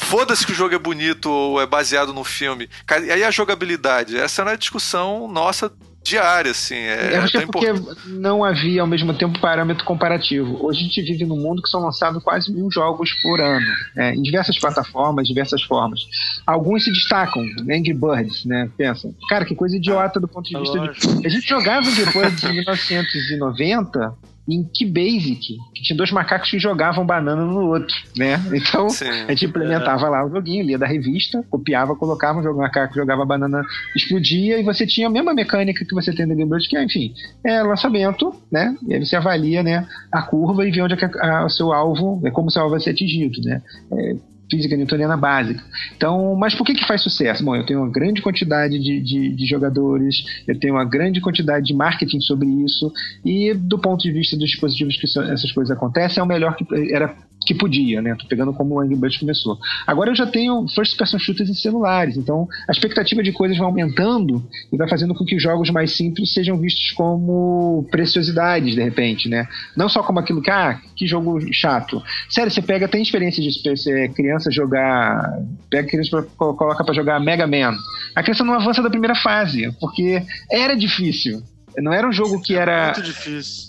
foda-se que o jogo é bonito ou é baseado no filme. E aí a jogabilidade, essa era a discussão nossa diária, assim. É, eu acho que é porque não havia ao mesmo tempo parâmetro comparativo. Hoje a gente vive num mundo que são lançados quase mil jogos por ano, né, em diversas plataformas, diversas formas. Alguns se destacam, Angry Birds, né? Pensa, cara, que coisa idiota do ponto de é vista de. A gente jogava Angry Birds em 1990 em que Basic, que tinha dois macacos que jogavam banana no outro, né? Então Sim, a gente implementava é. lá o joguinho, lia da revista, copiava, colocava, o macaco jogava banana, explodia e você tinha a mesma mecânica que você tem no Game Boy, que é, enfim, é lançamento, né? E aí você avalia, né, a curva e vê onde é que o seu alvo, é como o seu alvo vai ser atingido, né? É, física newtoniana básica. Então, mas por que que faz sucesso? Bom, eu tenho uma grande quantidade de, de, de, jogadores, eu tenho uma grande quantidade de marketing sobre isso, e do ponto de vista dos dispositivos que essas coisas acontecem, é o melhor que era que podia, né? Tô pegando como o Angry Birds começou. Agora eu já tenho first person shooters em celulares, então a expectativa de coisas vai aumentando e vai fazendo com que jogos mais simples sejam vistos como preciosidades de repente, né? Não só como aquilo que ah, que jogo chato. Sério, você pega tem experiência de ser criança jogar, pega criança pra, coloca para jogar Mega Man. A criança não avança da primeira fase, porque era difícil. Não era um jogo que era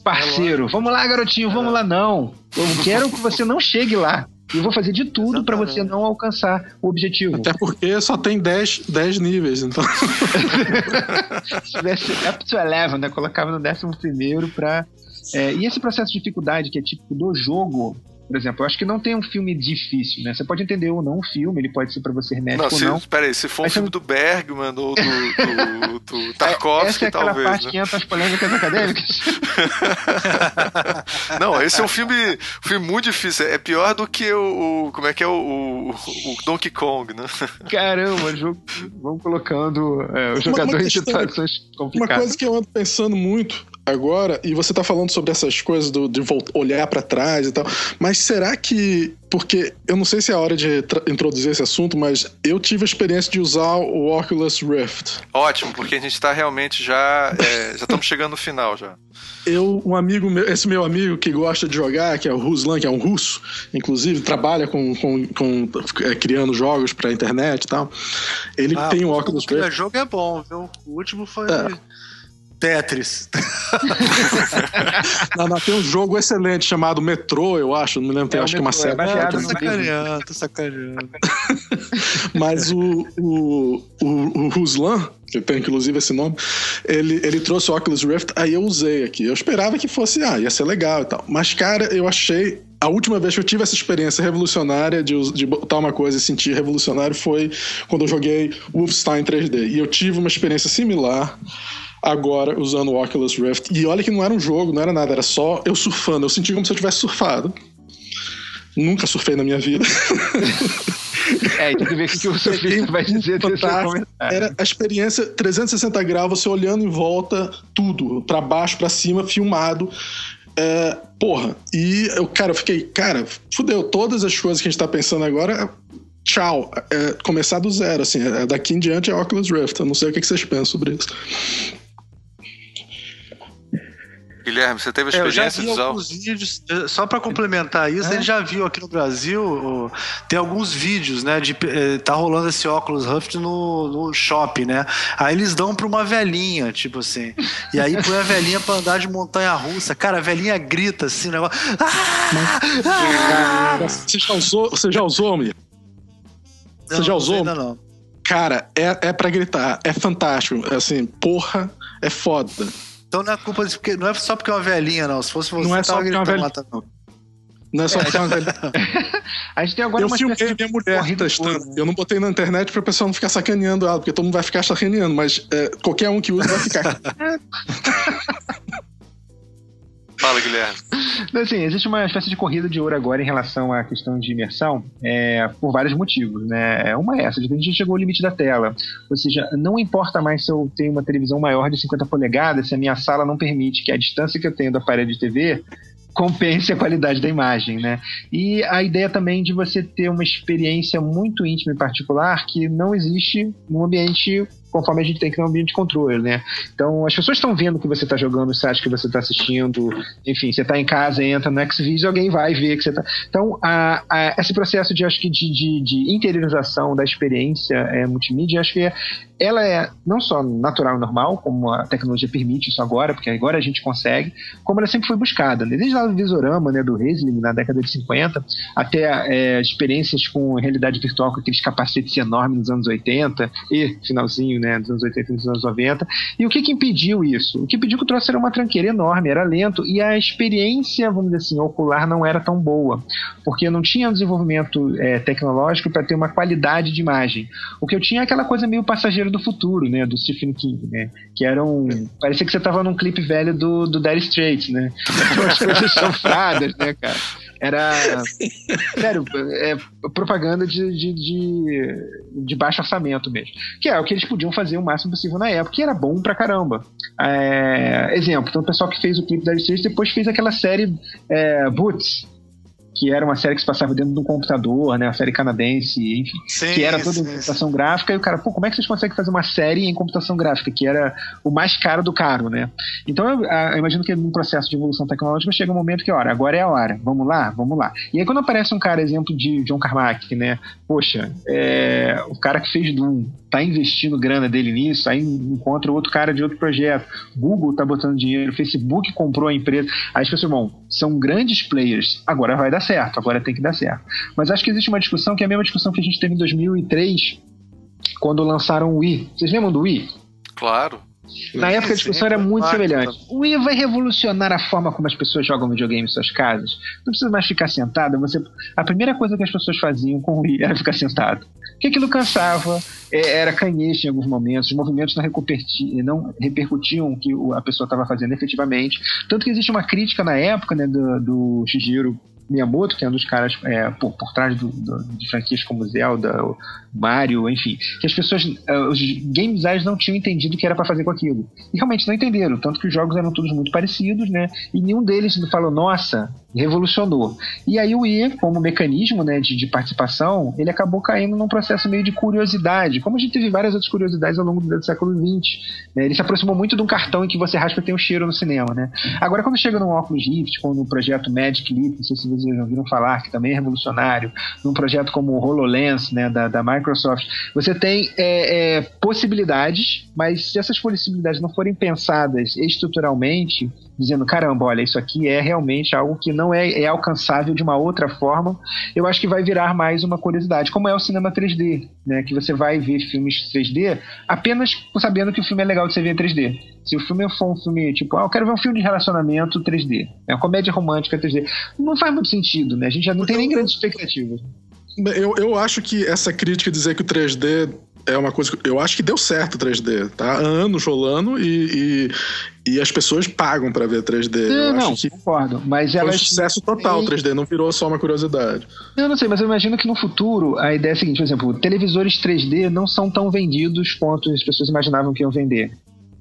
parceiro. Vamos lá, garotinho, vamos lá, não. Eu quero que você não chegue lá. E vou fazer de tudo para você não alcançar o objetivo. Até porque só tem 10, 10 níveis, então. Se tivesse up to 11, né? Colocava no décimo primeiro pra. É, e esse processo de dificuldade que é típico do jogo, por exemplo, eu acho que não tem um filme difícil, né? Você pode entender ou não o filme, ele pode ser para você hermético não, ou não. Peraí, se for um filme do Bergman ou do, do, do Tarkovsky, Essa é aquela talvez. parte né? que entra as polêmicas acadêmicas. não, esse é um filme, um filme muito difícil. É pior do que o. o como é que é o, o, o, Donkey Kong, né? Caramba, jogo, vamos colocando é, os jogadores em situações complicadas. Uma coisa que eu ando pensando muito agora, e você tá falando sobre essas coisas do, de olhar para trás e tal, mas será que. Porque eu não sei se é a hora de introduzir esse assunto, mas eu tive a experiência de usar o Oculus Rift. Ótimo, porque a gente tá realmente já. É, já estamos chegando no final já. Eu, um amigo meu, esse meu amigo que gosta de jogar, que é o Ruslan, que é um russo, inclusive, trabalha com, com, com é, criando jogos pra internet e tal. Ele ah, tem o Oculus Rift. O jogo é bom, viu? O último foi. É. Tetris. não, não, tem um jogo excelente chamado Metrô, eu acho. Não me lembro, é, acho que é uma série. É, tô sacaneando, tô sacaneando. Mas o, o, o, o Ruslan, que tem inclusive esse nome, ele, ele trouxe o Oculus Rift, aí eu usei aqui. Eu esperava que fosse, ah, ia ser legal e tal. Mas, cara, eu achei a última vez que eu tive essa experiência revolucionária de, de botar uma coisa e sentir revolucionário foi quando eu joguei Wolfenstein 3D. E eu tive uma experiência similar agora usando o Oculus Rift. E olha que não era um jogo, não era nada, era só eu surfando. Eu senti como se eu tivesse surfado. Nunca surfei na minha vida. É, tem que ver o que o surfista vai dizer desse Era a experiência 360 graus, você olhando em volta, tudo, para baixo, para cima, filmado. É, porra, e eu, cara, eu fiquei, cara, fudeu, todas as coisas que a gente tá pensando agora, tchau, é, começar do zero, assim, é, daqui em diante é Oculus Rift, eu não sei o que vocês pensam sobre isso. Guilherme, você teve a experiência é, eu já vi alguns vídeos, eh, só para complementar isso, é? a gente já viu aqui no Brasil, tem alguns vídeos, né, de eh, tá rolando esse óculos Rift no, no shopping, né? Aí eles dão para uma velhinha, tipo assim. E aí põe a velhinha para andar de montanha russa. Cara, a velhinha grita assim, o negócio. Ah! Ah! Você já usou, você já usou, amigo? Você já usou? Ainda não. Cara, é, é pra gritar, é fantástico. Assim, porra, é foda. Então não é culpa de, porque não é só porque é uma velhinha, não. Se fosse você, não é só porque é uma velhinha. Não. não é só porque é uma velhinha. a gente tem agora eu uma filmei minha mulher testando. Né? Eu não botei na internet pra pessoa não ficar sacaneando ela, porque todo mundo vai ficar sacaneando, mas é, qualquer um que usa vai ficar. Fala, Guilherme. Assim, existe uma espécie de corrida de ouro agora em relação à questão de imersão, é, por vários motivos, né? Uma é essa, de que a gente chegou ao limite da tela. Ou seja, não importa mais se eu tenho uma televisão maior de 50 polegadas, se a minha sala não permite que a distância que eu tenho da parede de TV compense a qualidade da imagem, né? E a ideia também de você ter uma experiência muito íntima e particular que não existe no ambiente conforme a gente tem que ter um ambiente de controle, né? Então, as pessoas estão vendo que você está jogando, o site que você está assistindo, enfim, você está em casa, entra no Xvideos, alguém vai ver que você está. Então, a, a, esse processo de, acho que, de, de, de interiorização da experiência é, multimídia, acho que é, ela é não só natural e normal, como a tecnologia permite isso agora, porque agora a gente consegue, como ela sempre foi buscada. Né? Desde lá do Visorama, né, do Resling, na década de 50, até é, experiências com realidade virtual, com aqueles capacetes enormes nos anos 80 e finalzinho né, dos anos 80 e dos anos 90. E o que, que impediu isso? O que impediu que o era uma tranqueira enorme, era lento, e a experiência, vamos dizer assim, ocular não era tão boa, porque não tinha desenvolvimento é, tecnológico para ter uma qualidade de imagem. O que eu tinha é aquela coisa meio do Futuro, né? Do Stephen King, né? Que era um. Parecia que você tava num clipe velho do, do Straits, né? As coisas chanfradas, né, cara? Era. Sério, é propaganda de, de, de, de, baixo orçamento mesmo. Que é o que eles podiam fazer o máximo possível na época, que era bom pra caramba. É, exemplo, então o pessoal que fez o clipe da Dire Straits depois fez aquela série é, Boots que era uma série que se passava dentro de um computador, né? Uma série canadense, enfim. Sim, que era toda em computação gráfica. E o cara, pô, como é que vocês conseguem fazer uma série em computação gráfica? Que era o mais caro do caro, né? Então eu, eu imagino que num processo de evolução tecnológica chega um momento que, olha, agora é a hora. Vamos lá? Vamos lá. E aí quando aparece um cara, exemplo de John Carmack, né? Poxa, é, o cara que fez Doom tá investindo grana dele nisso, aí encontra outro cara de outro projeto. Google tá botando dinheiro, Facebook comprou a empresa. Aí as pessoas, bom, são grandes players, agora vai dar certo, agora tem que dar certo. Mas acho que existe uma discussão que é a mesma discussão que a gente teve em 2003, quando lançaram o Wii. Vocês lembram do Wii? Claro. Na época a discussão era muito semelhante. O Wii vai revolucionar a forma como as pessoas jogam videogame em suas casas. Não precisa mais ficar sentado. Você... A primeira coisa que as pessoas faziam com o Wii era ficar sentado. Porque aquilo cansava, é, era canhete em alguns momentos, os movimentos não, não repercutiam o que a pessoa estava fazendo efetivamente. Tanto que existe uma crítica na época né, do, do Shigeru Miyamoto, que é um dos caras é, por, por trás do, do, de franquias como Zelda, Mario, enfim, que as pessoas, uh, os game designers não tinham entendido o que era para fazer com aquilo. E realmente não entenderam, tanto que os jogos eram todos muito parecidos, né? E nenhum deles falou, nossa, revolucionou. E aí o Wii, como mecanismo né, de, de, participação, ele acabou caindo num processo meio de curiosidade, como a gente teve várias outras curiosidades ao longo do século XX. Né? Ele se aproximou muito de um cartão em que você raspa e tem um cheiro no cinema, né? Agora, quando chega no óculos Rift, como no projeto Magic Leap, não sei se vocês já ouviram falar, que também é revolucionário, num projeto como o HoloLens, né, da, da Microsoft, você tem é, é, possibilidades, mas se essas possibilidades não forem pensadas estruturalmente, dizendo, caramba, olha, isso aqui é realmente algo que não é, é alcançável de uma outra forma, eu acho que vai virar mais uma curiosidade, como é o cinema 3D, né? Que você vai ver filmes 3D apenas sabendo que o filme é legal de você ver em 3D. Se o filme for um filme tipo, ah, eu quero ver um filme de relacionamento 3D, é uma comédia romântica 3D, não faz muito sentido, né? A gente já não tem nem grandes expectativas. Eu, eu acho que essa crítica dizer que o 3D é uma coisa que eu acho que deu certo o 3D, tá? Anos rolando e, e, e as pessoas pagam para ver 3D. Não, eu não, que concordo. Mas foi um sucesso total o 3D, não virou só uma curiosidade. Eu não sei, mas eu imagino que no futuro a ideia é a seguinte, por exemplo, televisores 3D não são tão vendidos quanto as pessoas imaginavam que iam vender.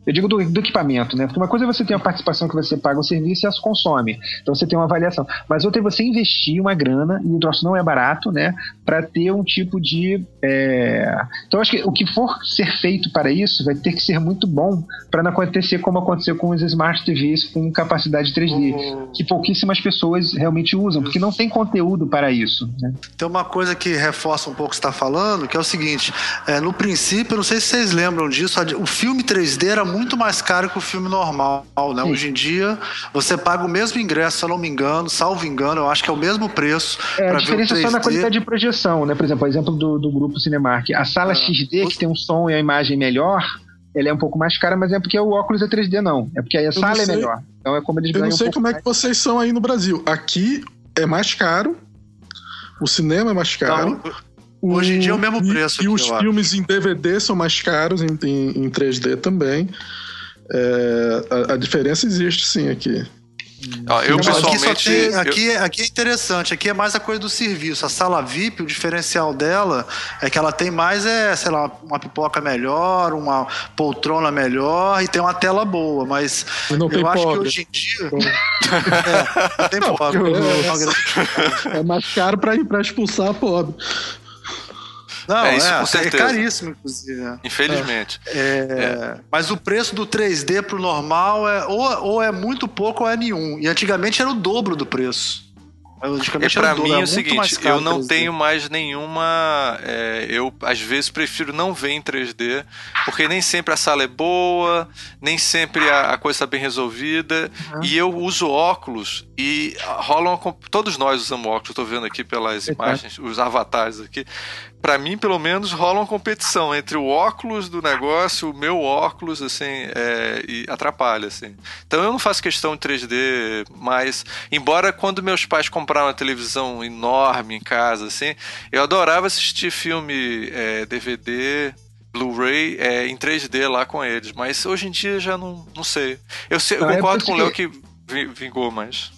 Eu digo do, do, equipamento, né? Porque uma coisa é você ter uma participação que você paga um serviço e as consome. Então você tem uma avaliação. Mas outra é você investir uma grana, e o troço não é barato, né? Para ter um tipo de. É... Então acho que o que for ser feito para isso vai ter que ser muito bom para não acontecer como aconteceu com os Smart TVs com capacidade 3D, oh. que pouquíssimas pessoas realmente usam, porque não tem conteúdo para isso. Né? Tem uma coisa que reforça um pouco o que você está falando, que é o seguinte: é, no princípio, não sei se vocês lembram disso, o filme 3D era muito mais caro que o filme normal, né? Hoje em dia, você paga o mesmo ingresso, se eu não me engano, salvo engano, eu acho que é o mesmo preço. É, a diferença é só na qualidade de projeção, né? Por exemplo, o exemplo do, do grupo Cinemark. A sala é. XD, que tem um som e a imagem melhor, ele é um pouco mais cara, mas é porque o óculos é 3D, não. É porque aí a eu sala é melhor. Então é como eles Eu não sei um como é que vocês são aí no Brasil. Aqui é mais caro, o cinema é mais caro. Não. Hoje em dia é o mesmo preço. E, e os filmes acho. em DVD são mais caros em, em, em 3D também. É, a, a, diferença existe sim aqui. eu pessoalmente. Aqui, tem, aqui, eu... aqui, é interessante, aqui é mais a coisa do serviço. A sala VIP, o diferencial dela é que ela tem mais, é, sei lá, uma pipoca melhor, uma poltrona melhor e tem uma tela boa, mas eu acho pobre. que hoje em dia. é, não tem pobre. É, é mais caro para expulsar pobre. Não, é, isso é, com certeza. é caríssimo, inclusive. É. Infelizmente. É, é, mas o preço do 3D pro normal é ou, ou é muito pouco ou é nenhum. E antigamente era o dobro do preço. É para mim é o seguinte, eu não tenho mais nenhuma. É, eu às vezes prefiro não ver em 3D, porque nem sempre a sala é boa, nem sempre a, a coisa está bem resolvida. Uhum. E eu uso óculos e rolam. Todos nós usamos óculos, estou vendo aqui pelas imagens, os avatares aqui para mim, pelo menos, rola uma competição entre o óculos do negócio, o meu óculos, assim, é, e atrapalha, assim. Então eu não faço questão de 3D, mas, embora quando meus pais compraram uma televisão enorme em casa, assim, eu adorava assistir filme é, DVD, Blu-ray é, em 3D lá com eles, mas hoje em dia já não, não sei. Eu, sei, eu é concordo com o Léo que vingou, mas.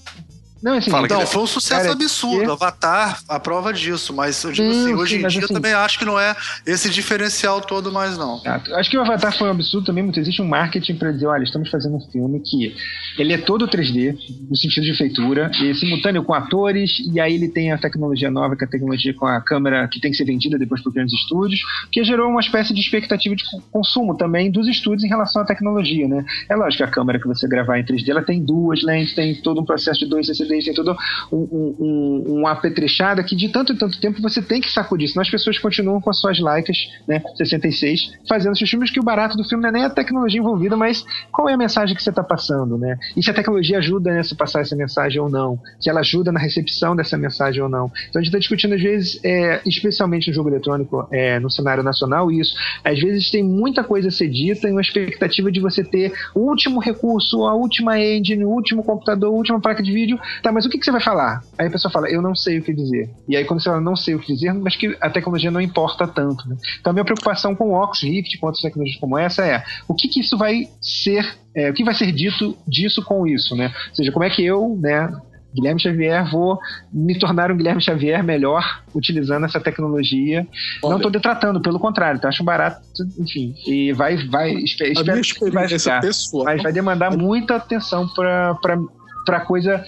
Não, assim, Fala, então, foi um sucesso cara, absurdo. Que... Avatar, a prova disso. Mas eu digo assim, hoje em dia assim, também acho que não é esse diferencial todo mais, não. Ah, acho que o Avatar foi um absurdo também, muito. Existe um marketing para dizer, olha, estamos fazendo um filme que ele é todo 3D, no sentido de feitura, e simultâneo com atores, e aí ele tem a tecnologia nova, que é a tecnologia com a câmera que tem que ser vendida depois para grandes estúdios, que gerou uma espécie de expectativa de consumo também dos estúdios em relação à tecnologia, né? É lógico que a câmera que você gravar em 3D, ela tem duas lentes, tem todo um processo de 260 eles têm todo um, um, um, apetrechado que de tanto em tanto tempo você tem que sacudir, senão as pessoas continuam com as suas laicas, né, 66, fazendo seus filmes que o barato do filme não é nem a tecnologia envolvida, mas qual é a mensagem que você está passando, né? E se a tecnologia ajuda nessa né, passar essa mensagem ou não, se ela ajuda na recepção dessa mensagem ou não. Então a gente está discutindo às vezes, é, especialmente no jogo eletrônico, é, no cenário nacional, isso. Às vezes tem muita coisa a ser dita e uma expectativa de você ter o último recurso, a última engine, o último computador, a última placa de vídeo, tá, mas o que, que você vai falar? Aí a pessoa fala, eu não sei o que dizer. E aí quando você fala, não sei o que dizer, mas que a tecnologia não importa tanto. Né? Então a minha preocupação com o Ox Rift, com outras tecnologias como essa, é o que, que isso vai ser, é, o que vai ser dito disso com isso, né? Ou seja, como é que eu, né, Guilherme Xavier, vou me tornar um Guilherme Xavier melhor utilizando essa tecnologia. Olha. Não estou detratando, pelo contrário, tá? acho barato, enfim. E vai, vai, espero, espero que vai ficar. Pessoal, mas vai demandar muita atenção para para a coisa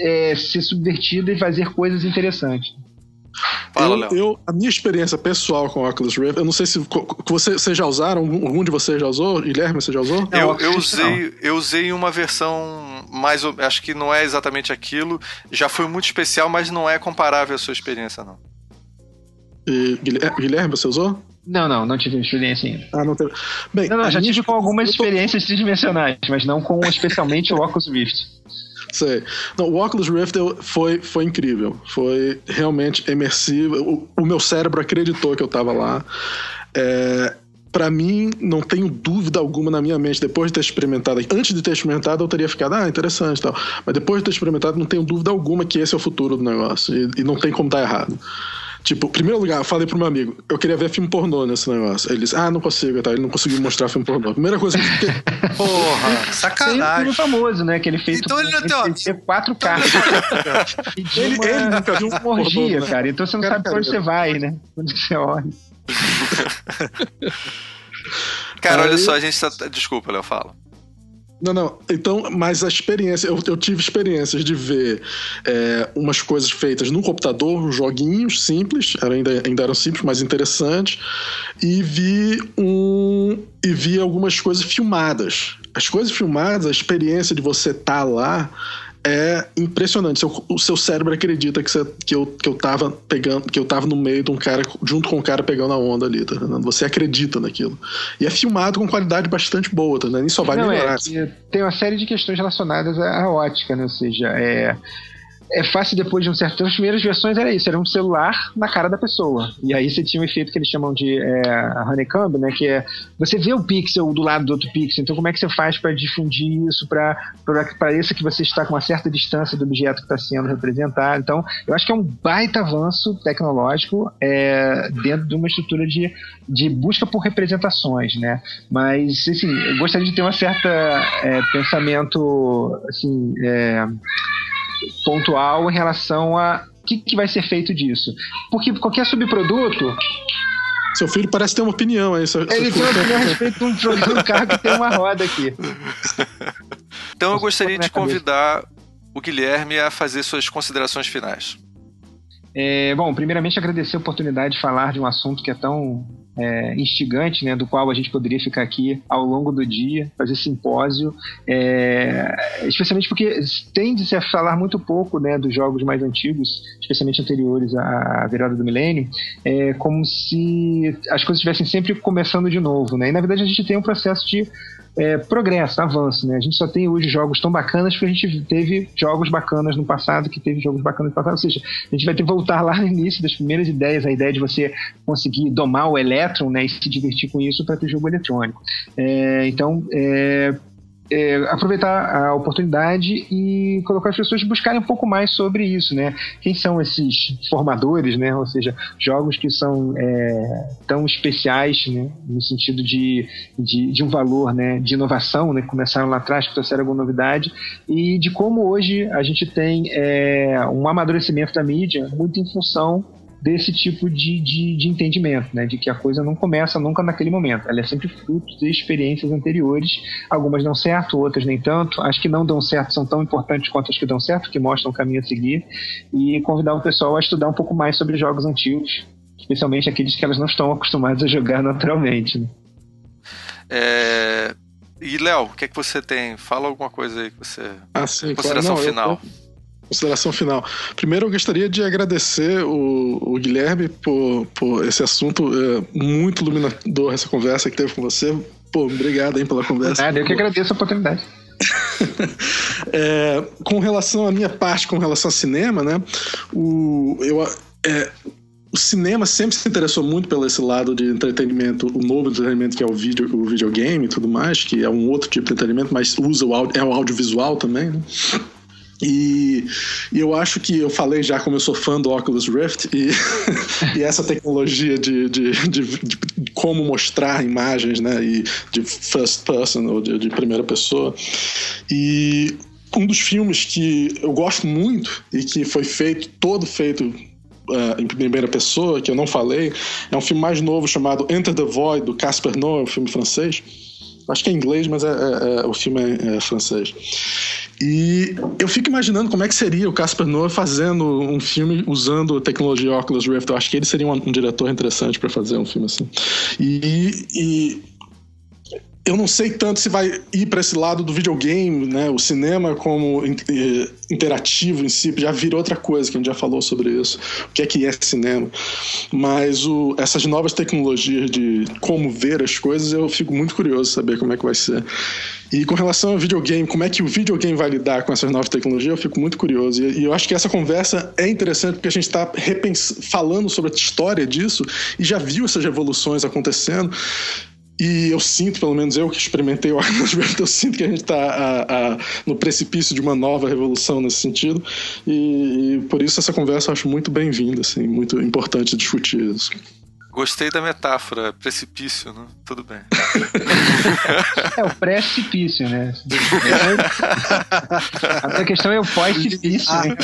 é, ser subvertida e fazer coisas interessantes. Fala, eu, eu, a minha experiência pessoal com o Oculus Rift, eu não sei se você, você já usaram, algum de vocês já usou? Guilherme, você já usou? Eu, eu usei, eu usei uma versão mais, acho que não é exatamente aquilo, já foi muito especial, mas não é comparável à sua experiência, não. E, Guilherme, você usou? Não, não, não tive experiência ainda. Ah, não teve. Bem, não, não, já tive com algumas experiências tridimensionais, mas não com especialmente o Oculus Rift. Sei. Não, o Oculus Rift foi, foi incrível. Foi realmente imersivo. O, o meu cérebro acreditou que eu estava lá. É, para mim, não tenho dúvida alguma na minha mente, depois de ter experimentado, antes de ter experimentado, eu teria ficado, ah, interessante tal. Mas depois de ter experimentado, não tenho dúvida alguma que esse é o futuro do negócio. E, e não tem como tá errado. Tipo, primeiro lugar, eu falei pro meu amigo, eu queria ver filme pornô nesse negócio. Ele disse, ah, não consigo, tá? Ele não conseguiu mostrar filme pornô. Primeira coisa que eu fiquei. Porra, sacanagem. Tem um filme famoso, né? Que ele fez. Então ele não tem, ó. 4K. ele, uma, ele nunca viu um orgia, né? cara. Então você não cara, sabe pra onde você vai, né? Onde você olha. cara, olha só, a gente tá. Desculpa, Léo, fala. Não, não. Então, mas a experiência, eu, eu tive experiências de ver é, umas coisas feitas no computador, joguinhos simples, ainda, ainda eram simples, mas interessantes, e vi um e vi algumas coisas filmadas. As coisas filmadas, a experiência de você estar tá lá é impressionante. Seu, o seu cérebro acredita que, você, que, eu, que eu tava pegando, que eu tava no meio de um cara, junto com um cara pegando a onda ali, tá entendendo? Você acredita naquilo. E é filmado com qualidade bastante boa, tá entendendo? Nem só vai Não, melhorar. É, tem uma série de questões relacionadas à ótica, né? Ou seja, é é fácil depois de um certo tempo. As primeiras versões era isso, era um celular na cara da pessoa. E aí você tinha um efeito que eles chamam de é, honeycomb, né? Que é você vê o pixel do lado do outro pixel. Então como é que você faz para difundir isso para que pareça que você está com uma certa distância do objeto que está sendo representado? Então eu acho que é um baita avanço tecnológico é, dentro de uma estrutura de, de busca por representações, né? Mas assim, eu gostaria de ter uma certa é, pensamento assim é, pontual em relação a o que, que vai ser feito disso. Porque qualquer subproduto seu filho parece ter uma opinião aí. Seu, Ele tem uma opinião a respeito de um, de um carro que tem uma roda aqui. Então eu gostaria de convidar o Guilherme a fazer suas considerações finais. É, bom, primeiramente agradecer a oportunidade de falar de um assunto que é tão é, instigante, né, do qual a gente poderia ficar aqui ao longo do dia, fazer simpósio, é, especialmente porque tende-se a falar muito pouco né, dos jogos mais antigos, especialmente anteriores à virada do milênio, é, como se as coisas estivessem sempre começando de novo. Né? E na verdade a gente tem um processo de é, progresso, avanço, né? A gente só tem hoje jogos tão bacanas porque a gente teve jogos bacanas no passado, que teve jogos bacanas no passado. Ou seja, a gente vai ter que voltar lá no início das primeiras ideias, a ideia de você conseguir domar o elétron, né? E se divertir com isso para ter jogo eletrônico. É, então, é, é, aproveitar a oportunidade e colocar as pessoas buscarem um pouco mais sobre isso, né? Quem são esses formadores, né? Ou seja, jogos que são é, tão especiais, né? No sentido de, de, de, um valor, né? De inovação, né? Começaram lá atrás, que trouxeram alguma novidade e de como hoje a gente tem é, um amadurecimento da mídia muito em função desse tipo de, de, de, entendimento, né? De que a coisa não começa nunca naquele momento. Ela é sempre fruto de experiências anteriores. Algumas dão certo, outras nem tanto. As que não dão certo são tão importantes quanto as que dão certo, que mostram o caminho a seguir. E convidar o pessoal a estudar um pouco mais sobre jogos antigos, especialmente aqueles que elas não estão acostumadas a jogar naturalmente. Né? É... E Léo, o que é que você tem? Fala alguma coisa aí que você. Ah, sim, Consideração claro. Não, final. Eu, eu consideração final. Primeiro, eu gostaria de agradecer o, o Guilherme por, por esse assunto é, muito iluminador, essa conversa que teve com você. Pô, obrigado aí pela conversa. Ah, eu que agradeço a oportunidade. é, com relação à minha parte, com relação ao cinema, né? O, eu, é, o cinema sempre se interessou muito pelo esse lado de entretenimento, o novo entretenimento que é o vídeo, o videogame e tudo mais, que é um outro tipo de entretenimento, mas usa o áudio, é o audiovisual também, né? E, e, eu acho que eu falei já como eu sou fã do Oculus Rift e, e essa tecnologia de, de, de, de, como mostrar imagens, né, e de first person ou de, primeira pessoa. E um dos filmes que eu gosto muito e que foi feito, todo feito uh, em primeira pessoa, que eu não falei, é um filme mais novo chamado Enter the Void, do Casper Noé, um filme francês. Acho que é inglês, mas é, é, é o filme é, é francês. E eu fico imaginando como é que seria o Casper Noé fazendo um filme usando a tecnologia Oculus Rift. Eu acho que ele seria um, um diretor interessante para fazer um filme assim. E, e eu não sei tanto se vai ir para esse lado do videogame, né? O cinema como eh, interativo em si já virou outra coisa que a gente já falou sobre isso. O que é que é cinema? Mas o, essas novas tecnologias de como ver as coisas, eu fico muito curioso saber como é que vai ser. E com relação ao videogame, como é que o videogame vai lidar com essas novas tecnologias, eu fico muito curioso. E, e eu acho que essa conversa é interessante porque a gente está falando sobre a história disso e já viu essas revoluções acontecendo. E eu sinto, pelo menos eu que experimentei o Oculus Rift, eu sinto que a gente está no precipício de uma nova revolução nesse sentido. E, e por isso essa conversa eu acho muito bem-vinda, assim, muito importante discutir isso. Gostei da metáfora, precipício, né? Tudo bem. é o precipício, né? A questão é o pós-cipício, né?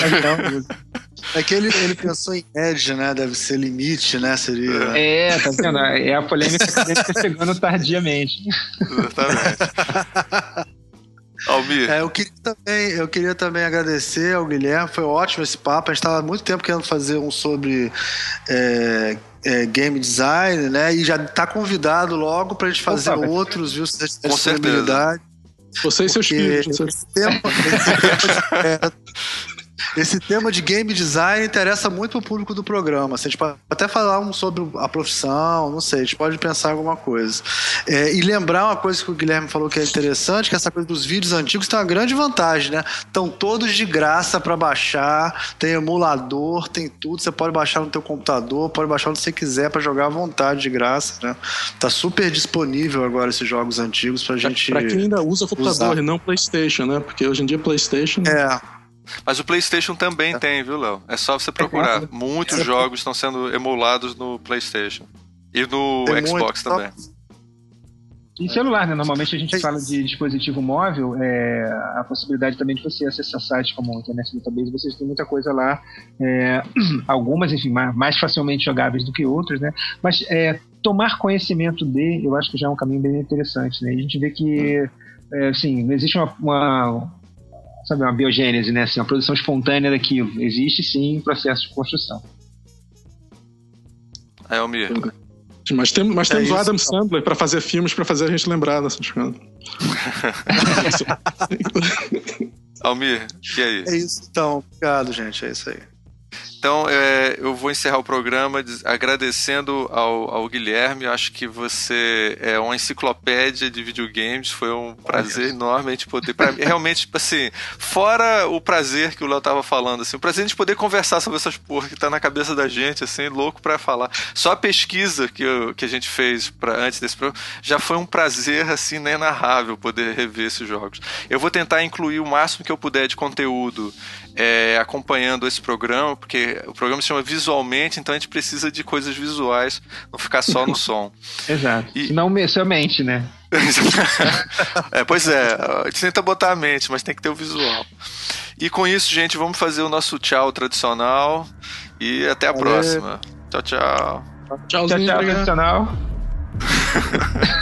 É que ele, ele pensou em edge, né? Deve ser limite, né? Seria. É, tá vendo? É a polêmica acadêmica chegando tardiamente. Exatamente. Almir. É, eu, queria também, eu queria também agradecer ao Guilherme, foi ótimo esse papo. A gente estava há muito tempo querendo fazer um sobre é, é, game design, né? E já está convidado logo para a gente fazer Opa, outros, viu? Se você tiver disponibilidade. Você e seus filhos. Esse tema, esse tema é, esse tema de game design interessa muito pro público do programa. Assim, a gente pode até falar um sobre a profissão, não sei, a gente pode pensar alguma coisa. É, e lembrar uma coisa que o Guilherme falou que é interessante, que essa coisa dos vídeos antigos tem uma grande vantagem, né? Estão todos de graça para baixar, tem emulador, tem tudo, você pode baixar no teu computador, pode baixar onde você quiser para jogar à vontade, de graça, né? Tá super disponível agora esses jogos antigos pra gente Pra quem ainda usa computador usar. e não Playstation, né? Porque hoje em dia Playstation... É... Mas o PlayStation também é. tem, viu, Léo? É só você procurar. Muitos é. jogos estão sendo emulados no PlayStation. E no tem Xbox muito. também. E celular, né? Normalmente a gente fala de dispositivo móvel, é, a possibilidade também de você acessar sites como o Internet Database, vocês têm muita coisa lá, é, algumas, enfim, mais facilmente jogáveis do que outras, né? Mas é, tomar conhecimento de, eu acho que já é um caminho bem interessante, né? a gente vê que, é, assim, não existe uma, uma sabe, uma biogênese, né? Assim, uma produção espontânea daquilo. Existe sim processo de construção. É, Almir. Mas, tem, mas é temos o Adam então. Sandler para fazer filmes para fazer a gente lembrar dessas coisas. Almir, e aí? É isso. Então, obrigado, gente. É isso aí. Então, é, eu vou encerrar o programa agradecendo ao, ao, Guilherme. Eu acho que você é uma enciclopédia de videogames. Foi um prazer enorme de poder. Pra, realmente, tipo assim, fora o prazer que o Léo tava falando, assim, o prazer de poder conversar sobre essas porra que tá na cabeça da gente, assim, louco para falar. Só a pesquisa que, eu, que a gente fez pra, antes desse programa já foi um prazer, assim, inenarrável poder rever esses jogos. Eu vou tentar incluir o máximo que eu puder de conteúdo é, acompanhando esse programa, porque o programa se chama Visualmente, então a gente precisa de coisas visuais, não ficar só no som. Exato. E... Não somente, né? é, pois é, a gente tenta botar a mente, mas tem que ter o visual. E com isso, gente, vamos fazer o nosso tchau tradicional e até a próxima. Tchau, tchau. Tchauzinho, tchau, tchau, tradicional.